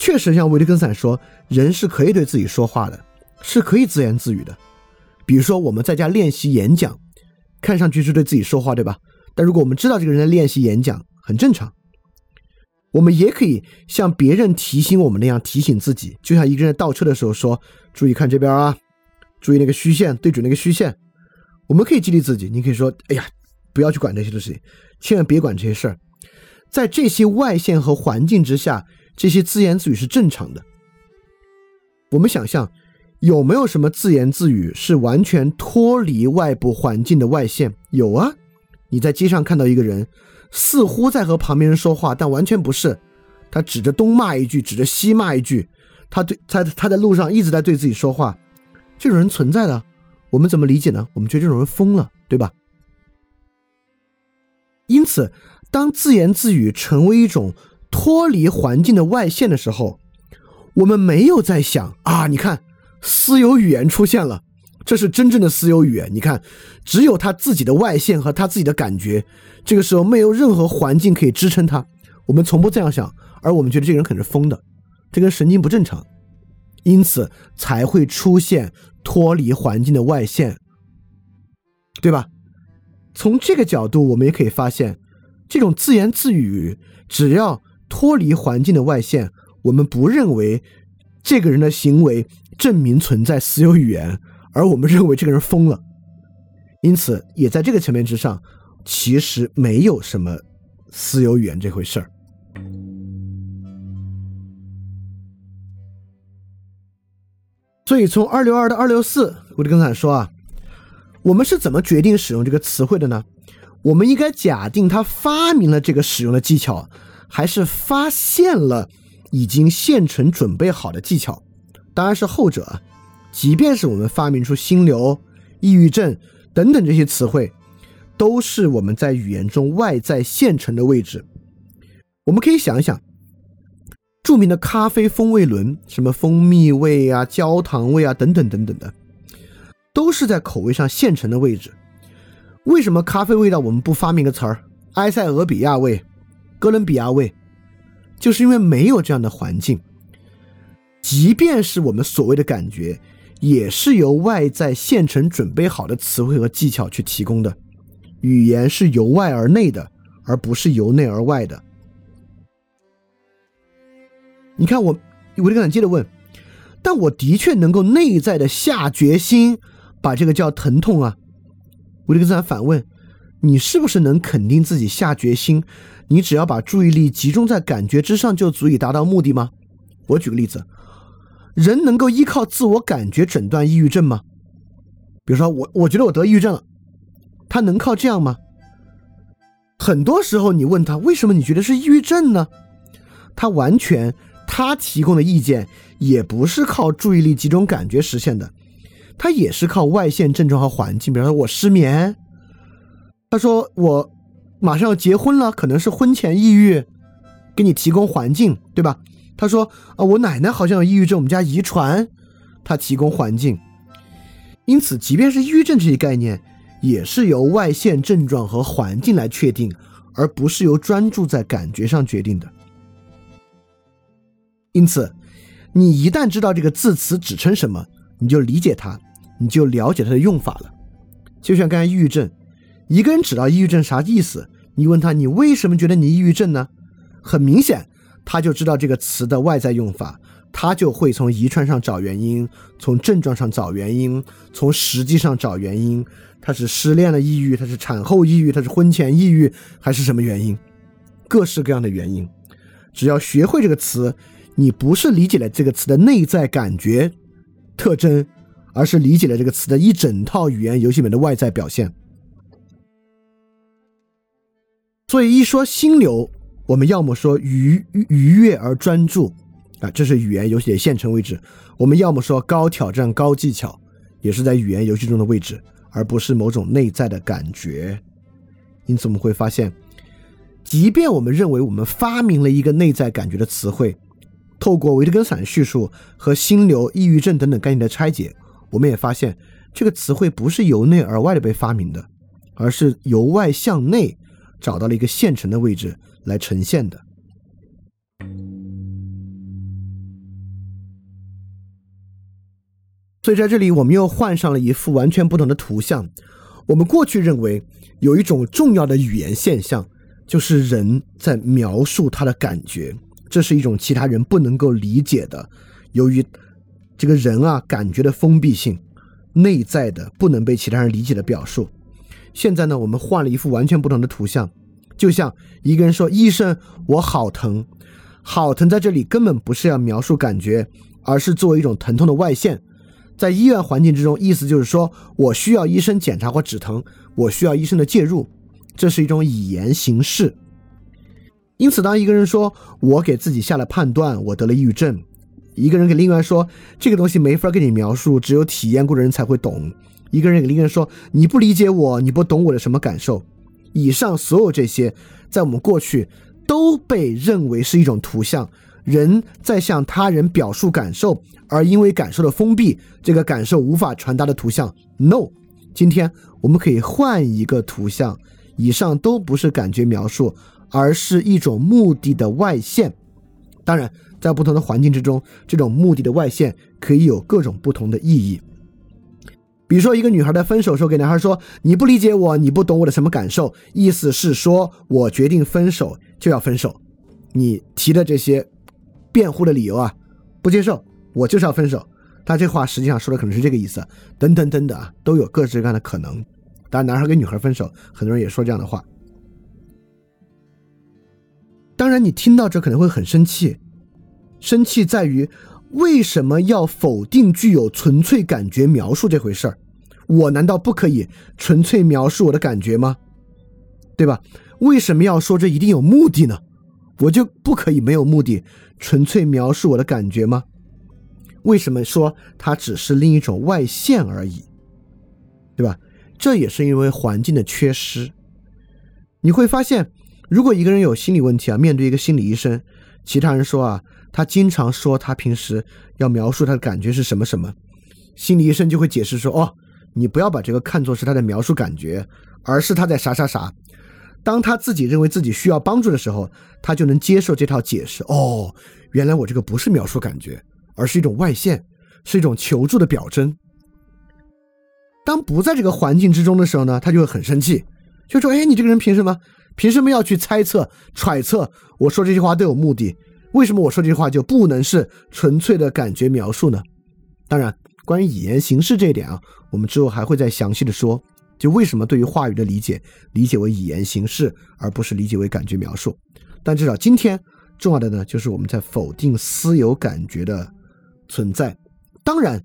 确实，像维特根斯坦说，人是可以对自己说话的，是可以自言自语的。比如说，我们在家练习演讲，看上去是对自己说话，对吧？但如果我们知道这个人在练习演讲，很正常。我们也可以像别人提醒我们那样提醒自己，就像一个人倒车的时候说：“注意看这边啊，注意那个虚线，对准那个虚线。”我们可以激励自己，你可以说：“哎呀，不要去管这些东西，千万别管这些事儿。”在这些外线和环境之下，这些自言自语是正常的。我们想象有没有什么自言自语是完全脱离外部环境的外线？有啊，你在街上看到一个人。似乎在和旁边人说话，但完全不是。他指着东骂一句，指着西骂一句。他对他他在路上一直在对自己说话。这种人存在的，我们怎么理解呢？我们觉得这种人疯了，对吧？因此，当自言自语成为一种脱离环境的外线的时候，我们没有在想啊，你看，私有语言出现了。这是真正的私有语言。你看，只有他自己的外线和他自己的感觉。这个时候没有任何环境可以支撑他。我们从不这样想，而我们觉得这个人可能是疯的，这个神经不正常，因此才会出现脱离环境的外线，对吧？从这个角度，我们也可以发现，这种自言自语只要脱离环境的外线，我们不认为这个人的行为证明存在私有语言。而我们认为这个人疯了，因此也在这个层面之上，其实没有什么私有语言这回事儿。所以从二六二到二六四，我就跟他说啊，我们是怎么决定使用这个词汇的呢？我们应该假定他发明了这个使用的技巧，还是发现了已经现成准备好的技巧？当然是后者。即便是我们发明出心流、抑郁症等等这些词汇，都是我们在语言中外在现成的位置。我们可以想一想，著名的咖啡风味轮，什么蜂蜜味啊、焦糖味啊等等等等的，都是在口味上现成的位置。为什么咖啡味道我们不发明个词儿——埃塞俄比亚味、哥伦比亚味？就是因为没有这样的环境。即便是我们所谓的感觉。也是由外在现成准备好的词汇和技巧去提供的，语言是由外而内的，而不是由内而外的。你看，我维特根斯坦接着问，但我的确能够内在的下决心把这个叫疼痛啊？维特根斯坦反问，你是不是能肯定自己下决心？你只要把注意力集中在感觉之上，就足以达到目的吗？我举个例子。人能够依靠自我感觉诊断抑郁症吗？比如说，我我觉得我得抑郁症了，他能靠这样吗？很多时候，你问他为什么你觉得是抑郁症呢？他完全他提供的意见也不是靠注意力集中感觉实现的，他也是靠外线症状和环境。比如说我失眠，他说我马上要结婚了，可能是婚前抑郁，给你提供环境，对吧？他说：“啊，我奶奶好像有抑郁症，我们家遗传。”他提供环境，因此，即便是抑郁症这一概念，也是由外线症状和环境来确定，而不是由专注在感觉上决定的。因此，你一旦知道这个字词指称什么，你就理解它，你就了解它的用法了。就像刚才抑郁症，一个人知道抑郁症啥意思，你问他：“你为什么觉得你抑郁症呢？”很明显。他就知道这个词的外在用法，他就会从遗传上找原因，从症状上找原因，从实际上找原因。他是失恋了抑郁，他是产后抑郁，他是婚前抑郁，还是什么原因？各式各样的原因。只要学会这个词，你不是理解了这个词的内在感觉特征，而是理解了这个词的一整套语言游戏里面的外在表现。所以一说心流。我们要么说愉愉悦而专注，啊，这是语言游戏的现成位置；我们要么说高挑战、高技巧，也是在语言游戏中的位置，而不是某种内在的感觉。因此，我们会发现，即便我们认为我们发明了一个内在感觉的词汇，透过维特根斯坦叙述和心流、抑郁症等等概念的拆解，我们也发现这个词汇不是由内而外的被发明的，而是由外向内找到了一个现成的位置。来呈现的，所以在这里我们又换上了一幅完全不同的图像。我们过去认为有一种重要的语言现象，就是人在描述他的感觉，这是一种其他人不能够理解的。由于这个人啊，感觉的封闭性，内在的不能被其他人理解的表述。现在呢，我们换了一幅完全不同的图像，就像一个人说：“医生，我好疼。”好疼在这里根本不是要描述感觉，而是作为一种疼痛的外现。在医院环境之中，意思就是说我需要医生检查或止疼，我需要医生的介入，这是一种语言形式。因此，当一个人说我给自己下了判断，我得了抑郁症，一个人给另外说这个东西没法跟你描述，只有体验过的人才会懂。一个人给另一个人说你不理解我，你不懂我的什么感受。以上所有这些，在我们过去都被认为是一种图像。人在向他人表述感受，而因为感受的封闭，这个感受无法传达的图像。No，今天我们可以换一个图像。以上都不是感觉描述，而是一种目的的外现。当然，在不同的环境之中，这种目的的外现可以有各种不同的意义。比如说，一个女孩在分手时候给男孩说：“你不理解我，你不懂我的什么感受。”意思是说我决定分手就要分手。你提的这些。辩护的理由啊，不接受，我就是要分手。他这话实际上说的可能是这个意思，等等等等啊，都有各式各样的可能。当然，男孩跟女孩分手，很多人也说这样的话。当然，你听到这可能会很生气，生气在于为什么要否定具有纯粹感觉描述这回事儿？我难道不可以纯粹描述我的感觉吗？对吧？为什么要说这一定有目的呢？我就不可以没有目的，纯粹描述我的感觉吗？为什么说它只是另一种外现而已，对吧？这也是因为环境的缺失。你会发现，如果一个人有心理问题啊，面对一个心理医生，其他人说啊，他经常说他平时要描述他的感觉是什么什么，心理医生就会解释说，哦，你不要把这个看作是他在描述感觉，而是他在啥啥啥。当他自己认为自己需要帮助的时候，他就能接受这套解释。哦，原来我这个不是描述感觉，而是一种外现，是一种求助的表征。当不在这个环境之中的时候呢，他就会很生气，就说：“哎，你这个人凭什么？凭什么要去猜测、揣测？我说这句话都有目的，为什么我说这句话就不能是纯粹的感觉描述呢？”当然，关于语言形式这一点啊，我们之后还会再详细的说。就为什么对于话语的理解，理解为语言形式，而不是理解为感觉描述？但至少今天重要的呢，就是我们在否定私有感觉的存在。当然，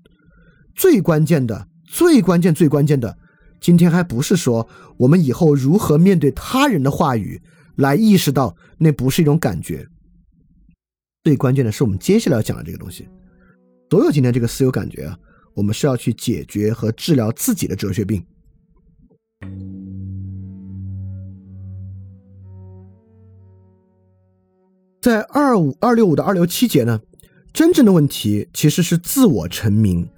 最关键的、最关键、最关键的，今天还不是说我们以后如何面对他人的话语，来意识到那不是一种感觉。最关键的是我们接下来要讲的这个东西。所有今天这个私有感觉啊，我们是要去解决和治疗自己的哲学病。在二五二六五到二六七节呢，真正的问题其实是自我成名，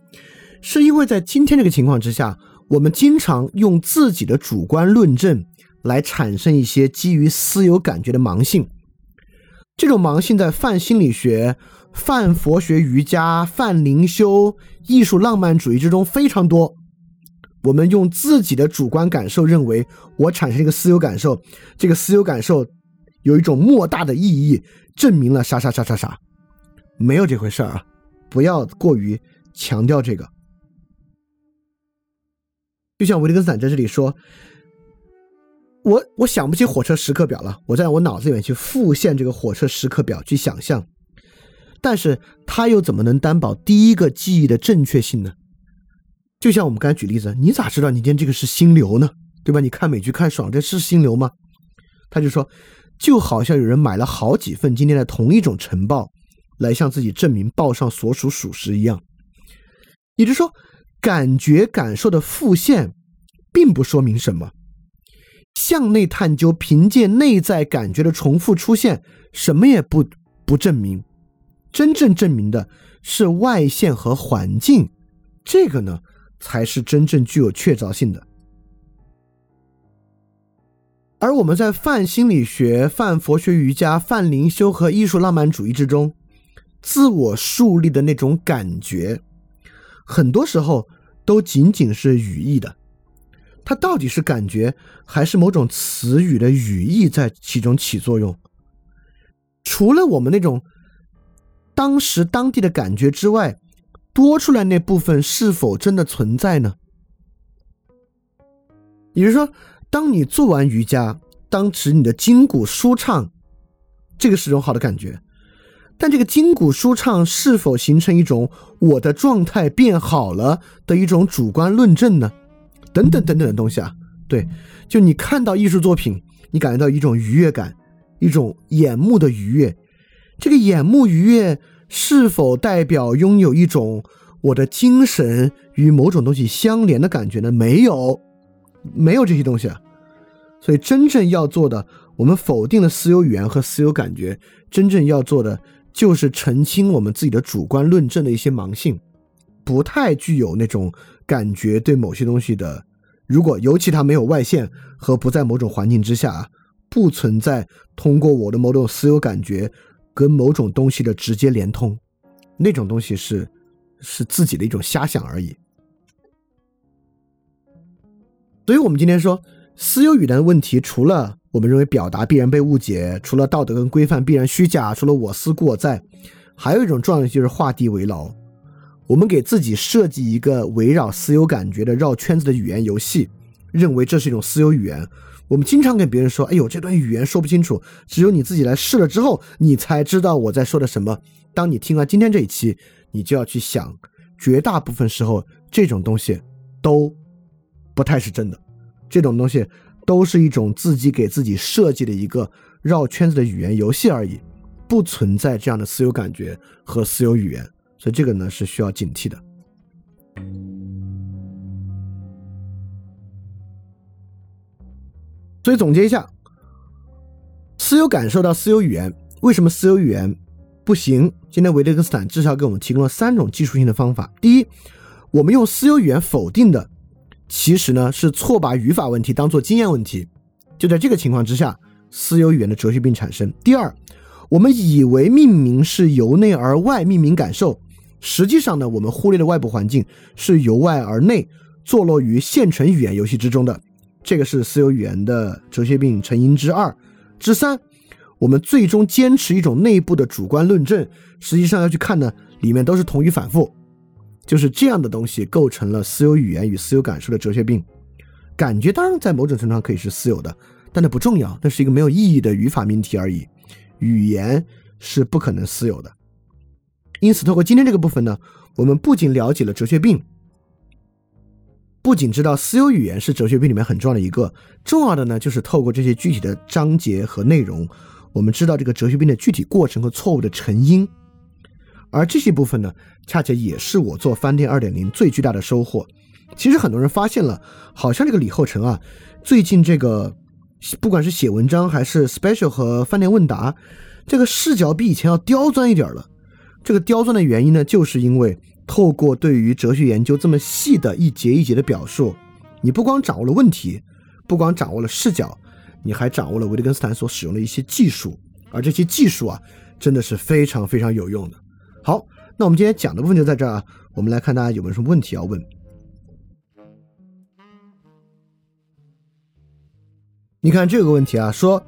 是因为在今天这个情况之下，我们经常用自己的主观论证来产生一些基于私有感觉的盲性。这种盲性在泛心理学、泛佛学、瑜伽、泛灵修、艺术浪漫主义之中非常多。我们用自己的主观感受认为，我产生一个私有感受，这个私有感受有一种莫大的意义，证明了啥啥啥啥啥，没有这回事儿啊！不要过于强调这个。就像维特根斯坦在这里说，我我想不起火车时刻表了，我在我脑子里面去复现这个火车时刻表去想象，但是他又怎么能担保第一个记忆的正确性呢？就像我们刚才举例子，你咋知道你今天这个是心流呢？对吧？你看美剧看爽，这是心流吗？他就说，就好像有人买了好几份今天的同一种晨报，来向自己证明报上所属属实一样。也就是说，感觉感受的复现，并不说明什么。向内探究，凭借内在感觉的重复出现，什么也不不证明。真正证明的是外线和环境。这个呢？才是真正具有确凿性的。而我们在泛心理学、泛佛学、瑜伽、泛灵修和艺术浪漫主义之中，自我树立的那种感觉，很多时候都仅仅是语义的。它到底是感觉，还是某种词语的语义在其中起作用？除了我们那种当时当地的感觉之外，多出来那部分是否真的存在呢？也就是说，当你做完瑜伽，当时你的筋骨舒畅，这个是种好的感觉。但这个筋骨舒畅是否形成一种我的状态变好了的一种主观论证呢？等等等等的东西啊，对，就你看到艺术作品，你感觉到一种愉悦感，一种眼目的愉悦。这个眼目愉悦是否代表拥有一种我的精神与某种东西相连的感觉呢？没有，没有这些东西啊。所以真正要做的，我们否定了私有语言和私有感觉，真正要做的。就是澄清我们自己的主观论证的一些盲性，不太具有那种感觉对某些东西的。如果尤其它没有外线和不在某种环境之下，不存在通过我的某种私有感觉跟某种东西的直接连通，那种东西是是自己的一种瞎想而已。所以，我们今天说私有语言的问题，除了。我们认为表达必然被误解，除了道德跟规范必然虚假，除了我思故我在，还有一种状态就是画地为牢。我们给自己设计一个围绕私有感觉的绕圈子的语言游戏，认为这是一种私有语言。我们经常跟别人说：“哎呦，这段语言说不清楚，只有你自己来试了之后，你才知道我在说的什么。”当你听完今天这一期，你就要去想，绝大部分时候这种东西都不太是真的，这种东西。都是一种自己给自己设计的一个绕圈子的语言游戏而已，不存在这样的私有感觉和私有语言，所以这个呢是需要警惕的。所以总结一下，私有感受到私有语言，为什么私有语言不行？今天维特根斯坦至少给我们提供了三种技术性的方法。第一，我们用私有语言否定的。其实呢，是错把语法问题当做经验问题。就在这个情况之下，私有语言的哲学病产生。第二，我们以为命名是由内而外命名感受，实际上呢，我们忽略的外部环境是由外而内坐落于现成语言游戏之中的。这个是私有语言的哲学病成因之二。之三，我们最终坚持一种内部的主观论证，实际上要去看呢，里面都是同语反复。就是这样的东西构成了私有语言与私有感受的哲学病。感觉当然在某种程度上可以是私有的，但那不重要，那是一个没有意义的语法命题而已。语言是不可能私有的。因此，透过今天这个部分呢，我们不仅了解了哲学病，不仅知道私有语言是哲学病里面很重要的一个，重要的呢，就是透过这些具体的章节和内容，我们知道这个哲学病的具体过程和错误的成因。而这些部分呢，恰恰也是我做翻店二点零最巨大的收获。其实很多人发现了，好像这个李厚成啊，最近这个不管是写文章还是 special 和饭店问答，这个视角比以前要刁钻一点了。这个刁钻的原因呢，就是因为透过对于哲学研究这么细的一节一节的表述，你不光掌握了问题，不光掌握了视角，你还掌握了维特根斯坦所使用的一些技术，而这些技术啊，真的是非常非常有用的。好，那我们今天讲的部分就在这儿啊。我们来看大家有没有什么问题要问。你看这个问题啊，说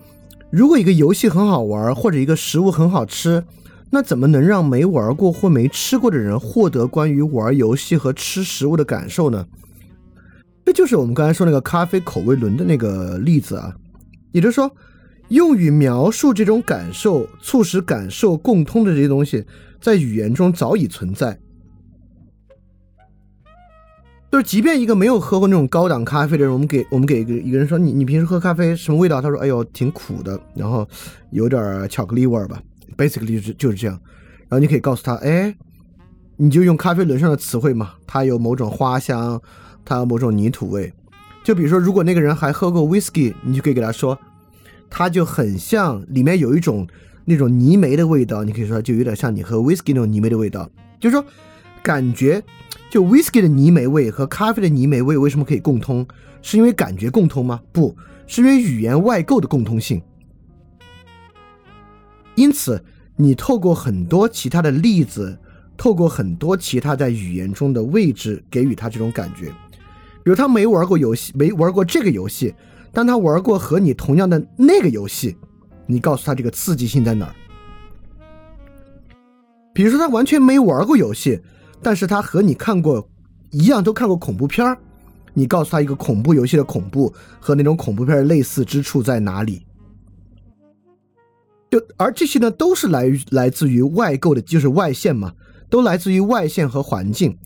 如果一个游戏很好玩，或者一个食物很好吃，那怎么能让没玩过或没吃过的人获得关于玩游戏和吃食物的感受呢？这就是我们刚才说那个咖啡口味轮的那个例子啊，也就是说，用于描述这种感受、促使感受共通的这些东西。在语言中早已存在，就是即便一个没有喝过那种高档咖啡的人，我们给我们给一个一个人说，你你平时喝咖啡什么味道？他说，哎呦，挺苦的，然后有点巧克力味儿吧，basically 就是就是这样。然后你可以告诉他，哎，你就用咖啡轮上的词汇嘛，它有某种花香，它有某种泥土味。就比如说，如果那个人还喝过 whisky，你就可以给他说，它就很像里面有一种。那种泥煤的味道，你可以说就有点像你喝 whisky 那种泥煤的味道。就是说，感觉就 whisky 的泥煤味和咖啡的泥煤味为什么可以共通？是因为感觉共通吗？不是因为语言外构的共通性。因此，你透过很多其他的例子，透过很多其他在语言中的位置，给予他这种感觉。比如他没玩过游戏，没玩过这个游戏，但他玩过和你同样的那个游戏，你告诉他这个刺激性在哪儿？比如说他完全没玩过游戏，但是他和你看过一样都看过恐怖片儿，你告诉他一个恐怖游戏的恐怖和那种恐怖片的类似之处在哪里？就而这些呢，都是来来自于外构的，就是外线嘛，都来自于外线和环境。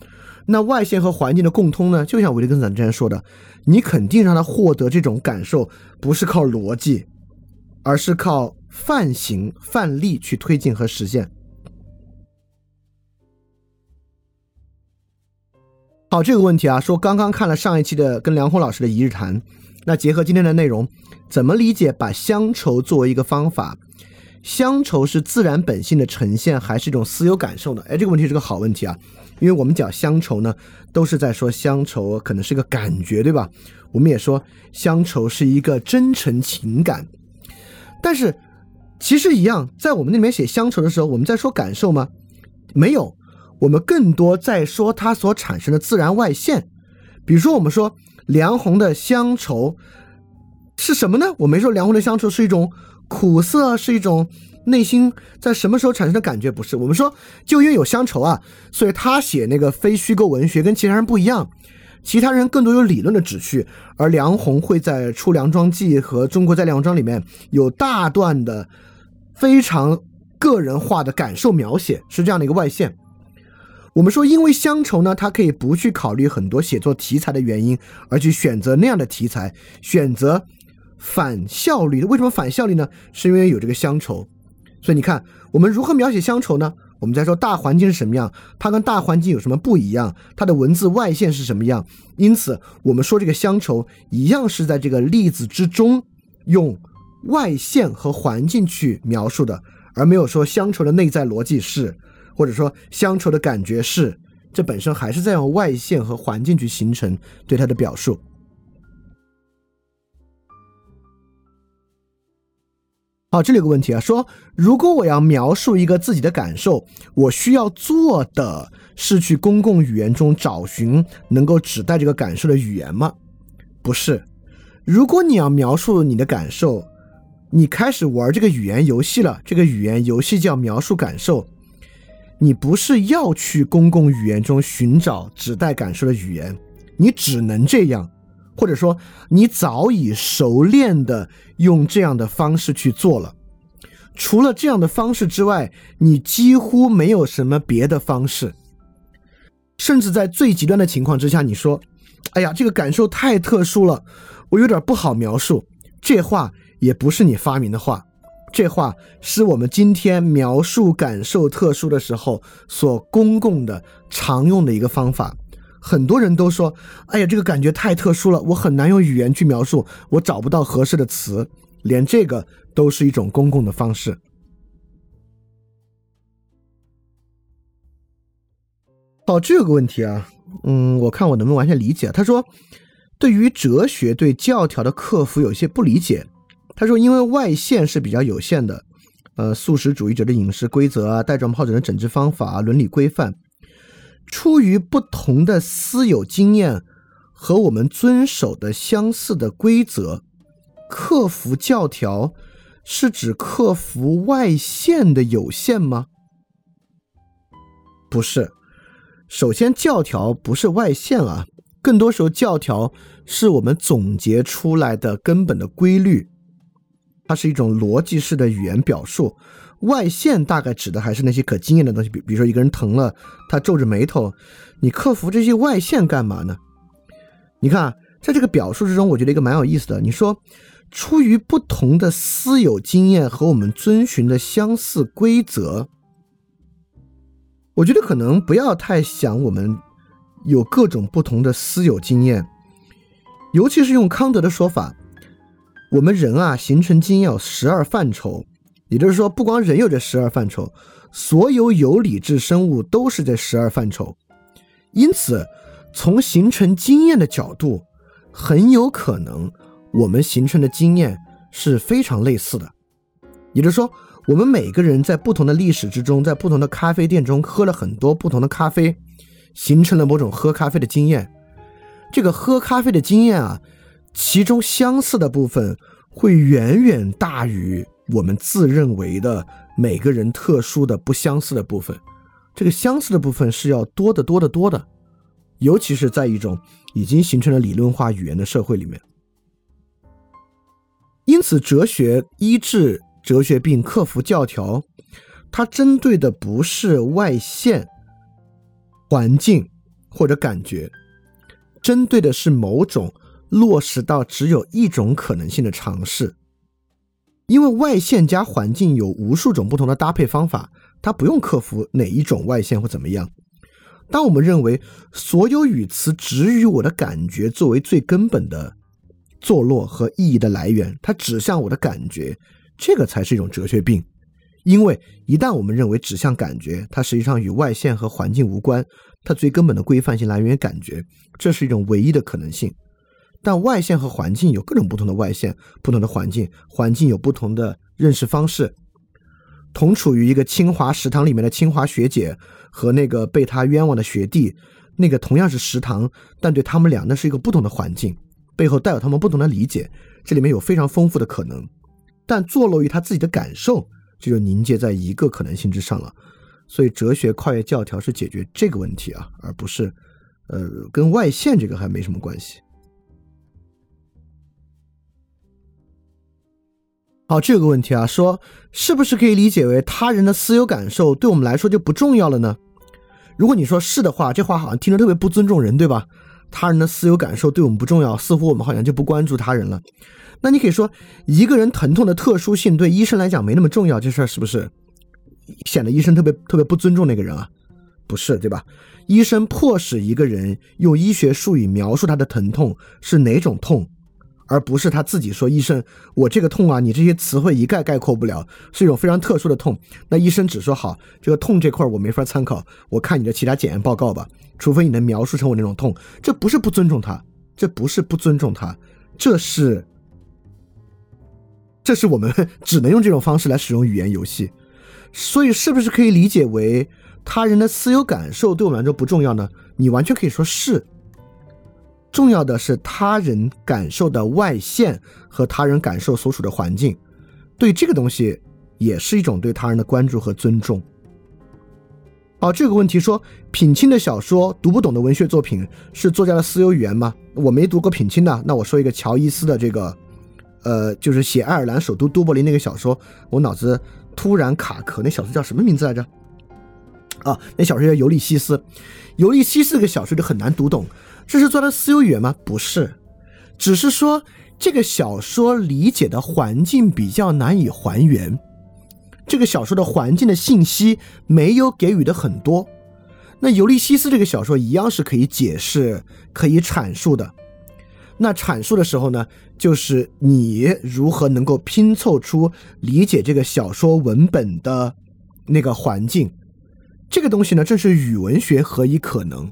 那外线和环境的共通呢，就像维特根斯坦之前说的，你肯定让他获得这种感受，不是靠逻辑，而是靠范型、范例去推进和实现。好，这个问题啊，说刚刚看了上一期的跟梁红老师的一日谈，那结合今天的内容，怎么理解把乡愁作为一个方法？乡愁是自然本性的呈现，还是一种私有感受呢？哎，这个问题是个好问题啊，因为我们讲乡愁呢，都是在说乡愁可能是个感觉，对吧？我们也说乡愁是一个真诚情感，但是其实一样，在我们那边写乡愁的时候，我们在说感受吗？没有。我们更多在说它所产生的自然外现，比如说我们说梁红的乡愁是什么呢？我没说梁红的乡愁是一种苦涩，是一种内心在什么时候产生的感觉？不是，我们说就因为有乡愁啊，所以他写那个非虚构文学跟其他人不一样，其他人更多有理论的旨趣，而梁鸿会在《出梁庄记》和《中国在梁庄》里面有大段的非常个人化的感受描写，是这样的一个外线。我们说，因为乡愁呢，它可以不去考虑很多写作题材的原因，而去选择那样的题材，选择反效率。为什么反效率呢？是因为有这个乡愁。所以你看，我们如何描写乡愁呢？我们在说大环境是什么样，它跟大环境有什么不一样，它的文字外线是什么样。因此，我们说这个乡愁一样是在这个例子之中用外线和环境去描述的，而没有说乡愁的内在逻辑是。或者说乡愁的感觉是，这本身还是在用外线和环境去形成对它的表述。好，这里有个问题啊，说如果我要描述一个自己的感受，我需要做的是去公共语言中找寻能够指代这个感受的语言吗？不是。如果你要描述你的感受，你开始玩这个语言游戏了，这个语言游戏叫描述感受。你不是要去公共语言中寻找指代感受的语言，你只能这样，或者说你早已熟练的用这样的方式去做了。除了这样的方式之外，你几乎没有什么别的方式。甚至在最极端的情况之下，你说：“哎呀，这个感受太特殊了，我有点不好描述。”这话也不是你发明的话。这话是我们今天描述感受特殊的时候所公共的常用的一个方法。很多人都说：“哎呀，这个感觉太特殊了，我很难用语言去描述，我找不到合适的词。”连这个都是一种公共的方式。好，这个问题啊，嗯，我看我能不能完全理解。他说，对于哲学对教条的克服有些不理解。他说：“因为外线是比较有限的，呃，素食主义者的饮食规则啊，带状疱疹的诊治方法，伦理规范，出于不同的私有经验和我们遵守的相似的规则，克服教条是指克服外线的有限吗？不是，首先教条不是外线啊，更多时候教条是我们总结出来的根本的规律。”它是一种逻辑式的语言表述，外线大概指的还是那些可经验的东西，比比如说一个人疼了，他皱着眉头，你克服这些外线干嘛呢？你看，在这个表述之中，我觉得一个蛮有意思的。你说，出于不同的私有经验和我们遵循的相似规则，我觉得可能不要太想我们有各种不同的私有经验，尤其是用康德的说法。我们人啊，形成经验有十二范畴，也就是说，不光人有这十二范畴，所有有理智生物都是这十二范畴。因此，从形成经验的角度，很有可能我们形成的经验是非常类似的。也就是说，我们每个人在不同的历史之中，在不同的咖啡店中喝了很多不同的咖啡，形成了某种喝咖啡的经验。这个喝咖啡的经验啊，其中相似的部分会远远大于我们自认为的每个人特殊的不相似的部分。这个相似的部分是要多得多得多的，尤其是在一种已经形成了理论化语言的社会里面。因此，哲学医治哲学病、克服教条，它针对的不是外现环境或者感觉，针对的是某种落实到只有一种可能性的尝试。因为外线加环境有无数种不同的搭配方法，它不用克服哪一种外线或怎么样。当我们认为所有语词只与我的感觉作为最根本的。坐落和意义的来源，它指向我的感觉，这个才是一种哲学病。因为一旦我们认为指向感觉，它实际上与外线和环境无关，它最根本的规范性来源于感觉，这是一种唯一的可能性。但外线和环境有各种不同的外线，不同的环境，环境有不同的认识方式。同处于一个清华食堂里面的清华学姐和那个被他冤枉的学弟，那个同样是食堂，但对他们俩那是一个不同的环境。背后带有他们不同的理解，这里面有非常丰富的可能，但坐落于他自己的感受，这就凝结在一个可能性之上了。所以，哲学跨越教条是解决这个问题啊，而不是，呃，跟外线这个还没什么关系。好，这个问题啊，说是不是可以理解为他人的私有感受对我们来说就不重要了呢？如果你说是的话，这话好像听着特别不尊重人，对吧？他人的私有感受对我们不重要，似乎我们好像就不关注他人了。那你可以说，一个人疼痛的特殊性对医生来讲没那么重要，这事儿是不是显得医生特别特别不尊重那个人啊？不是，对吧？医生迫使一个人用医学术语描述他的疼痛是哪种痛？而不是他自己说，医生，我这个痛啊，你这些词汇一概概括不了，是一种非常特殊的痛。那医生只说好，这个痛这块我没法参考，我看你的其他检验报告吧。除非你能描述成我那种痛，这不是不尊重他，这不是不尊重他，这是，这是我们 *laughs* 只能用这种方式来使用语言游戏。所以，是不是可以理解为他人的私有感受对我们来说不重要呢？你完全可以说是。重要的是他人感受的外线和他人感受所处的环境，对这个东西也是一种对他人的关注和尊重。好，这个问题说品清的小说读不懂的文学作品是作家的私有语言吗？我没读过品清的，那我说一个乔伊斯的这个，呃，就是写爱尔兰首都都柏林那个小说，我脑子突然卡壳，那小说叫什么名字来着？啊，那小说叫《尤利西斯》，《尤利西斯》这个小说就很难读懂。这是做的私有语言吗？不是，只是说这个小说理解的环境比较难以还原，这个小说的环境的信息没有给予的很多。那《尤利西斯》这个小说一样是可以解释、可以阐述的。那阐述的时候呢，就是你如何能够拼凑出理解这个小说文本的那个环境，这个东西呢，正是语文学何以可能。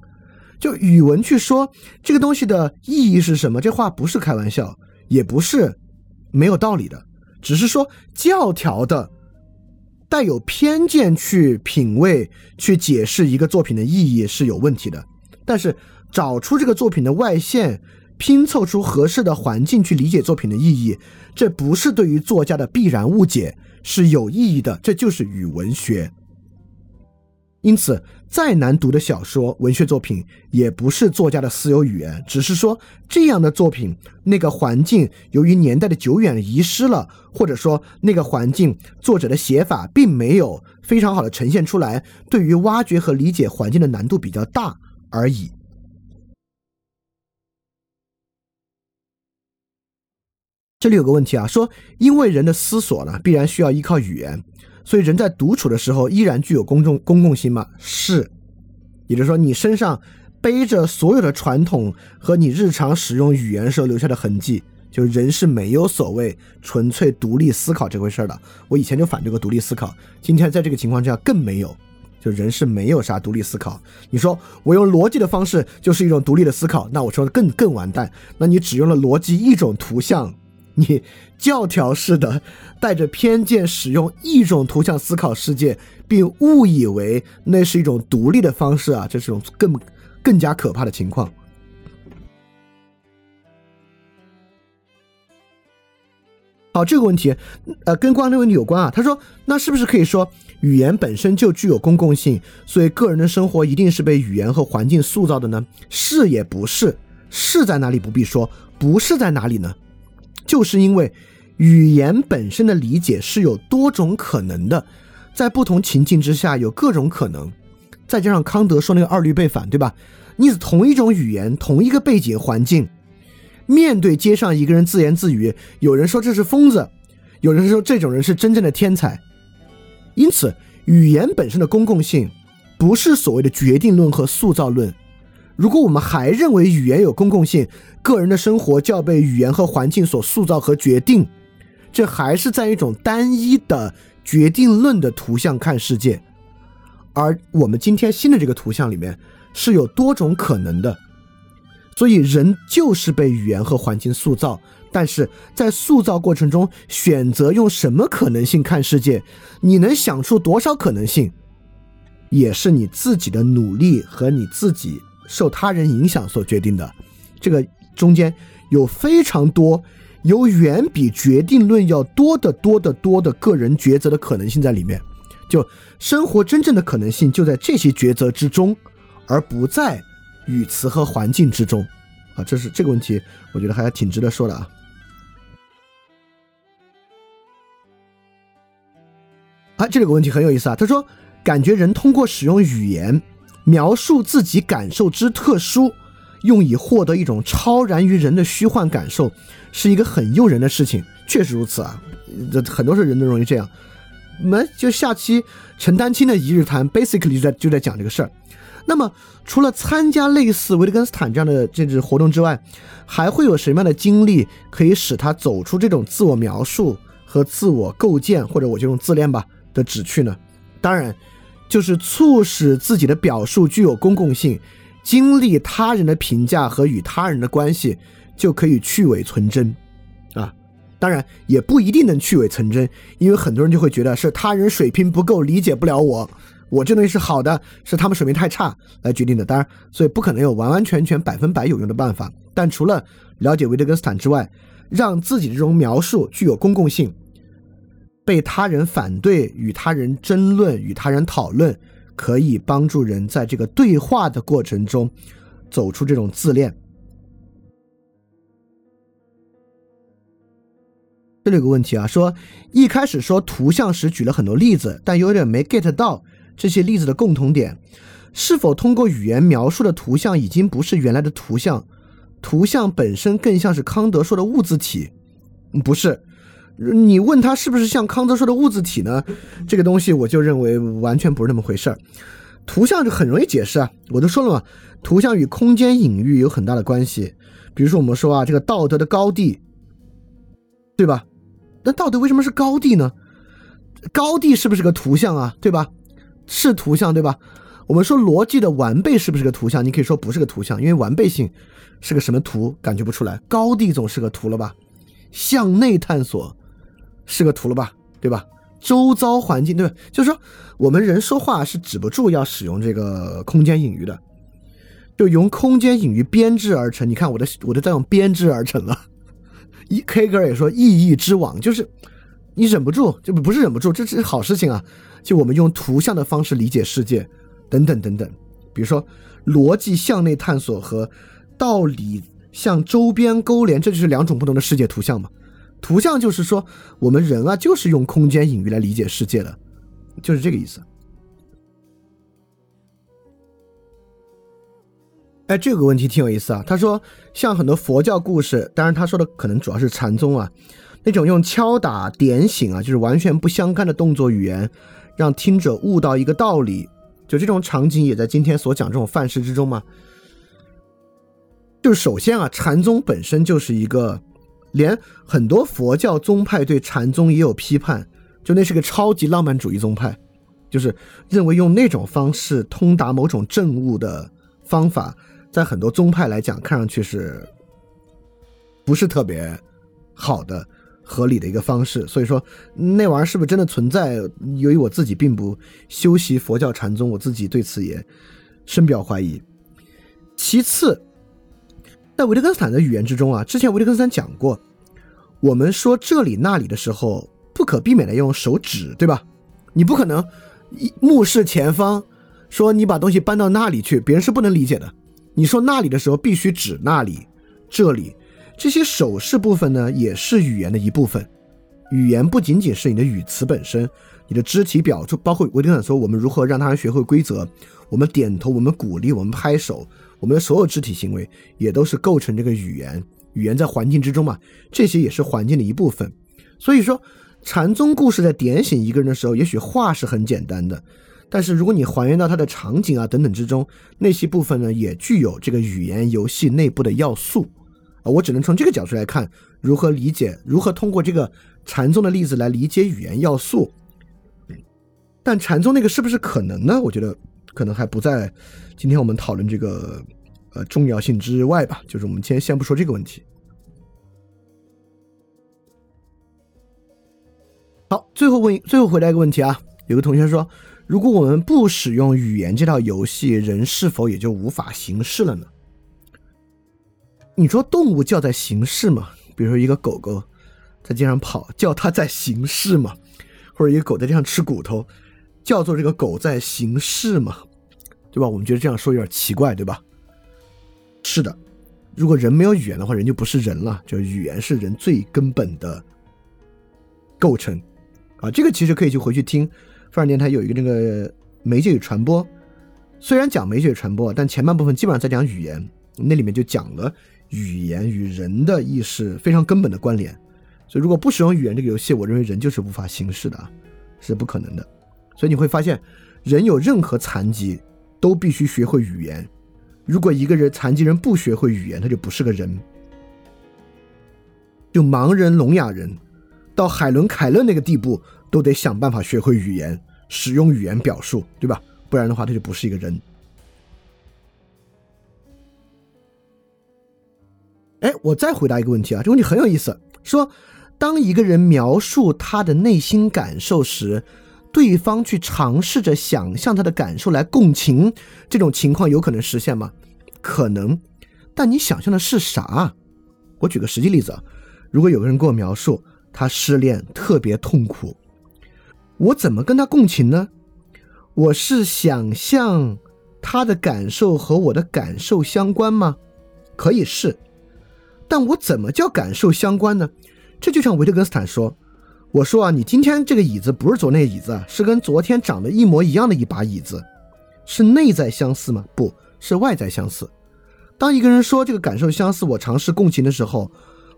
就语文去说这个东西的意义是什么？这话不是开玩笑，也不是没有道理的，只是说教条的带有偏见去品味、去解释一个作品的意义是有问题的。但是找出这个作品的外线，拼凑出合适的环境去理解作品的意义，这不是对于作家的必然误解，是有意义的。这就是语文学。因此，再难读的小说、文学作品，也不是作家的私有语言，只是说这样的作品，那个环境由于年代的久远遗失了，或者说那个环境作者的写法并没有非常好的呈现出来，对于挖掘和理解环境的难度比较大而已。这里有个问题啊，说因为人的思索呢，必然需要依靠语言。所以人在独处的时候依然具有公众公共性吗？是，也就是说，你身上背着所有的传统和你日常使用语言时候留下的痕迹，就人是没有所谓纯粹独立思考这回事的。我以前就反对过独立思考，今天在这个情况下更没有，就人是没有啥独立思考。你说我用逻辑的方式就是一种独立的思考，那我说的更更完蛋。那你只用了逻辑一种图像。你教条式的带着偏见使用一种图像思考世界，并误以为那是一种独立的方式啊，这是一种更更加可怕的情况。好，这个问题，呃，跟光的问题有关啊。他说，那是不是可以说，语言本身就具有公共性，所以个人的生活一定是被语言和环境塑造的呢？是也不是？是在哪里不必说，不是在哪里呢？就是因为语言本身的理解是有多种可能的，在不同情境之下有各种可能，再加上康德说那个二律背反，对吧？你同一种语言，同一个背景环境。面对街上一个人自言自语，有人说这是疯子，有人说这种人是真正的天才。因此，语言本身的公共性不是所谓的决定论和塑造论。如果我们还认为语言有公共性，个人的生活就要被语言和环境所塑造和决定，这还是在一种单一的决定论的图像看世界。而我们今天新的这个图像里面是有多种可能的。所以人就是被语言和环境塑造，但是在塑造过程中选择用什么可能性看世界，你能想出多少可能性，也是你自己的努力和你自己受他人影响所决定的。这个中间有非常多，有远比决定论要多得多得多的个人抉择的可能性在里面。就生活真正的可能性就在这些抉择之中，而不在。语词和环境之中，啊，这是这个问题，我觉得还挺值得说的啊。啊，这里有个问题很有意思啊。他说，感觉人通过使用语言描述自己感受之特殊，用以获得一种超然于人的虚幻感受，是一个很诱人的事情。确实如此啊，这很多是人都容易这样。我们就下期陈丹青的一日谈，basically 就在就在讲这个事儿。那么，除了参加类似维特根斯坦这样的政治活动之外，还会有什么样的经历可以使他走出这种自我描述和自我构建，或者我就用自恋吧的旨趣呢？当然，就是促使自己的表述具有公共性，经历他人的评价和与他人的关系，就可以去伪存真啊。当然，也不一定能去伪存真，因为很多人就会觉得是他人水平不够，理解不了我。我这东西是好的，是他们水平太差来决定的。当然，所以不可能有完完全全百分百有用的办法。但除了了解维特根斯坦之外，让自己这种描述具有公共性，被他人反对、与他人争论、与他人讨论，可以帮助人在这个对话的过程中走出这种自恋。这里有个问题啊，说一开始说图像时举了很多例子，但有点没 get 到。这些例子的共同点，是否通过语言描述的图像已经不是原来的图像？图像本身更像是康德说的物字体？不是。你问他是不是像康德说的物字体呢？这个东西我就认为完全不是那么回事儿。图像就很容易解释啊，我都说了嘛，图像与空间隐喻有很大的关系。比如说我们说啊，这个道德的高地，对吧？那道德为什么是高地呢？高地是不是个图像啊？对吧？是图像对吧？我们说逻辑的完备是不是个图像？你可以说不是个图像，因为完备性是个什么图？感觉不出来。高地总是个图了吧？向内探索是个图了吧？对吧？周遭环境对？就是说我们人说话是止不住要使用这个空间隐喻的，就用空间隐喻编织而成。你看我的我的在用编织而成了。一 K 哥也说意义之网，就是你忍不住，就不是忍不住，这是好事情啊。就我们用图像的方式理解世界，等等等等，比如说逻辑向内探索和道理向周边勾连，这就是两种不同的世界图像嘛。图像就是说我们人啊，就是用空间隐喻来理解世界的，就是这个意思。哎，这个问题挺有意思啊。他说，像很多佛教故事，当然他说的可能主要是禅宗啊，那种用敲打点醒啊，就是完全不相干的动作语言。让听者悟到一个道理，就这种场景也在今天所讲这种范式之中吗？就是首先啊，禅宗本身就是一个，连很多佛教宗派对禅宗也有批判，就那是个超级浪漫主义宗派，就是认为用那种方式通达某种正悟的方法，在很多宗派来讲，看上去是不是特别好的。合理的一个方式，所以说那玩意儿是不是真的存在？由于我自己并不修习佛教禅宗，我自己对此也深表怀疑。其次，在维特根斯坦的语言之中啊，之前维特根斯坦讲过，我们说这里那里的时候，不可避免的用手指，对吧？你不可能一目视前方，说你把东西搬到那里去，别人是不能理解的。你说那里的时候，必须指那里、这里。这些手势部分呢，也是语言的一部分。语言不仅仅是你的语词本身，你的肢体表述，包括维特根斯坦说，我们如何让他人学会规则，我们点头，我们鼓励，我们拍手，我们的所有肢体行为，也都是构成这个语言。语言在环境之中嘛，这些也是环境的一部分。所以说，禅宗故事在点醒一个人的时候，也许话是很简单的，但是如果你还原到它的场景啊等等之中，那些部分呢，也具有这个语言游戏内部的要素。啊，我只能从这个角度来看，如何理解，如何通过这个禅宗的例子来理解语言要素。但禅宗那个是不是可能呢？我觉得可能还不在今天我们讨论这个呃重要性之外吧。就是我们先先不说这个问题。好，最后问，最后回答一个问题啊，有个同学说，如果我们不使用语言这套游戏，人是否也就无法行事了呢？你说动物叫在行事吗？比如说一个狗狗在街上跑，叫它在行事吗？或者一个狗在地上吃骨头，叫做这个狗在行事嘛？对吧？我们觉得这样说有点奇怪，对吧？是的，如果人没有语言的话，人就不是人了。就语言是人最根本的构成啊。这个其实可以去回去听范儿电台有一个那个媒介与传播，虽然讲媒介与传播，但前半部分基本上在讲语言，那里面就讲了。语言与人的意识非常根本的关联，所以如果不使用语言这个游戏，我认为人就是无法行事的啊，是不可能的。所以你会发现，人有任何残疾都必须学会语言。如果一个人残疾人不学会语言，他就不是个人。就盲人、聋哑人，到海伦·凯勒那个地步，都得想办法学会语言，使用语言表述，对吧？不然的话，他就不是一个人。哎，我再回答一个问题啊，这个问题很有意思。说，当一个人描述他的内心感受时，对方去尝试着想象他的感受来共情，这种情况有可能实现吗？可能，但你想象的是啥？我举个实际例子啊，如果有个人跟我描述他失恋特别痛苦，我怎么跟他共情呢？我是想象他的感受和我的感受相关吗？可以是。但我怎么叫感受相关呢？这就像维特根斯坦说：“我说啊，你今天这个椅子不是昨天椅子，是跟昨天长得一模一样的一把椅子，是内在相似吗？不是外在相似。当一个人说这个感受相似，我尝试共情的时候，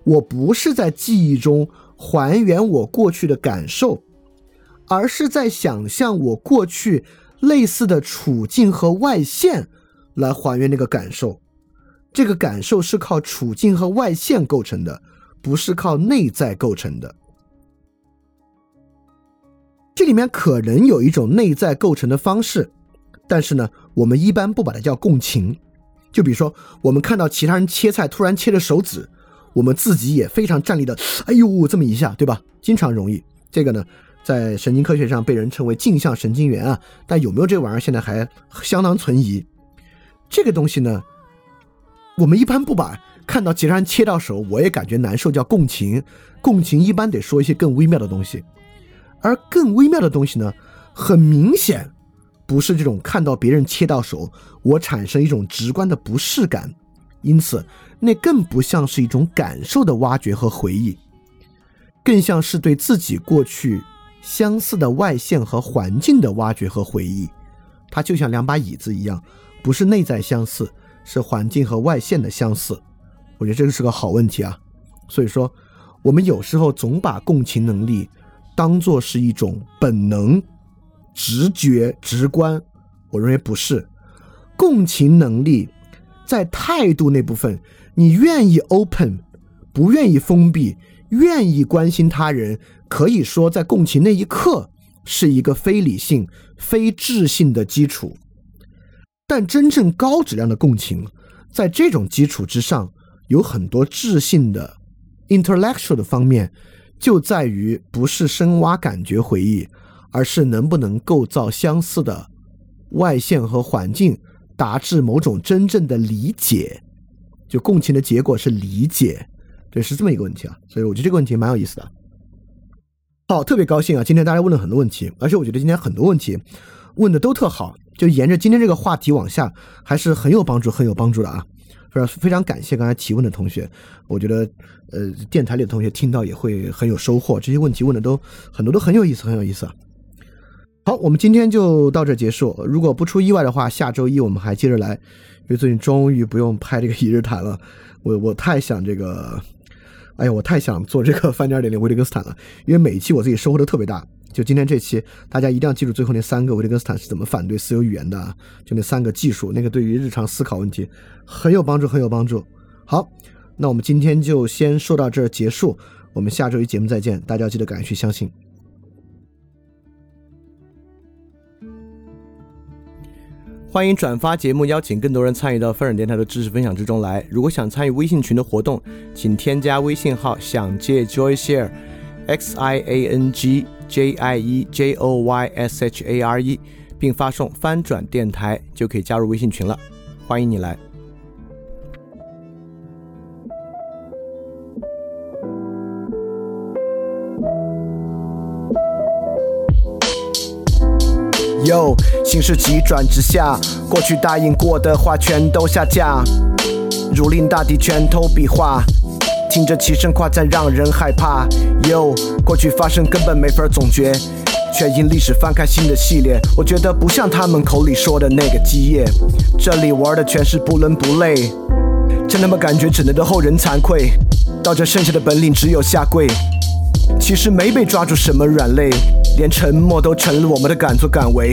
我不是在记忆中还原我过去的感受，而是在想象我过去类似的处境和外现来还原那个感受。”这个感受是靠处境和外现构成的，不是靠内在构成的。这里面可能有一种内在构成的方式，但是呢，我们一般不把它叫共情。就比如说，我们看到其他人切菜突然切着手指，我们自己也非常站立的，哎呦，这么一下，对吧？经常容易。这个呢，在神经科学上被人称为镜像神经元啊，但有没有这玩意儿，现在还相当存疑。这个东西呢？我们一般不把看到其他人切到手，我也感觉难受，叫共情。共情一般得说一些更微妙的东西，而更微妙的东西呢，很明显不是这种看到别人切到手，我产生一种直观的不适感。因此，那更不像是一种感受的挖掘和回忆，更像是对自己过去相似的外线和环境的挖掘和回忆。它就像两把椅子一样，不是内在相似。是环境和外线的相似，我觉得这个是个好问题啊。所以说，我们有时候总把共情能力当做是一种本能、直觉、直观，我认为不是。共情能力在态度那部分，你愿意 open，不愿意封闭，愿意关心他人，可以说在共情那一刻是一个非理性、非智性的基础。但真正高质量的共情，在这种基础之上，有很多智性的 intellectual 的方面，就在于不是深挖感觉回忆，而是能不能构造相似的外线和环境，达至某种真正的理解。就共情的结果是理解，对，是这么一个问题啊。所以我觉得这个问题蛮有意思的。好，特别高兴啊！今天大家问了很多问题，而且我觉得今天很多问题问的都特好，就沿着今天这个话题往下，还是很有帮助、很有帮助的啊！非常感谢刚才提问的同学，我觉得呃，电台里的同学听到也会很有收获。这些问题问的都很多，都很有意思，很有意思啊。好，我们今天就到这结束。如果不出意外的话，下周一我们还接着来，因为最近终于不用拍这个一日谈了。我我太想这个。哎呀，我太想做这个翻点点零维特根斯坦了，因为每一期我自己收获都特别大。就今天这期，大家一定要记住最后那三个维特根斯坦是怎么反对私有语言的，啊就那三个技术，那个对于日常思考问题很有帮助，很有帮助。好，那我们今天就先说到这儿结束，我们下周一节目再见，大家要记得赶紧去相信。欢迎转发节目，邀请更多人参与到范尔电台的知识分享之中来。如果想参与微信群的活动，请添加微信号“想借 Joy share X I A N G J I E J O Y S H A R E，并发送“翻转电台”就可以加入微信群了。欢迎你来。哟，形势急转直下，过去答应过的话全都下架。如临大敌，拳头比划，听着齐声夸赞让人害怕。哟，过去发生根本没法总结，却因历史翻开新的系列。我觉得不像他们口里说的那个基业，这里玩的全是不伦不类，真他妈感觉只能对后人惭愧。到这剩下的本领只有下跪。其实没被抓住什么软肋，连沉默都成了我们的敢作敢为。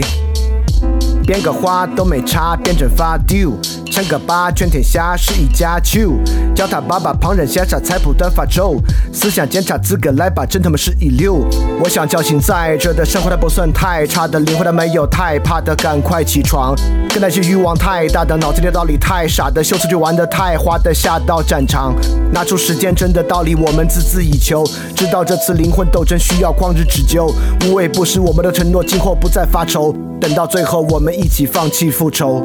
编个花都没差，编整发丢。称个八，全天下是一家球。叫他爸爸，旁人羡煞，菜谱端发愁。思想检查资格来吧，真他妈是一流。我想叫醒在这的生活，它不算太差的灵魂，它没有太怕的，赶快起床。跟那些欲望太大的，脑子里的道理太傻的，秀词就玩的太花的，下到战场，拿出时间真的道理，我们孜孜以求。知道这次灵魂斗争需要旷日持久，无畏不是我们的承诺，今后不再发愁。等到最后，我们一起放弃复仇。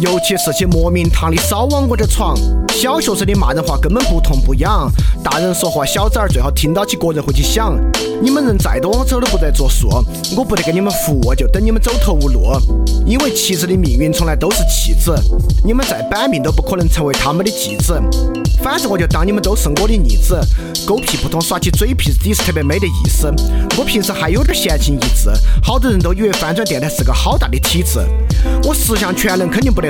尤其是些莫名堂的少往我这闯。小学生的骂人话根本不痛不痒，大人说话小崽儿最好听到起个人会去想。你们人再多，我走都不得作数，我不得给你们服务，就等你们走投无路。因为妻子的命运从来都是弃子，你们再板命都不可能成为他们的继子。反正我就当你们都是我的逆子，狗屁不通耍起嘴皮子，底是特别没得意思。我平时还有点闲情逸致，好多人都以为翻转电台是个好大的体制。我十项全能肯定不得